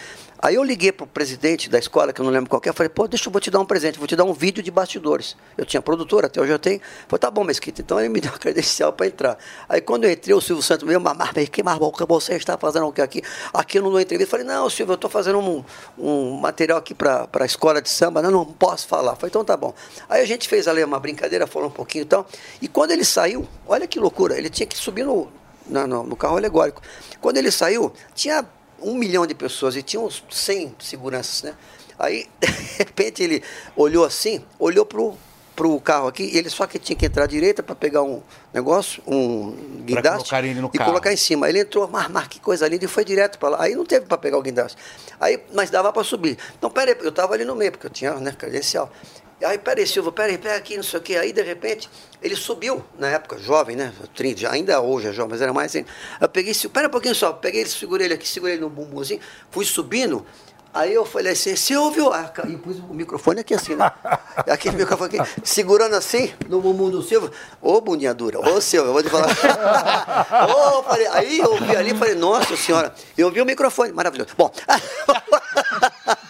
Aí eu liguei pro presidente da escola, que eu não lembro qual é, falei, pô, deixa eu vou te dar um presente, vou te dar um vídeo de bastidores. Eu tinha produtora, até hoje eu tenho. Falei, tá bom, Mesquita. Então ele me deu a credencial para entrar. Aí quando eu entrei, o Silvio Santos me mamar, que que você está fazendo o que aqui? Aqui eu não dou entrevista. Falei, não, Silvio, eu estou fazendo um, um material aqui para a escola de samba, não, não posso falar. Falei, então tá bom. Aí a gente fez ali uma brincadeira, falou um pouquinho e tal. E quando ele saiu, olha que loucura, ele tinha que subir no, no, no carro alegórico. Quando ele saiu, tinha um milhão de pessoas e tinha uns 100 seguranças, né? Aí, de repente, ele olhou assim, olhou pro, pro carro aqui, ele só que tinha que entrar à direita para pegar um negócio, um guindaste colocar ele no e carro. colocar em cima. Ele entrou, mas, mas que coisa linda, e foi direto para lá. Aí não teve para pegar o guindaste. Aí, mas dava para subir. Então, peraí, eu tava ali no meio, porque eu tinha, né, credencial. Aí, peraí, Silva, peraí, pega aqui, não sei o quê. Aí, de repente, ele subiu, na época, jovem, né? 30, já- ainda hoje é jovem, mas era mais ainda. Eu peguei, Silva, pera um pouquinho só, peguei ele, segurei ele aqui, segurei ele no bumbumzinho, fui subindo. Aí eu falei assim, Silvio, ah, ca- e pus o microfone aqui assim, né? Aquele microfone aqui, segurando assim, no bumbum do Silvio. Ô, bundinha dura, ô, Silvio, eu vou te falar. Ô, falei, aí eu vi ali e falei, nossa senhora, eu vi o microfone, maravilhoso. Bom,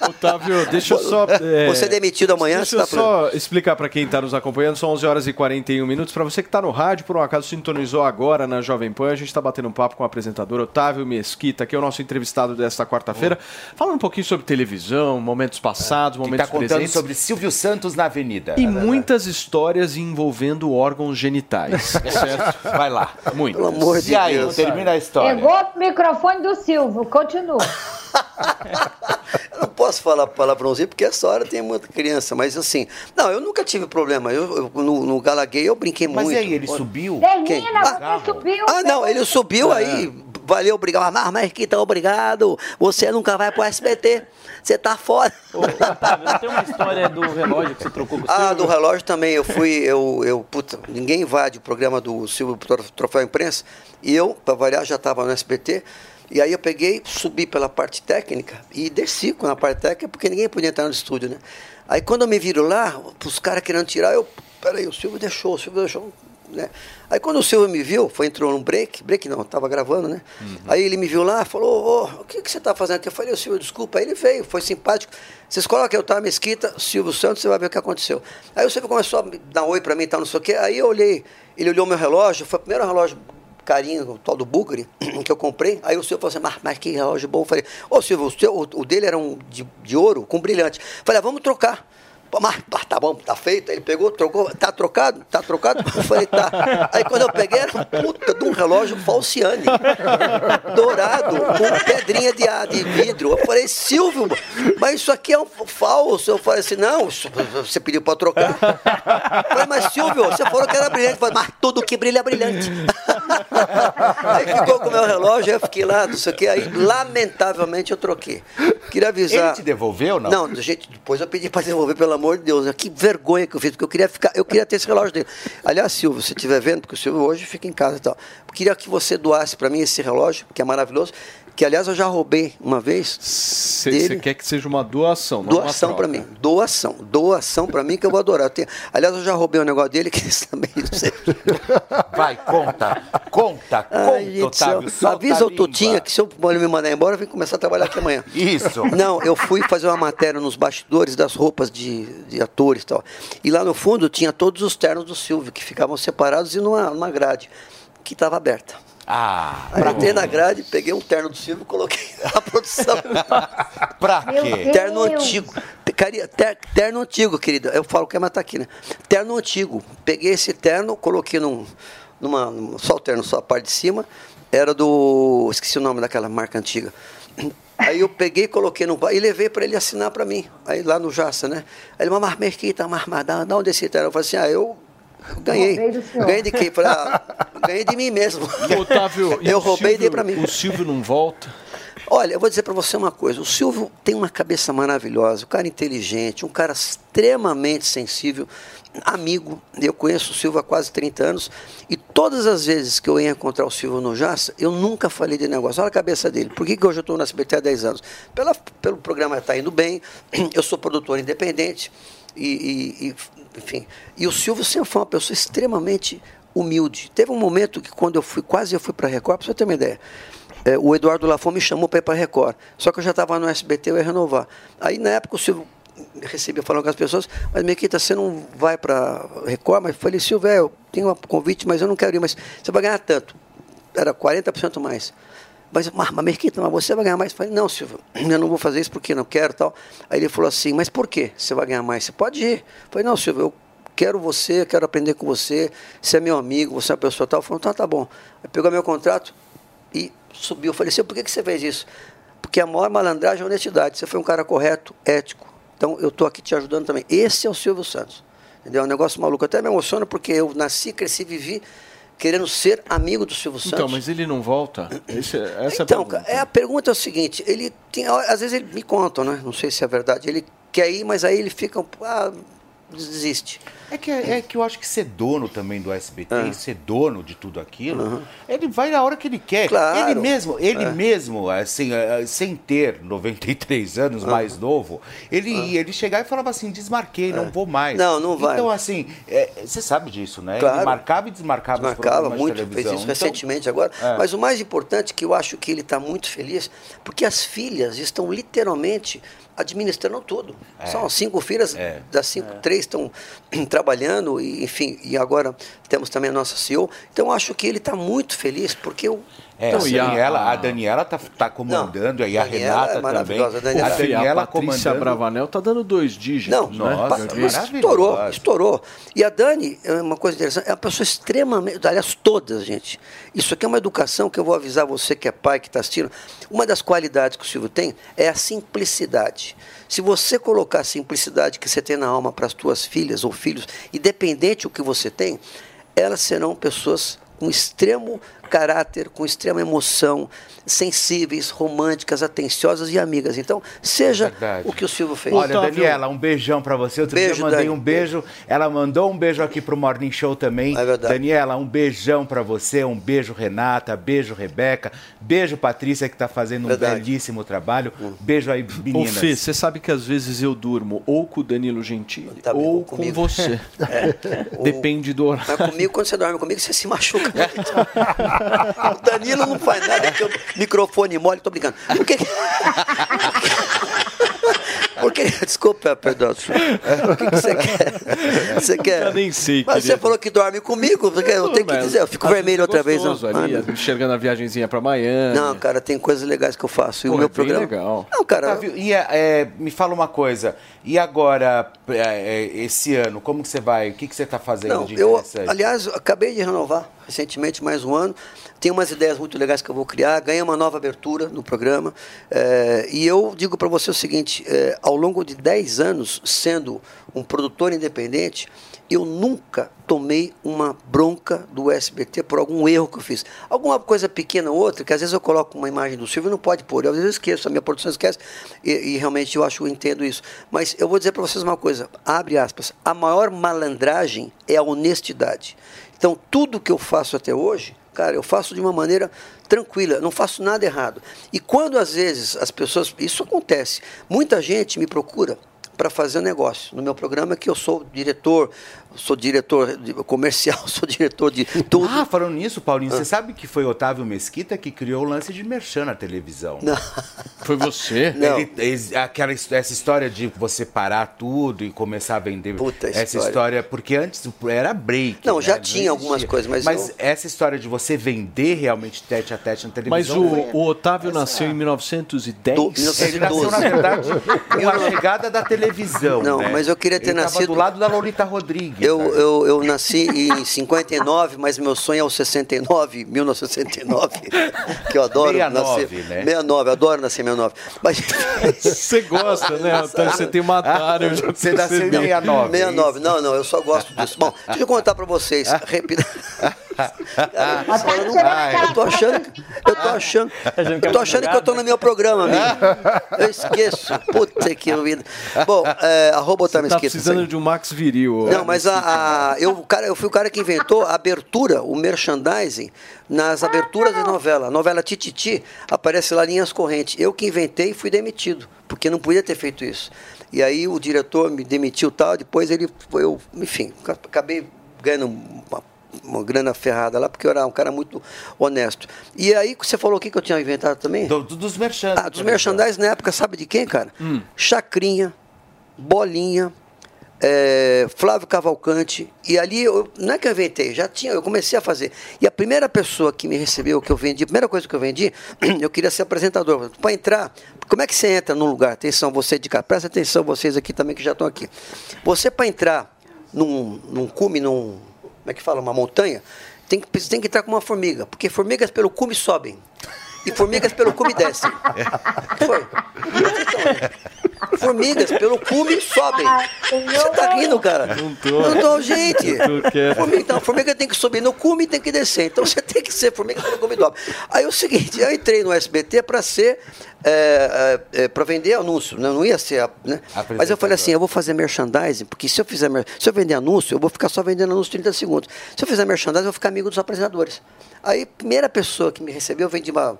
Otávio, deixa eu só. é, Você é demitido amanhã, Deixa eu tá só explicar para quem está nos acompanhando. São 11 horas e 41 minutos. Para você que está no rádio, por um acaso sintonizou agora na Jovem Pan, a gente está batendo um papo com o apresentador Otávio Mesquita, que é o nosso entrevistado desta quarta-feira. Falando um pouquinho sobre televisão, momentos passados, Que momentos tá contando presentes. sobre Silvio Santos na Avenida. E muitas histórias envolvendo órgãos genitais, certo? Vai lá. Muito. Pelo amor de E aí, Deus. termina a história. Pegou o microfone do Silvio, continua. Eu não posso falar palavrãozinho porque essa hora tem muita criança, mas assim, não, eu nunca tive problema. Eu, eu- no, no Galaguei eu brinquei Mas muito. e aí, ele subiu? Termina, Ah, subiu. Ah, não, ele subiu aí, valeu, obrigado. Mas, Marquita, obrigado. Você nunca vai pro SBT. Você tá fora. Otávio, não tem uma história do relógio que você trocou com o Ah, do relógio também. Eu fui, eu, eu puta, ninguém invade o programa do Silvio Tro- Troféu Imprensa. E eu, para variar, já estava no SBT. E aí eu peguei, subi pela parte técnica e desci com a parte técnica, porque ninguém podia entrar no estúdio, né? Aí quando eu me viro lá, os caras querendo tirar, eu, peraí, o Silvio deixou, o Silvio deixou, né? Aí quando o Silvio me viu, foi, entrou num break, break não, tava gravando, né? Aí ele me viu lá, falou, ô, o que, que você tá fazendo aqui? Eu falei, ô Silvio, desculpa. Aí ele veio, foi simpático. Vocês colocam eu tava mesquita, Silvio Santos, você vai ver o que aconteceu. Aí o Silvio começou a dar oi pra mim e tal, não sei o quê. Aí eu olhei, ele olhou meu relógio, foi o primeiro relógio carinho, o tal do Bugre, que eu comprei. Aí o Silvio falou assim, mas, mas que relógio bom. Eu falei, ô Silvio, o, seu- o- o dele era um de, de ouro com brilhante. Eu falei, ah, vamos trocar. Mas tá bom, tá feito. Ele pegou, trocou, tá trocado? Tá trocado? Eu falei, tá. Aí quando eu peguei, era um puta de um relógio falciane, dourado, com pedrinha de, de vidro. Eu falei, Silvio, mas isso aqui é um falso. Eu falei assim, não, você pediu pra trocar. Eu falei, mas Silvio, você falou que era brilhante. Eu falei, mas tudo que brilha é brilhante. Aí ficou com o meu relógio, eu fiquei lá, não sei o que. Aí, lamentavelmente, eu troquei. Queria avisar. Ele te devolveu, não? Não, gente, depois eu pedi para devolver, pelo amor de Deus. né? Que vergonha que eu fiz, porque eu queria ficar, eu queria ter esse relógio dele. Aliás, Silvio, se estiver vendo, porque o Silvio hoje fica em casa e tal. Eu queria que você doasse para mim esse relógio, que é maravilhoso, que aliás eu já roubei uma vez. Você quer que seja uma doação, não Doação uma para mim, doação, doação para mim que eu vou adorar. Eu tenho- aliás, eu já roubei um negócio dele que isso também não sei. Vai, conta, conta, conta, Ai, gente, Otávio. Avisa o Tutinha que se eu ele me mandar embora, eu vim começar a trabalhar aqui amanhã. Isso. Não, eu fui fazer uma matéria nos bastidores das roupas de, de atores e tal. E lá no fundo tinha todos os ternos do Silvio, que ficavam separados e numa, numa grade, que estava aberta. Ah, Aí eu entrei na grade, peguei um terno do Silvio e coloquei na produção. pra quê? Terno antigo. Ter- terno antigo, querida. Eu falo que é, mas tá aqui, né? Terno antigo. Peguei esse terno, coloquei num, numa, num- Só o terno, só a parte de cima. Era do. Esqueci o nome daquela marca antiga. Aí eu peguei, coloquei no e levei para ele assinar para mim. Aí lá no Jaça, né? Aí ele, mas Mesquita, mas mas dá dá onde esse terno? Eu falei assim, ah, eu ganhei. Roubei do senhor. Ganhei de quem? Falei, ah, ganhei de mim mesmo. Otávio, eu roubei e dei Silvio- para mim. O Silvio não volta? Olha, eu vou dizer para você uma coisa. O Silvio tem uma cabeça maravilhosa, um cara inteligente, um cara extremamente sensível, amigo. Eu conheço o Silvio há quase 30 anos e todas as vezes que eu ia encontrar o Silvio no Jaça, eu nunca falei de negócio. Olha a cabeça dele. Por que, que hoje eu estou no SBT há 10 anos? Pela, pelo programa estar indo bem, eu sou produtor independente e, e- e, enfim. E o Silvio sempre foi uma pessoa extremamente humilde. Teve um momento que quando eu fui, quase eu fui para a Record, para você ter uma ideia. É, o Eduardo Lafon me chamou para ir para a Record. Só que eu já estava no SBT, eu ia renovar. Aí, na época, o Silvio recebia falando com as pessoas, mas Mequita, você não vai para Record? Mas eu falei, Silvio, é, eu tenho um convite, mas eu não quero ir, mas você vai ganhar tanto. Era 40% mais. Mas, mas, mas Mesquita, mas você vai ganhar mais? Eu falei, não, Silvio, eu não vou fazer isso porque não quero tal. Aí ele falou assim, mas por que você vai ganhar mais? Você pode ir. Eu falei, não, Silvio, eu quero você, eu quero aprender com você, você é meu amigo, você é uma pessoa tal. Falou, tá, tá bom. Aí pegou meu contrato e subiu. Eu falei, Silvio, por que, que você fez isso? Porque a maior malandragem é a honestidade. Você foi um cara correto, ético. Então eu estou aqui te ajudando também. Esse é o Silvio Santos. Entendeu? É um negócio maluco. Até me emociona porque eu nasci, cresci, vivi querendo ser amigo do Silvio Santos. Então, mas ele não volta? Esse, essa Então, é a cara, é, a pergunta é o seguinte, ele tem, às vezes ele me conta, né? Não sei se é verdade. Ele quer ir, mas aí ele fica, um- ah, desiste. É que, é que eu acho que ser dono também do SBT, É. e ser dono de tudo aquilo, ele vai na hora que ele quer. Claro. Ele mesmo, ele É. mesmo, assim, eh, sem ter 93 anos, mais novo, ele ia, ele chegava e falava assim, desmarquei, não vou mais. Não, não vai. Então, assim, você sabe disso, né? Claro. Ele marcava e desmarcava, os Marcava programas muito, de fez isso Então, recentemente agora. é. Mas o mais importante é que eu acho que ele está muito feliz, porque as filhas estão literalmente administrando tudo. É. São cinco filhas, das cinco, três estão trabalhando, e, enfim, e agora temos também a nossa CEO. Então acho que ele está muito feliz, porque eu. É, Então, a, Daniela, a Daniela tá, tá comandando, aí a Daniela Renata é também. a A Daniela- Daniela a Patrícia comandando. Bravanel tá dando dois dígitos. Não, né? mas estourou, estourou. E a Dani, é uma coisa interessante, é uma pessoa extremamente, aliás, todas, gente. Isso aqui é uma educação que eu vou avisar você que é pai, que está assistindo. Uma das qualidades que o Silvio tem é a simplicidade. Se você colocar a simplicidade que você tem na alma para as tuas filhas ou filhos, independente do que você tem, elas serão pessoas com extremo caráter, com extrema emoção, sensíveis, românticas, atenciosas e amigas. Então, seja Verdade. o que o Silvio fez. Olha, Daniela, um beijão pra você. Outro Beijo, dia eu mandei Dani. um beijo. Ela mandou um beijo aqui pro Morning Show também. É verdade. Daniela, um beijão pra você. Um beijo, Renata. Beijo, Rebeca. Beijo, Patrícia, que tá fazendo um Verdade. belíssimo trabalho. Beijo aí, Ô, meninas. Fê, você sabe que às vezes eu durmo ou com o Danilo Gentili ou com comigo. você. É. Depende do horário. Mas comigo, quando você dorme comigo, você se machuca. o Danilo não faz nada que o microfone mole, tô brincando. Porque, desculpa, perdão. O que, que você quer? Você quer? Eu nem sei, Mas você falou que dorme comigo, porque eu tenho que dizer, eu fico vermelho é outra vez. Não. gostoso Ali, Ah, enxergando a viagenzinha pra Miami. não, cara, tem coisas legais que eu faço. E Pô, o meu é bem programa. legal. Não, cara. E é, é, me fala uma coisa. E agora, é, é, esse ano, como que você vai? O que, que você tá fazendo Não, de eu, aliás, acabei de renovar recentemente mais um ano. Tenho umas ideias muito legais que eu vou criar. Ganhei uma nova abertura no programa. eh, e eu digo para você o seguinte: eh, ao longo de 10 anos sendo um produtor independente, eu nunca tomei uma bronca do SBT por algum erro que eu fiz. Alguma coisa pequena ou outra, que às vezes eu coloco uma imagem do Silvio e não pode pôr. Eu, às vezes eu esqueço, a minha produção esquece, e, e realmente eu acho, eu entendo isso. Mas eu vou dizer para vocês uma coisa, abre aspas, a maior malandragem é a honestidade. Então, tudo que eu faço até hoje, cara, eu faço de uma maneira tranquila, não faço nada errado. E quando às vezes as pessoas, isso acontece, muita gente me procura para fazer um negócio. No meu programa que eu sou diretor, sou diretor comercial, sou diretor de tudo. Ah, falando nisso, Paulinho, você sabe que foi Otávio Mesquita que criou o lance de merchan na televisão? Não. Foi você? Ele- ele- aquela, essa história de você parar tudo e começar a vender. essa história. história. Porque antes era break. Não, né? já tinha algumas coisas, mas Mas eu- essa história de você vender realmente tete a tete na Mas televisão. o, foi- o Otávio nasceu em 1910? Ele nasceu, na verdade, com a chegada da televisão. Não, né? mas eu queria ter Ele nascido- do lado da Lolita Rodrigues. Eu, né? eu, eu nasci em 59, mas meu sonho é o 69, 1969, que eu adoro 69, nascer. né? 69, adoro nascer em 69. Mas... Você gosta, né, Otávio? Você tem uma tara, já Você nasceu em percebi. 69. 69, não, não, eu só gosto disso. Bom, deixa eu contar pra vocês, repita. Cara, eu, não- eu tô achando, que- eu tô achando, eu tô achando que eu tô no meu programa, amigo. Eu esqueço. Puta que vida. Bom, é, arroba Otávio Tá Mesquita, precisando de um Max Viril. Não, mas a, a- eu, o cara, eu fui o cara que inventou a abertura, o merchandising, nas aberturas de novela. A novela Tititi aparece lá linhas correntes. Eu que inventei e fui demitido, porque não podia ter feito isso. E aí o diretor me demitiu e tal, depois ele foi, eu, enfim, acabei ganhando uma, uma grana ferrada lá, porque eu era um cara muito honesto. E aí você falou o que que eu tinha inventado também? Do- do- dos merchandising. Ah, dos merchandising na época, sabe de quem, cara? Chacrinha, Bolinha, é, Flávio Cavalcante. E ali, eu, não é que eu inventei, já tinha, eu comecei a fazer. E a primeira pessoa que me recebeu, que eu vendi, a primeira coisa que eu vendi, eu queria ser apresentador. Para entrar, como é que você entra num lugar? Atenção, você de cá, presta atenção, vocês aqui também que já estão aqui. Você, para entrar num, num cume, num. Como é que fala? Uma montanha, tem que, tem que entrar com uma formiga, porque formigas pelo cume sobem. E formigas pelo cume descem. Foi. Formigas pelo cume sobem. Você tá rindo, cara? Não tô. Não tô, gente. Formiga, então, formiga tem que subir no cume e tem que descer. Então você tem que ser formiga pelo cume dobra. Aí é o seguinte, eu entrei no SBT para ser. É, é, para vender anúncio, né? não ia ser. Né? Mas eu falei assim: eu vou fazer merchandising, porque se eu fizer se eu vender anúncio, eu vou ficar só vendendo anúncio 30 segundos. Se eu fizer merchandising, eu vou ficar amigo dos apresentadores. Aí, primeira pessoa que me recebeu, eu vendi uma,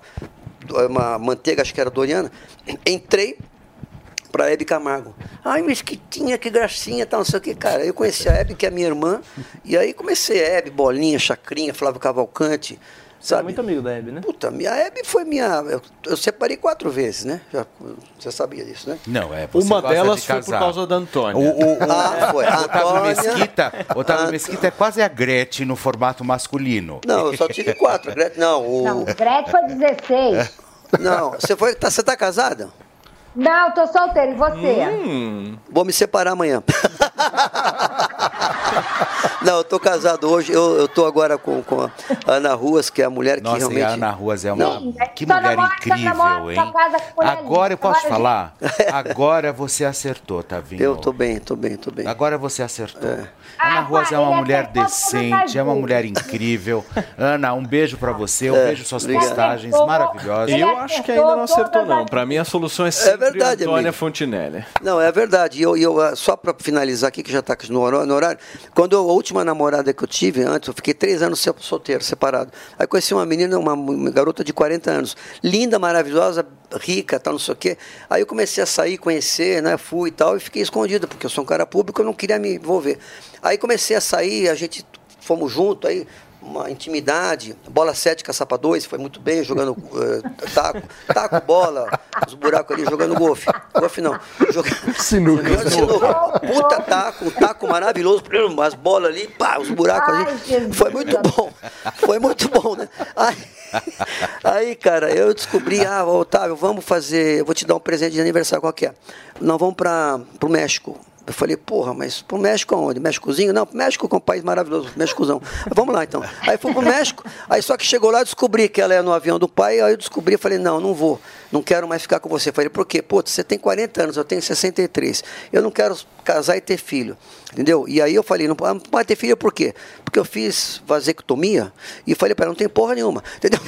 uma manteiga, acho que era Doriana, entrei para a Hebe Camargo. Ai, mesquitinha, que gracinha, tal, não sei o que, cara. Eu conheci a Hebe, que é minha irmã, e aí comecei a Hebe, Bolinha, Chacrinha, Flávio Cavalcante, sabe? muito amigo da Hebe, né? Puta, minha Hebe foi minha. Eu, eu separei quatro vezes, né? Já, você sabia disso, né? Não, é. Você Uma gosta delas de foi por causa da Antônia. O, o, o, Ah, foi. o A Otávio Antônia- Mesquita, Otávio a- Mesquita é quase a Gretchen no formato masculino. Não, eu só tive quatro. Gretchen, não, o. Não, Gretchen foi 16. Não, você foi. Tá, você tá casada? Não, tô solteira. E você? Hum. Vou me separar amanhã. Não, eu tô casado hoje. Eu, eu tô agora com, com a Ana Ruas, que é a mulher que Nossa, realmente. e a Ana Ruas é uma. Não, que mulher namora, namora, incrível, só hein? Agora eu posso Agora, falar? Agora você acertou, Tavinho. Eu tô bem, tô bem, tô bem. Agora você acertou. É. Ana Ruas é uma ele mulher decente, é uma mulher incrível. Ana, um beijo pra você. Eu É, vejo suas obrigado. postagens maravilhosas. Eu acho que ainda não acertou, não. Pra mim, a solução é sempre verdade, Antônia amigo. Fontinelli. Não, é verdade. E eu, eu, ah, só para finalizar aqui, que já está no horário, no horário, quando eu- a última namorada que eu tive, antes, eu fiquei três anos solteiro, separado. Aí conheci uma menina, uma, uma garota de 40 anos, linda, maravilhosa, rica, tal, não sei o quê. Aí eu comecei a sair, conhecer, né, fui e tal, e fiquei escondido, porque eu sou um cara público, eu não queria me envolver. Aí comecei a sair, a gente fomos juntos, aí uma intimidade, bola 7, caçapa 2, foi muito bem, jogando eh, taco, taco, bola, os buracos ali, jogando golfe. Golfe não, jogando Sinuca. jogando sinuca. Puta taco, um taco maravilhoso, as bolas ali, pá, os buracos ali. Foi muito bom, foi muito bom, né? Aí, aí, cara, eu descobri, ah, Otávio, vamos fazer, eu vou te dar um presente de aniversário, qual que é? Nós vamos para o México. Eu falei, porra, mas pro México aonde? Méxicozinho? Não, pro México que é um país maravilhoso, Méxicozão. Vamos lá então. Aí fui pro México, aí só que chegou lá, descobri que ela é no avião do pai, aí eu descobri, falei, não, não vou, não quero mais ficar com você. Falei, por quê? Pô, você tem 40 anos, eu tenho 63. Eu não quero casar e ter filho. Entendeu? E aí eu falei, não pode não pode ter filho por quê? Porque eu fiz vasectomia e falei para ela, não tem porra nenhuma. Entendeu?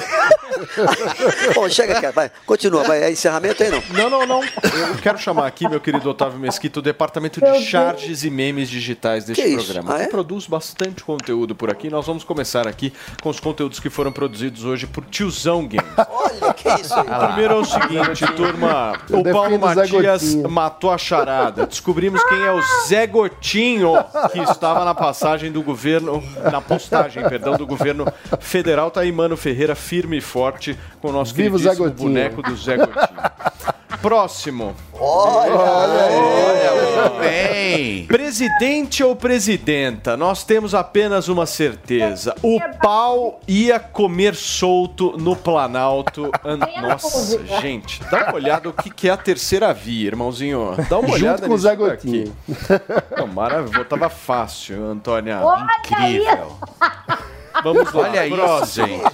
Bom, chega, cara, vai, continua, vai, é encerramento aí não. Não, não, não. Eu quero chamar aqui, meu querido Otávio Mesquita, o departamento de charges e memes digitais deste Que programa. Ah, que é? produz bastante conteúdo por aqui. Nós vamos começar aqui com os conteúdos que foram produzidos hoje por Tiozão Games. Olha, que isso aí. Primeiro é o seguinte, turma. Eu O Paulo Matias matou a charada. Descobrimos quem é o Zé Gotinho, que estava na passagem do governo, na postagem, perdão, do governo federal. Tá aí Mano Ferreira firme e forte com o nosso Viva queridíssimo boneco do Zé Gotinho. Próximo. Olha, bem. Presidente ou presidenta, nós temos apenas uma certeza. O pau ia comer solto no Planalto. An- Nossa, gente, dá uma olhada o que que é a terceira via, irmãozinho. Dá uma Junto olhada com o Zé. Gotinho. Não, maravilhoso, tava fácil, Antônia. Olha Incrível. Vamos lá, Olha isso, próximo. gente.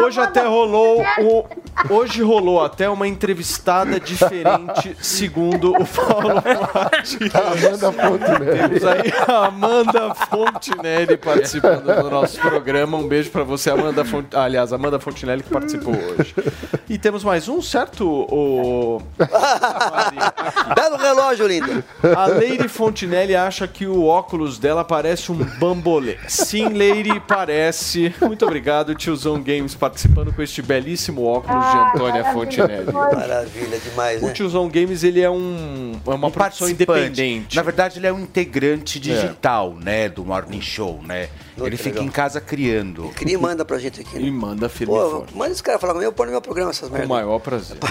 Hoje até rolou o, hoje rolou até uma entrevistada diferente, segundo o Paulo Matias. Amanda Fontenelle. Temos aí a Amanda Fontinelli participando do nosso programa. Um beijo pra você, Amanda Font... Aliás, Amanda Fontinelli que participou hoje. E temos mais um, certo? O... Belo relógio, linda. A Lady Fontinelli acha que o óculos dela parece um bambolê. Sim, Lady, parece. Muito obrigado, tiozão Games, participando com este belíssimo óculos de Antônia Fontinelli. Maravilha demais, O né? tiozão Games, ele é um, é uma Um produção independente. Na verdade, ele é um integrante digital, né, do Morning Show, né? Olha ele que fica legal. em casa criando. Cria e manda pra gente aqui. E Né? manda firme e Pô, forte. manda esse cara falar comigo, eu pôr no meu programa essas Com o merdas. maior prazer.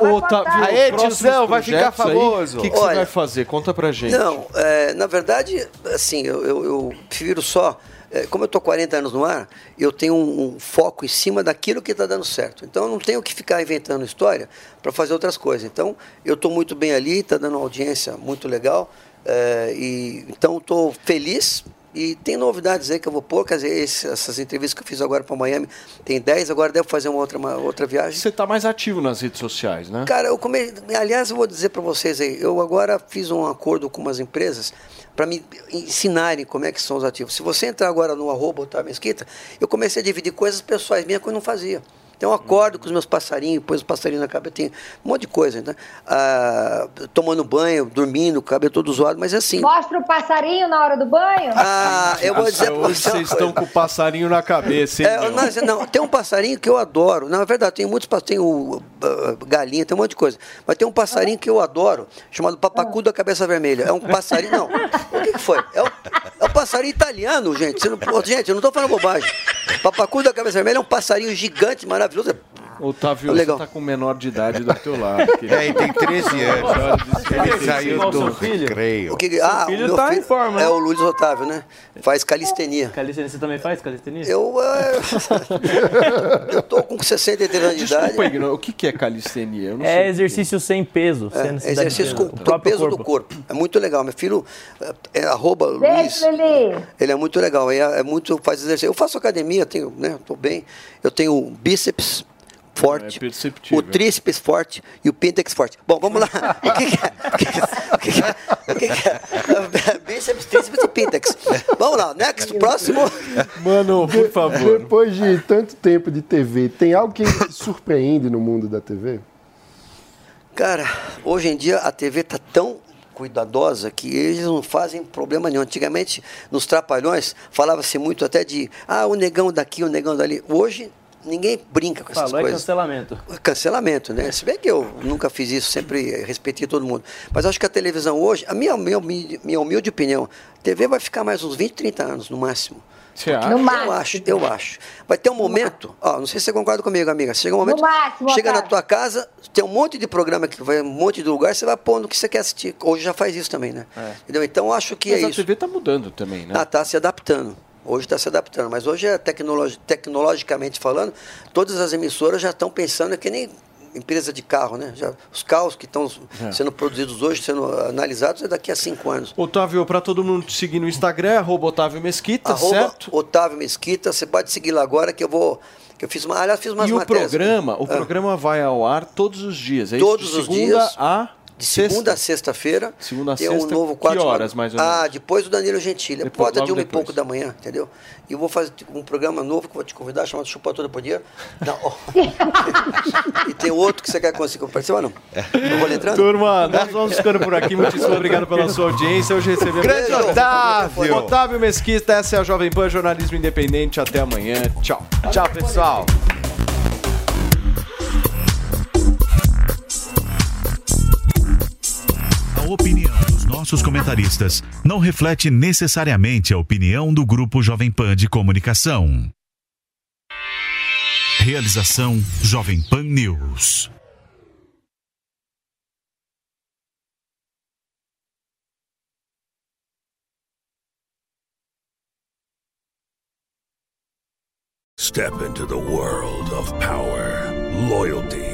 Ô, tá, Aê, tiozão, vai ficar famoso. O que, que você Olha. vai fazer? Conta pra gente. Não, é, na verdade, assim, eu, eu, eu prefiro só. É, como eu estou 40 anos no ar, eu tenho um, um foco em cima daquilo que está dando certo. Então, eu não tenho que ficar inventando história para fazer outras coisas. Então, eu estou muito bem ali, está dando uma audiência muito legal. é, e, então, estou feliz E tem novidades aí que eu vou pôr, quer dizer, esse- essas entrevistas que eu fiz agora para Miami, tem 10, agora devo fazer uma outra, uma outra viagem. Você tá mais ativo nas redes sociais, né? Cara, eu come... aliás, eu vou dizer para vocês aí, eu agora fiz um acordo com umas empresas para me ensinarem como é que são os ativos. Se você entrar agora no arroba Otávio Mesquita, eu comecei a dividir coisas pessoais minhas que eu não fazia. Então eu acordo com os meus passarinhos, põe os passarinhos na cabeça, tem um monte de coisa, né? Ah, tomando banho, dormindo, cabelo todo zoado, mas assim. Mostra o passarinho na hora do banho? Ah, eu vou dizer pra Hoje você uma vocês estão com o passarinho na cabeça, hein? é, não, não, tem um passarinho que eu adoro. Na verdade, tem muitos passarinhos, tem o, ah, galinha, tem um monte de coisa. Mas tem um passarinho que eu adoro, chamado papacu da cabeça vermelha. É um passarinho, não. O que, que foi? É um, é um passarinho italiano, gente. Você não, gente, eu não estou falando bobagem. Papacu da cabeça vermelha é um passarinho gigante, maravilhoso maravilhoso é Otávio, Legal. você tá com menor de idade do teu lado. querido. É, ele tem 13 anos. Ele saiu do recreio. O que, ah, filho o meu tá em filho forma, É né? o Luiz Otávio, né? Faz calistenia. Calistenia, você também faz calistenia? Eu, é, eu tô com 63 anos de idade. Desculpa, Igno, o que que é calistenia? Eu não É sei. exercício sem peso. sem É, de exercício com peso. o próprio peso do corpo. É muito legal. Meu filho é, é arroba Luiz. Ele é muito legal. É, é muito faz exercício. Eu faço academia, tenho, né? Tô bem. Eu tenho bíceps forte, É o tríceps forte e o píntex forte. Bom, vamos lá. O que, que é? O que, que é? O que, que é? O que, que é? Bíceps, tríceps e píntex. Vamos lá. Next, próximo. Mano, por favor. Depois de tanto tempo de TV, tem algo que surpreende no mundo da TV? Cara, hoje em dia a TV tá tão cuidadosa que eles não fazem problema nenhum. Antigamente, nos Trapalhões, falava-se muito até de ah, o negão daqui, o negão dali. Hoje, ninguém brinca com essas Falou é coisas. cancelamento. Cancelamento, né? Se bem que eu nunca fiz isso, sempre respeitei todo mundo. Mas acho que a televisão hoje, a minha, minha, humilde- minha humilde opinião, a TV vai ficar mais uns 20, 30 anos no máximo. Você Porque acha? No Eu máximo. acho, eu acho. Vai ter um momento, ó, não sei se você concorda comigo, amiga. Chega um momento, máximo, chega na tua casa, tem um monte de programa que vai, um monte de lugar, você vai pondo o que você quer assistir. Hoje já faz isso também, né? Entendeu? Então eu acho que Mas é a isso. TV tá mudando também, né? Ah, tá se adaptando. Hoje está se adaptando, mas hoje é tecnologi- tecnologicamente falando, todas as emissoras já estão pensando que nem empresa de carro, né? Já, os carros que estão É. sendo produzidos hoje, sendo analisados, é daqui a cinco anos. Otávio, pra todo mundo te seguir no Instagram, arroba Otávio Mesquita, Arroba certo? Otávio Mesquita, você pode seguir lá agora que eu vou. Que eu fiz uma. Aliás, fiz umas E o matérias. programa, o Ah. programa vai ao ar todos os dias, é Todos isso? os De segunda dias. a De segunda a sexta-feira. Segunda a tem um sexta, novo que quadro. horas, mais ou Ah, menos? depois do Danilo Gentili. Depois- Porta de uma e depois. pouco da manhã, entendeu? E eu vou fazer um programa novo que eu vou te convidar, chamado Chupa Toda por Dia. Não, e tem outro que você quer conseguir participar, não? Eu vou entrando? Turma, nós vamos ficando por aqui. Muitíssimo obrigado pela sua audiência. Hoje recebemos Grande Otávio! Otávio Mesquita, essa é a Jovem Pan Jornalismo Independente. Até amanhã. Tchau. Tchau, pessoal. Opinião dos nossos comentaristas não reflete necessariamente a opinião do Grupo Jovem Pan de Comunicação. Realização Jovem Pan News. Step into the world of power, loyalty,